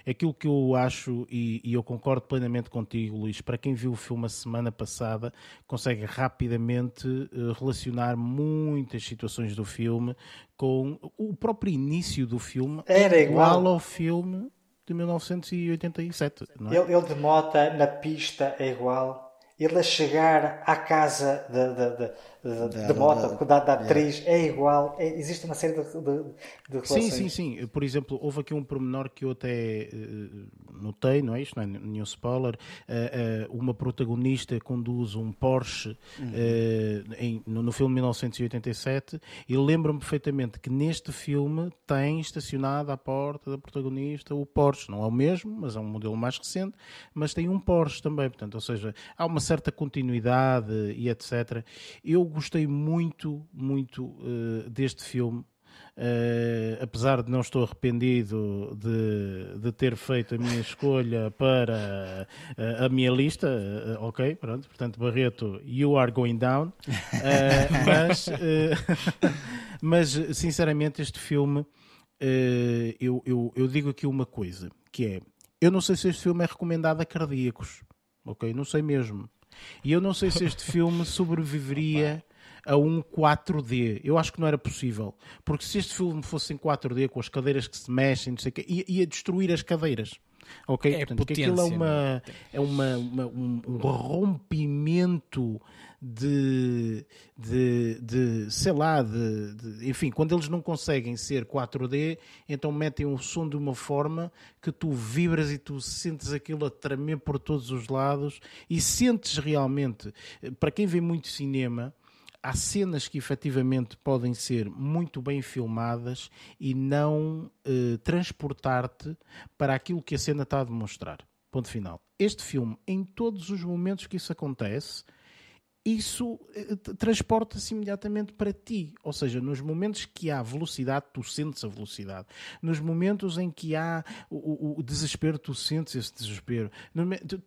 Aquilo que eu acho, e, e eu concordo plenamente contigo, Luís, para quem viu o filme a semana passada, consegue rapidamente eh, relacionar muitas situações do filme com o próprio início do filme, Era é igual. ao filme de 1987, não é? Ele, ele de moto na pista é igual. Ele a chegar à casa de, de, de, Da- da- atriz, é igual. É- existe uma série de, de, de Sim, sim, sim. Por exemplo, houve aqui um pormenor que eu até eh, notei, não é isto? Não é nenhum spoiler. Eh, eh, uma protagonista conduz um Porsche eh, em- no, no filme 1987 e lembro-me perfeitamente que neste filme tem estacionado à porta da protagonista o Porsche. Não é o mesmo, mas é um modelo mais recente, mas tem um Porsche também. Portanto, ou seja, há uma certa continuidade e etc. Eu gostei muito, muito eh, deste filme. Uh, apesar de não estou arrependido de, de ter feito a minha escolha para uh, a minha lista, uh, ok, pronto, portanto, Barreto, you are going down. Uh, mas, uh, mas, sinceramente, este filme, uh, eu, eu, eu digo aqui uma coisa, que é, eu não sei se este filme é recomendado a cardíacos, ok, não sei mesmo. E eu não sei se este filme sobreviveria a um 4D. Eu acho que não era possível. Porque se este filme fosse em 4D, com as cadeiras que se mexem, não sei o quê, ia, ia destruir as cadeiras. Ok? É Portanto, que aquilo é, potência, uma, é uma, uma- um, um rompimento de, de, de sei lá, de, de- enfim, quando eles não conseguem ser 4D, então metem o som de uma forma que tu vibras e tu sentes aquilo a tremer por todos os lados e sentes realmente, eh, para quem vê muito cinema, há cenas que efetivamente podem ser muito bem filmadas e não eh, transportar-te para aquilo que a cena está a demonstrar. Ponto final. Este filme, em todos os momentos que isso acontece, isso eh, transporta-se imediatamente para ti. Ou seja, nos momentos que há velocidade, tu sentes a velocidade. Nos momentos em que há o, o- desespero, tu sentes esse desespero.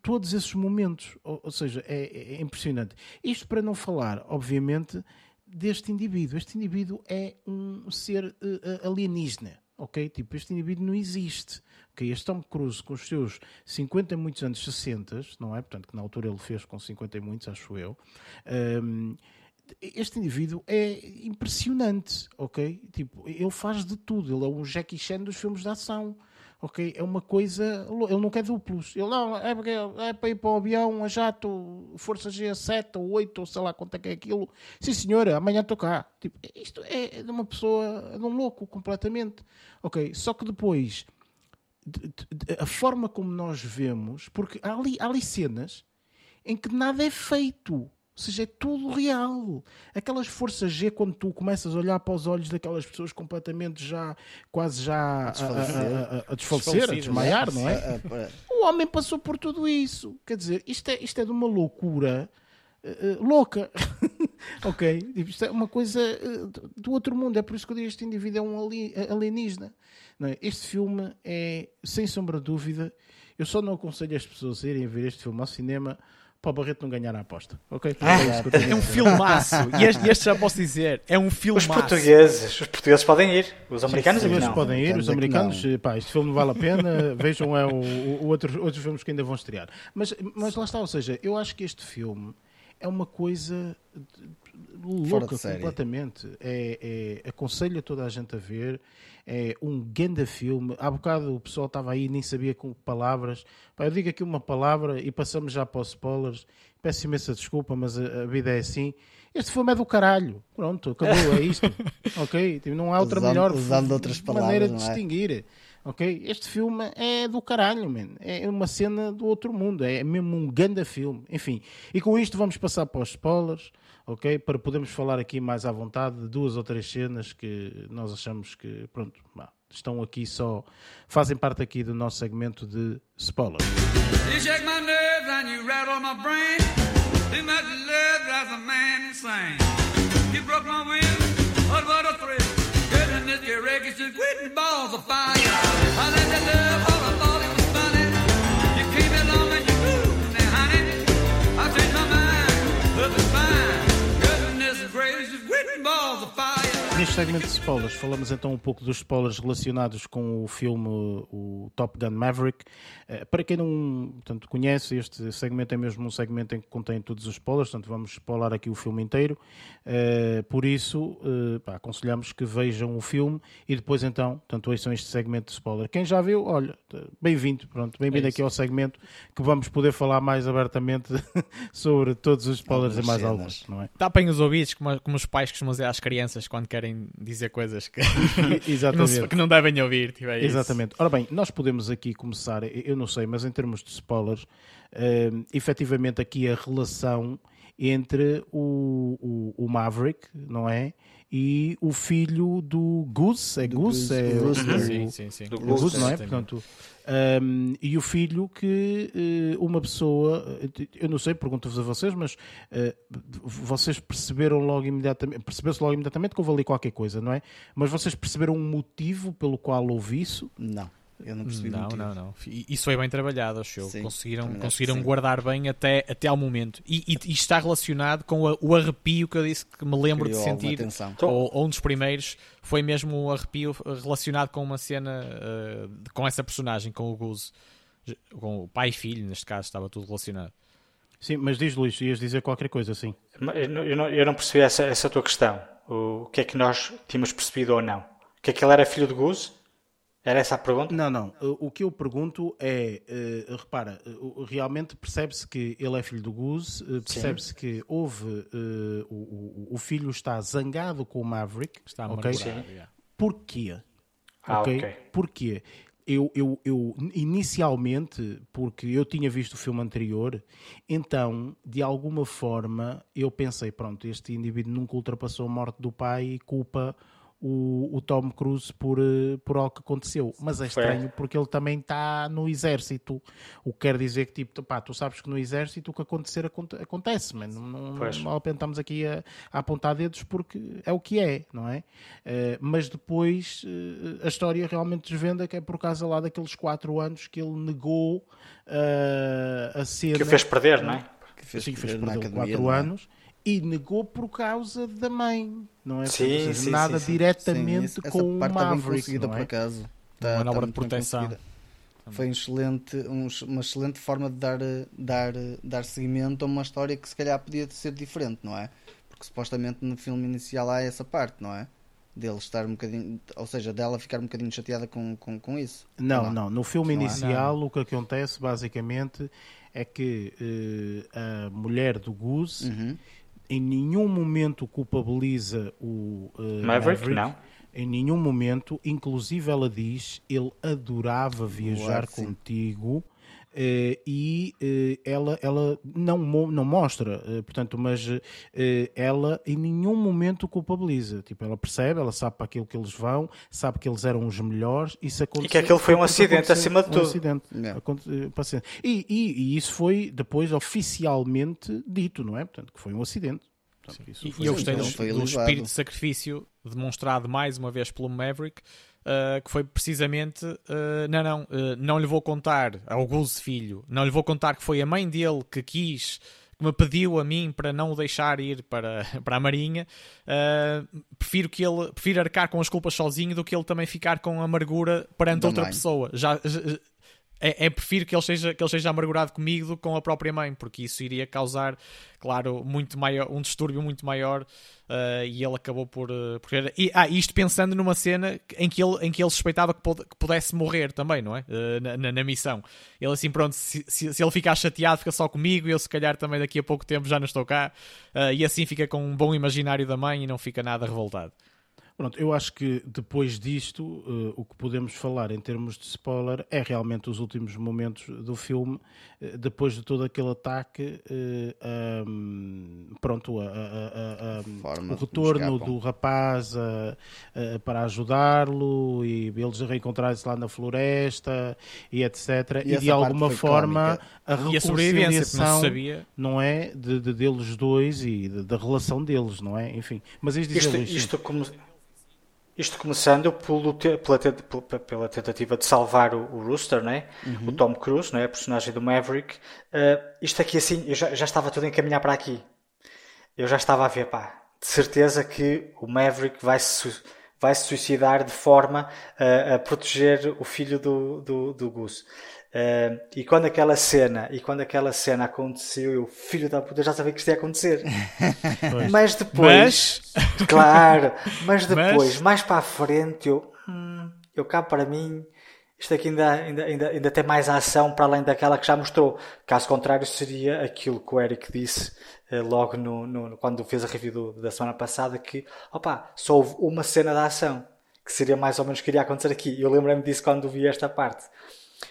Todos esses momentos. Ou, ou seja, é, é impressionante. Isto para não falar, obviamente, deste indivíduo. Este indivíduo é um ser eh, eh, alienígena. Ok? Tipo, este indivíduo não existe. Este Tom Cruise, com os seus 50 e muitos anos, 60, não é? Portanto, que na altura ele fez com 50 e muitos, acho eu. Hum, este indivíduo é impressionante, ok? Tipo, ele faz de tudo. Ele é um Jackie Chan dos filmes de ação. Ok? É uma coisa. Ele não quer duplos. Ele não, é, porque é para ir para o avião, a jato, força G7 ou 8, ou sei lá quanto é que é aquilo. Sim, senhora, amanhã estou cá. Tipo, isto é de uma pessoa, de um louco completamente. Ok? Só que depois, de- de- de- a forma como nós vemos, porque há ali, há ali cenas em que nada é feito. Ou seja, é tudo real. Aquelas forças G, quando tu começas a olhar para os olhos daquelas pessoas completamente já, quase já a, desfalecer. a- a- a desfalecer, a desmaiar, não é? Ah, ah, O homem passou por tudo isso. Quer dizer, isto é, isto é de uma loucura eh, louca. ok? Tipo, Isto é uma coisa eh, do- outro mundo. É por isso que eu digo que este indivíduo é um ali- alienígena. Não é? Este filme é, sem sombra de dúvida, eu só não aconselho as pessoas a irem ver este filme ao cinema para o Barreto não ganhar a aposta. Ok? É isso que eu tenho a É um filmaço. E este, este já posso dizer. É um Os filmaço. portugueses, os portugueses podem ir, os americanos Os portugueses não. podem ir, os Americanos é americanos, pá, este filme vale a pena, vejam é o, o- o outro- outros filmes que ainda vão estrear. Mas, mas lá está, ou seja, eu acho que este filme é uma coisa louca completamente. É, é- aconselho a toda a gente a ver. É um grande filme. Há bocado o pessoal estava aí e nem sabia com palavras. Pá, eu digo aqui uma palavra e passamos já para os spoilers. Peço imensa desculpa, mas a, a vida é assim. Este filme é do caralho. Pronto, acabou, é isto. ok? Tipo, não há outra Usando- melhor usando outras maneira de palavras, é? Ok? Este filme é do caralho, man. É uma cena do outro mundo. É mesmo um ganda filme. Enfim, e com isto vamos passar para os spoilers, ok? Para podermos falar aqui mais à vontade de duas ou três cenas que nós achamos que, pronto, estão aqui só, fazem parte aqui do nosso segmento de spoilers. You shake my nerves and you rattle my brain. Love a man insane. You broke my what a thrill. Goodness, your just quitting balls of fire. Neste segmento de spoilers, falamos então um pouco dos spoilers relacionados com o filme o Top Gun Maverick. Eh, Para quem não portanto, conhece, este segmento é mesmo um segmento em que contém todos os spoilers, portanto vamos spoiler aqui o filme inteiro. Eh, Por isso, eh, pá, aconselhamos que vejam o filme e depois então, portanto, ouçam este segmento de spoiler. Quem já viu, olha, bem-vindo, pronto, bem-vindo É aqui ao segmento que vamos poder falar mais abertamente sobre todos os spoilers Algumas e mais cenas. alguns, não é? Tapem os ouvidos, como, como os pais costumam dizer às crianças quando querem dizer coisas que, que, não, se- que não devem ouvir. Tipo, é isso. Exatamente. Ora bem, nós podemos aqui começar, eu não sei, mas em termos de spoilers, eh, efetivamente aqui a relação entre o, o, o Maverick, não é? E o filho do Goose, é Goose? Goose, é o Rooster. o- Sim, sim, sim. Do o Goose, não é? Portanto, um, e o filho que eh, uma pessoa, eh, eu não sei, pergunto-vos a vocês, mas eh, vocês perceberam logo imediatamente, percebeu-se logo imediatamente que houve ali qualquer coisa, não é? Mas vocês perceberam um motivo pelo qual houve isso? Não, eu não percebi Não, não, não. Isso foi bem trabalhado, acho eu. Sim, conseguiram conseguiram sim. guardar bem até, até ao momento. E, e, e está relacionado com a- o arrepio que eu disse que me lembro Criou de sentir. tensão. Ou, ou um dos primeiros foi mesmo um arrepio relacionado com uma cena de- com essa personagem, com o Goose. Com o pai e filho, neste caso, estava tudo relacionado. Sim, mas diz Luís, ias dizer qualquer coisa assim. Eu não, eu não- percebi essa, essa tua questão. O, que é que nós tínhamos percebido ou não? Que aquele era filho de Goose? Era essa a pergunta? Não, não. O que eu pergunto é, eh, repara, eh, realmente percebe-se que ele é filho do Goose, eh, percebe-se que houve, eh, o, o- filho está zangado com o Maverick, Está ok? amargurado, yeah. Porquê? Ah, ok? ok. Porquê? Eu, eu, eu, inicialmente, porque eu tinha visto o filme anterior, então, de alguma forma, eu pensei, pronto, este indivíduo nunca ultrapassou a morte do pai e culpa o, o Tom Cruise por, eh, por algo que aconteceu. Mas é Foi. estranho porque ele também está no exército. O que quer dizer que, tipo, pá, tu sabes que no exército o que acontecer aconte- acontece, man. Não, não, Pois. não aqui a, a apontar dedos porque é o que é, não é? Eh, mas depois eh, a história realmente desvenda que é por causa lá daqueles quatro anos que ele negou eh, a cena. Que o fez perder, não é? Que fez, Sim, fez perder na perder academia, quatro é? anos e negou por causa da mãe, não é? Sim, seja, sim, nada sim, diretamente Sim, com o parte está bem Maverick, não por é? acaso. Uma Está, manobra está de proteção. Foi um excelente, um- uma excelente forma de dar, dar, dar seguimento a uma história que se calhar podia ser diferente, não é? Porque supostamente no filme inicial há essa parte, não é? Dele estar um bocadinho, ou seja, dela ficar um bocadinho chateada com, com, com isso. Não, há? não. No filme Não inicial, o que acontece basicamente é que eh, a mulher do Goose Uhum. Em nenhum momento culpabiliza o eh, Maverick, não. Em nenhum momento, inclusive ela diz, ele adorava viajar sim. contigo. eh, e eh, ela, ela não, não mostra, eh, portanto, mas eh, ela em nenhum momento culpabiliza. Tipo, ela percebe, ela sabe para aquilo que eles vão, sabe que eles eram os melhores. Isso aconteceu, que aquilo foi um acidente acima de um tudo. acidente. Eh, paciente. E, e- e isso foi depois oficialmente dito, não é? Portanto, que foi um acidente. Portanto, isso E, foi e eu um gostei do, do espírito de sacrifício demonstrado mais uma vez pelo Maverick, uh, que foi precisamente: uh, não, não, uh, não lhe vou contar ao Goose filho, não lhe vou contar que foi a mãe dele que quis. Que me pediu a mim para não o deixar ir para, para a Marinha, prefiro que ele prefiro arcar com as culpas sozinho do que ele também ficar com amargura perante Da outra mãe. pessoa. Já, já- é, é prefiro que ele, seja, que ele seja amargurado comigo do que com a própria mãe, porque isso iria causar, claro, muito maior, um distúrbio muito maior uh, e ele acabou por. uh, por e, ah, isto pensando numa cena em que ele, em que ele suspeitava que, pod- que pudesse morrer também, não é? Uh, na, na- na missão. Ele assim, pronto, se, se, se ele ficar chateado, fica só comigo, eu se calhar também daqui a pouco tempo já não estou cá, e assim fica com um bom imaginário da mãe e não fica nada revoltado. Pronto, eu acho que depois disto, eh, o que podemos falar em termos de spoiler é realmente os últimos momentos do filme, eh, depois de todo aquele ataque, eh, ahm, pronto, a- a- a- a- Forma o como retorno do rapaz para ajudá-lo e eles reencontrarem-se lá na floresta e etc. E E, de alguma forma cómica. a reconciliação sabia. não é de, de- deles dois e de- da relação deles, não é? Enfim, mas isto Isto, isto, come- isto começando pelo te- pela, te- pela- tentativa de salvar o, o Rooster, né? o Tom Cruise, né? a personagem do Maverick. Uh, isto aqui assim, eu já, já estava tudo a encaminhar para aqui. Eu já estava a ver, pá, de certeza que o Maverick vai se, vai se suicidar de forma a, a proteger o filho do, do, do Gus. Uh, e quando aquela cena e quando aquela cena aconteceu, eu, filho da puta, já sabia que isto ia acontecer. Mas depois, claro, mas depois, Mas- mais para a frente, eu, hum, eu cá para mim, isto aqui ainda, ainda, ainda, ainda tem mais ação para além daquela que já mostrou. Caso contrário, seria aquilo que o Eric disse eh, logo no, no- quando fez a review do- da semana passada, que opa, só houve uma cena de ação, que seria mais ou menos o que iria acontecer aqui. Eu lembrei-me disso quando vi esta parte.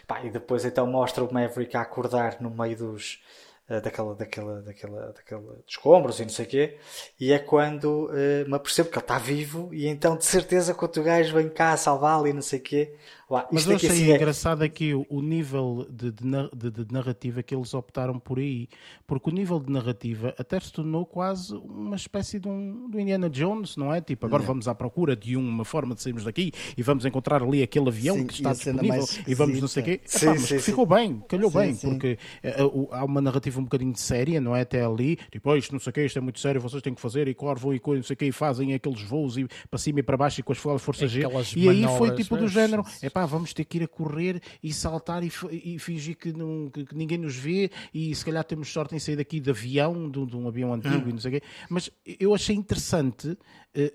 Pá, e depois então mostra o Maverick a acordar no meio dos eh, daquela, daquela, daquela, daquela escombros e não sei o quê, e é quando eh, me apercebo que ele está vivo e então de certeza que outro gajo vem cá salvá-lo e não sei o quê. Uá, Mas isto eu achei assim é- engraçado aqui o, o nível de, de de- de narrativa que eles optaram por aí, porque o nível de narrativa até se tornou quase uma espécie de um do Indiana Jones, não é? Tipo, agora vamos à procura de uma forma de sairmos daqui e vamos encontrar ali aquele avião Sim, que está disponível e vamos não sei o quê. Sim, Epá, mas sim, ficou bem, calhou Sim, bem, sim. porque eh, o- há uma narrativa um bocadinho séria, não é? Até ali, tipo, "Oh, isto não sei o quê, isto é muito sério, vocês têm que fazer, e vão e coisa, não sei o quê, e fazem aqueles voos e para cima e para baixo e com as forças G. E aí foi tipo do género, é pá, vamos ter que ir a correr e saltar e, e fingir que, não, que- que ninguém nos vê e se calhar temos sorte em sair daqui de avião, de, de um avião antigo e não sei o quê. Mas eu achei interessante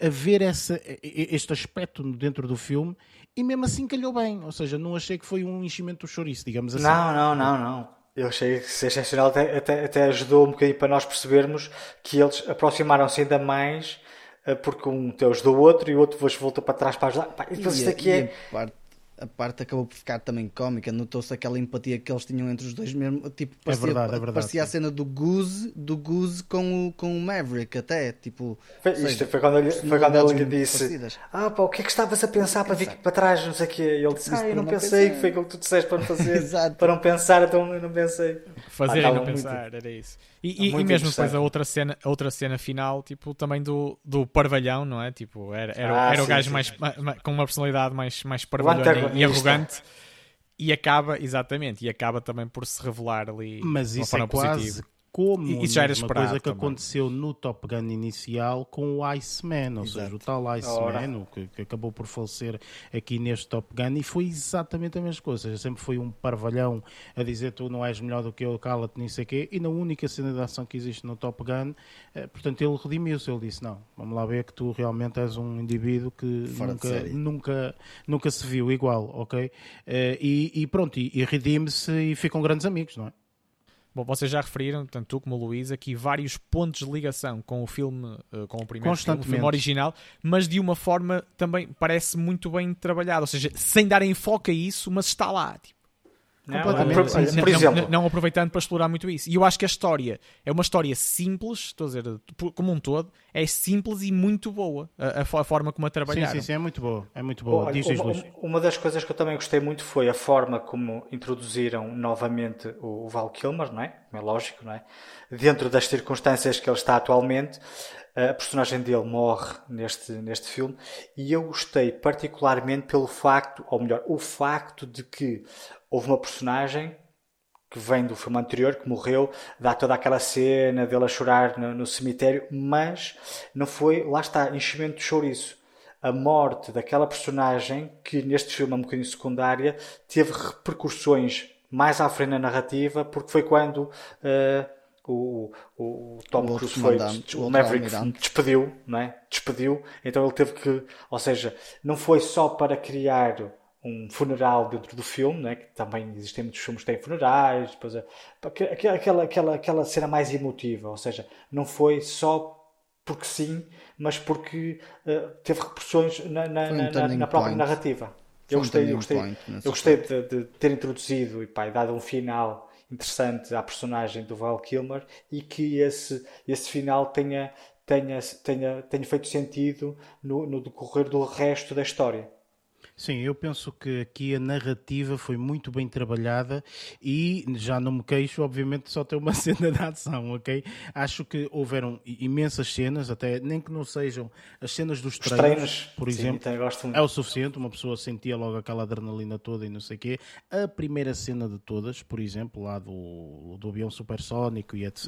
a ver essa, este aspecto dentro do filme e mesmo assim calhou bem. Ou seja, não achei que foi um enchimento do chouriço, digamos assim. Não, não, não, não. Eu achei que ser excepcional até, até, até ajudou um bocadinho para nós percebermos que eles aproximaram-se ainda mais eh, porque um te ajudou o outro e o outro depois voltou para trás para ajudar. Pá, e depois E isto aqui e é. parte, a parte acabou por ficar também cómica, notou-se aquela empatia que eles tinham entre os dois mesmo, tipo, parecia, verdade, é verdade, parecia a cena do Goose, do Goose com o, com o Maverick até, tipo, Foi, isto seja, foi quando ele, foi quando ele lhe muito disse: parecidas. Ah, pá, o que é que estavas a pensar para vir para trás? Não sei o quê. E ele disse: Ah, eu não não pensei, pensei. foi aquilo que tu disseste para não fazer. Exato. Para não pensar, então eu não pensei. Fazer Ah, e tava não muito- pensar, era isso. E, e- e muito mesmo depois a outra cena, a outra cena final, tipo, também do, do parvalhão, não é? Tipo, era, era, o- Ah, era o sim, gajo sim. mais, ma- ma- com uma personalidade mais, mais parvalhona e arrogante. E acaba, exatamente, e acaba também por se revelar ali Mas de uma isso é forma quase positiva. Como isso já era uma esperado coisa que também. aconteceu no Top Gun inicial com o Iceman, ou seja, o tal. Iceman, o que, que acabou por falecer aqui neste Top Gun, e foi exatamente a mesma coisa. Ou seja, sempre foi um parvalhão a dizer tu não és melhor do que eu, cala-te, nem sei o quê, e na única cena de ação que existe no Top Gun, eh, portanto, ele redimiu-se. Ele disse: Não, vamos lá ver que tu realmente és um indivíduo que Fora nunca, nunca, nunca se viu igual, ok? Eh, e, e pronto, e, e redime-se e ficam grandes amigos, não é? Bom, vocês já referiram, tanto tu como o Luís, aqui vários pontos de ligação com o filme, eh, com o primeiro filme, o filme original, mas de uma forma também parece muito bem trabalhada, ou seja, sem dar enfoque a isso, mas está lá. Tipo, Não, sim, sim. por não, exemplo, não- não aproveitando para explorar muito isso. E eu acho que a história é uma história simples, estou a dizer, como um todo, é simples e muito boa a, a fo- a forma como a Sim, trabalharam. sim, sim, é muito boa. É muito boa. Olha, Diz, diz, uma, uma das coisas que eu também gostei muito foi a forma como introduziram novamente o, o Val Kilmer, não é? É lógico, não é? Dentro das circunstâncias que ele está atualmente, a personagem dele morre neste, neste filme e eu gostei particularmente pelo facto, ou melhor, o facto de que houve uma personagem que vem do filme anterior, que morreu, dá toda aquela cena dele a chorar no, no cemitério, mas não foi, lá está, enchimento de chouriço. A morte daquela personagem, que neste filme é um bocadinho secundária, teve repercussões mais à frente na narrativa, porque foi quando eh, o, o, o Tom Cruise foi, o, o Maverick despediu, não é? Despediu, então ele teve que, ou seja, não foi só para criar um funeral dentro do filme, não é? que também existem muitos filmes que têm funerais, depois a- aquela, aquela, aquela, cena mais emotiva, ou seja, não foi só porque sim, mas porque uh, teve repercussões na, na, um na, na própria point. narrativa. Eu um gostei, eu gostei, point eu gostei de, de ter introduzido e pá, dado um final interessante à personagem do Val Kilmer e que esse, esse final tenha, tenha, tenha, tenha feito sentido no, no decorrer do resto da história. Sim, eu penso que aqui a narrativa foi muito bem trabalhada e já não me queixo, obviamente, só ter uma cena de ação, ok? Acho que houveram imensas cenas, até nem que não sejam as cenas dos Os treinos, treinos, por sim, exemplo. muito. É o suficiente, uma pessoa sentia logo aquela adrenalina toda e não sei o quê. A primeira cena de todas, por exemplo, lá do, do avião supersónico e etc.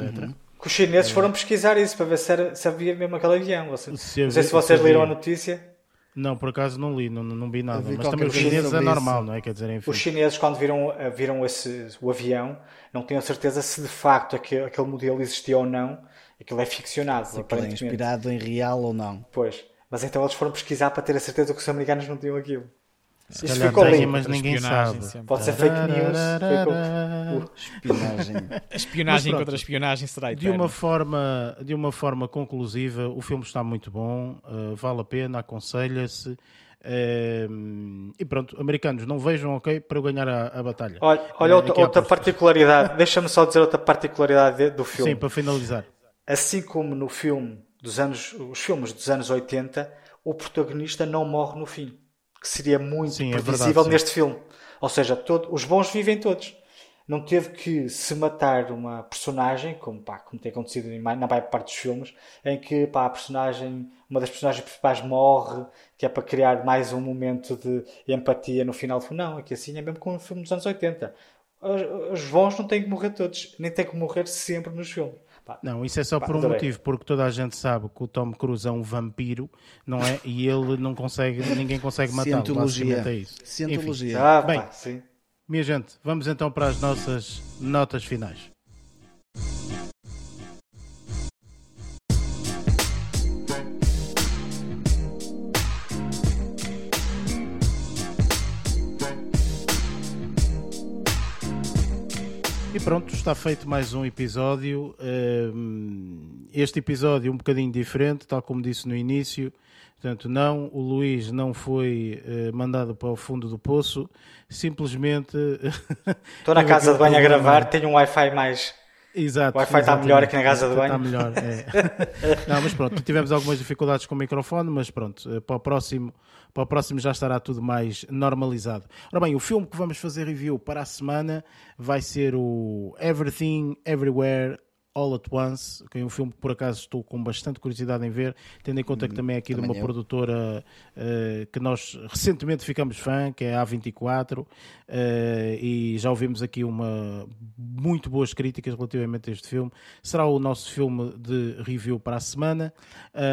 Que os chineses foram pesquisar isso para ver se, era- se havia mesmo aquele avião. Você- Se não sei havia- se vocês se leram a havia. notícia. Não, por acaso não li, não, não vi nada. vi Mas também os chineses é normal, isso. não é? Quer dizer, enfim. Os chineses, quando viram, eh, viram esse, o avião, não tinham certeza se de facto aquele, aquele modelo existia ou não. Aquilo é ficcionado, Aquilo é aparentemente. inspirado em real ou não. Pois. Mas então eles foram pesquisar para ter a certeza que os americanos não tinham aquilo. Se Isso ficou limpo. mas ninguém Espionagem sabe. sempre. Pode ser fake news. ficou- Espionagem. A espionagem pronto. contra a espionagem será De uma, forma, de uma forma conclusiva, o filme está muito bom, eh, vale a pena, aconselha-se. eh, e pronto, americanos, não vejam, ok, para eu ganhar a, a batalha. Olha, olha Eh, outra, outra particularidade. Deixa-me só dizer outra particularidade de- do filme. Sim, para finalizar. Assim como no filme dos anos, os filmes dos anos 80, o protagonista não morre no fim, que seria muito Sim, é verdade, previsível neste filme. Ou seja, todo- os bons vivem todos. Não teve que se matar uma personagem, como, pá, como tem acontecido na maior parte dos filmes, em que pá, a personagem, uma das personagens principais morre, que é para criar mais um momento de empatia no final do filme. Não, aqui assim é mesmo como no filme dos anos 80. Os, os bons não têm que morrer todos, nem têm que morrer sempre nos filmes. Pá, Não, isso é só Pá, por um motivo, porque toda a gente sabe que o Tom Cruise é um vampiro, não é? E ele não consegue, ninguém consegue matá-lo. Cientologia. É isso. Enfim, Cientologia. Ah, Bem. pá, sim. minha gente, vamos então para as nossas notas finais. E pronto, está feito mais um episódio. Hum, Este episódio um bocadinho diferente, tal como disse no início. Portanto, não, o Luís não foi eh, mandado para o fundo do poço, simplesmente. Estou na casa de banho a gravar, tenho um Wi-Fi mais. Exato. O Wi-Fi está melhor aqui na casa de Está banho. melhor, é. Não, mas pronto, tivemos algumas dificuldades com o microfone, mas pronto, eh, para o próximo, para o próximo já estará tudo mais normalizado. Ora bem, o filme que vamos fazer review para a semana vai ser o Everything Everywhere All at Once, que é um filme que por acaso estou com bastante curiosidade em ver, tendo em conta que também é aqui de também uma eu. produtora eh, que nós recentemente ficamos fã, que é a A24, eh, e já ouvimos aqui uma muito boas críticas relativamente a este filme. Será o nosso filme de review para a semana.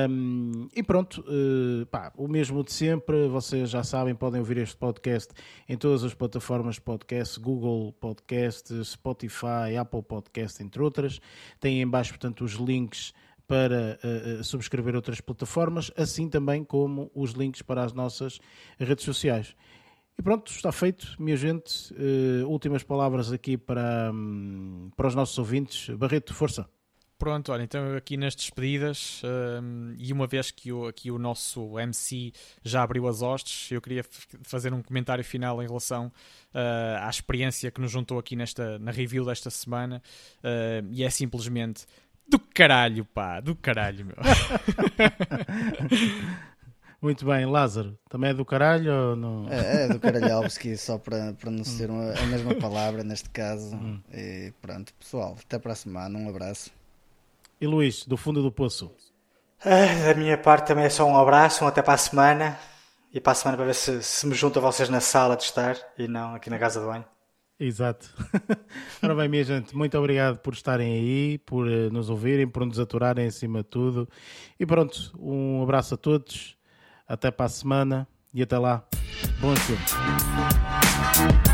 Um, e pronto, eh, pá, o mesmo de sempre, vocês já sabem, podem ouvir este podcast em todas as plataformas de podcast, Google Podcast, Spotify, Apple Podcast, entre outras. Tem em baixo, portanto, os links para eh, subscrever outras plataformas, assim também como os links para as nossas redes sociais. E pronto, está feito, minha gente. Eh, últimas palavras aqui para, hum, para os nossos ouvintes. Barreto, força. Pronto, olha, então aqui nas despedidas, hum, e uma vez que o, aqui o nosso MC já abriu as hostes, eu queria fazer um comentário final em relação ah, à experiência que nos juntou aqui nesta, na review desta semana, ah, e é simplesmente do caralho, pá, do caralho, meu. Muito bem, Lázaro, também é do caralho ou não? É, é do Karalhovski, só para, para não ser uma- a mesma palavra neste caso. E pronto, pessoal, até para a semana. Um abraço. E Luís, do fundo do poço. Ah, da minha parte também é só um abraço, um até para a semana. E para a semana para ver se, se me junto a vocês na sala de estar e não aqui na casa de banho. Exato. Ora bem, minha gente, muito obrigado por estarem aí, por eh, nos ouvirem, por nos aturarem acima de tudo. E pronto, um abraço a todos, até para a semana e até lá. Bons filmes.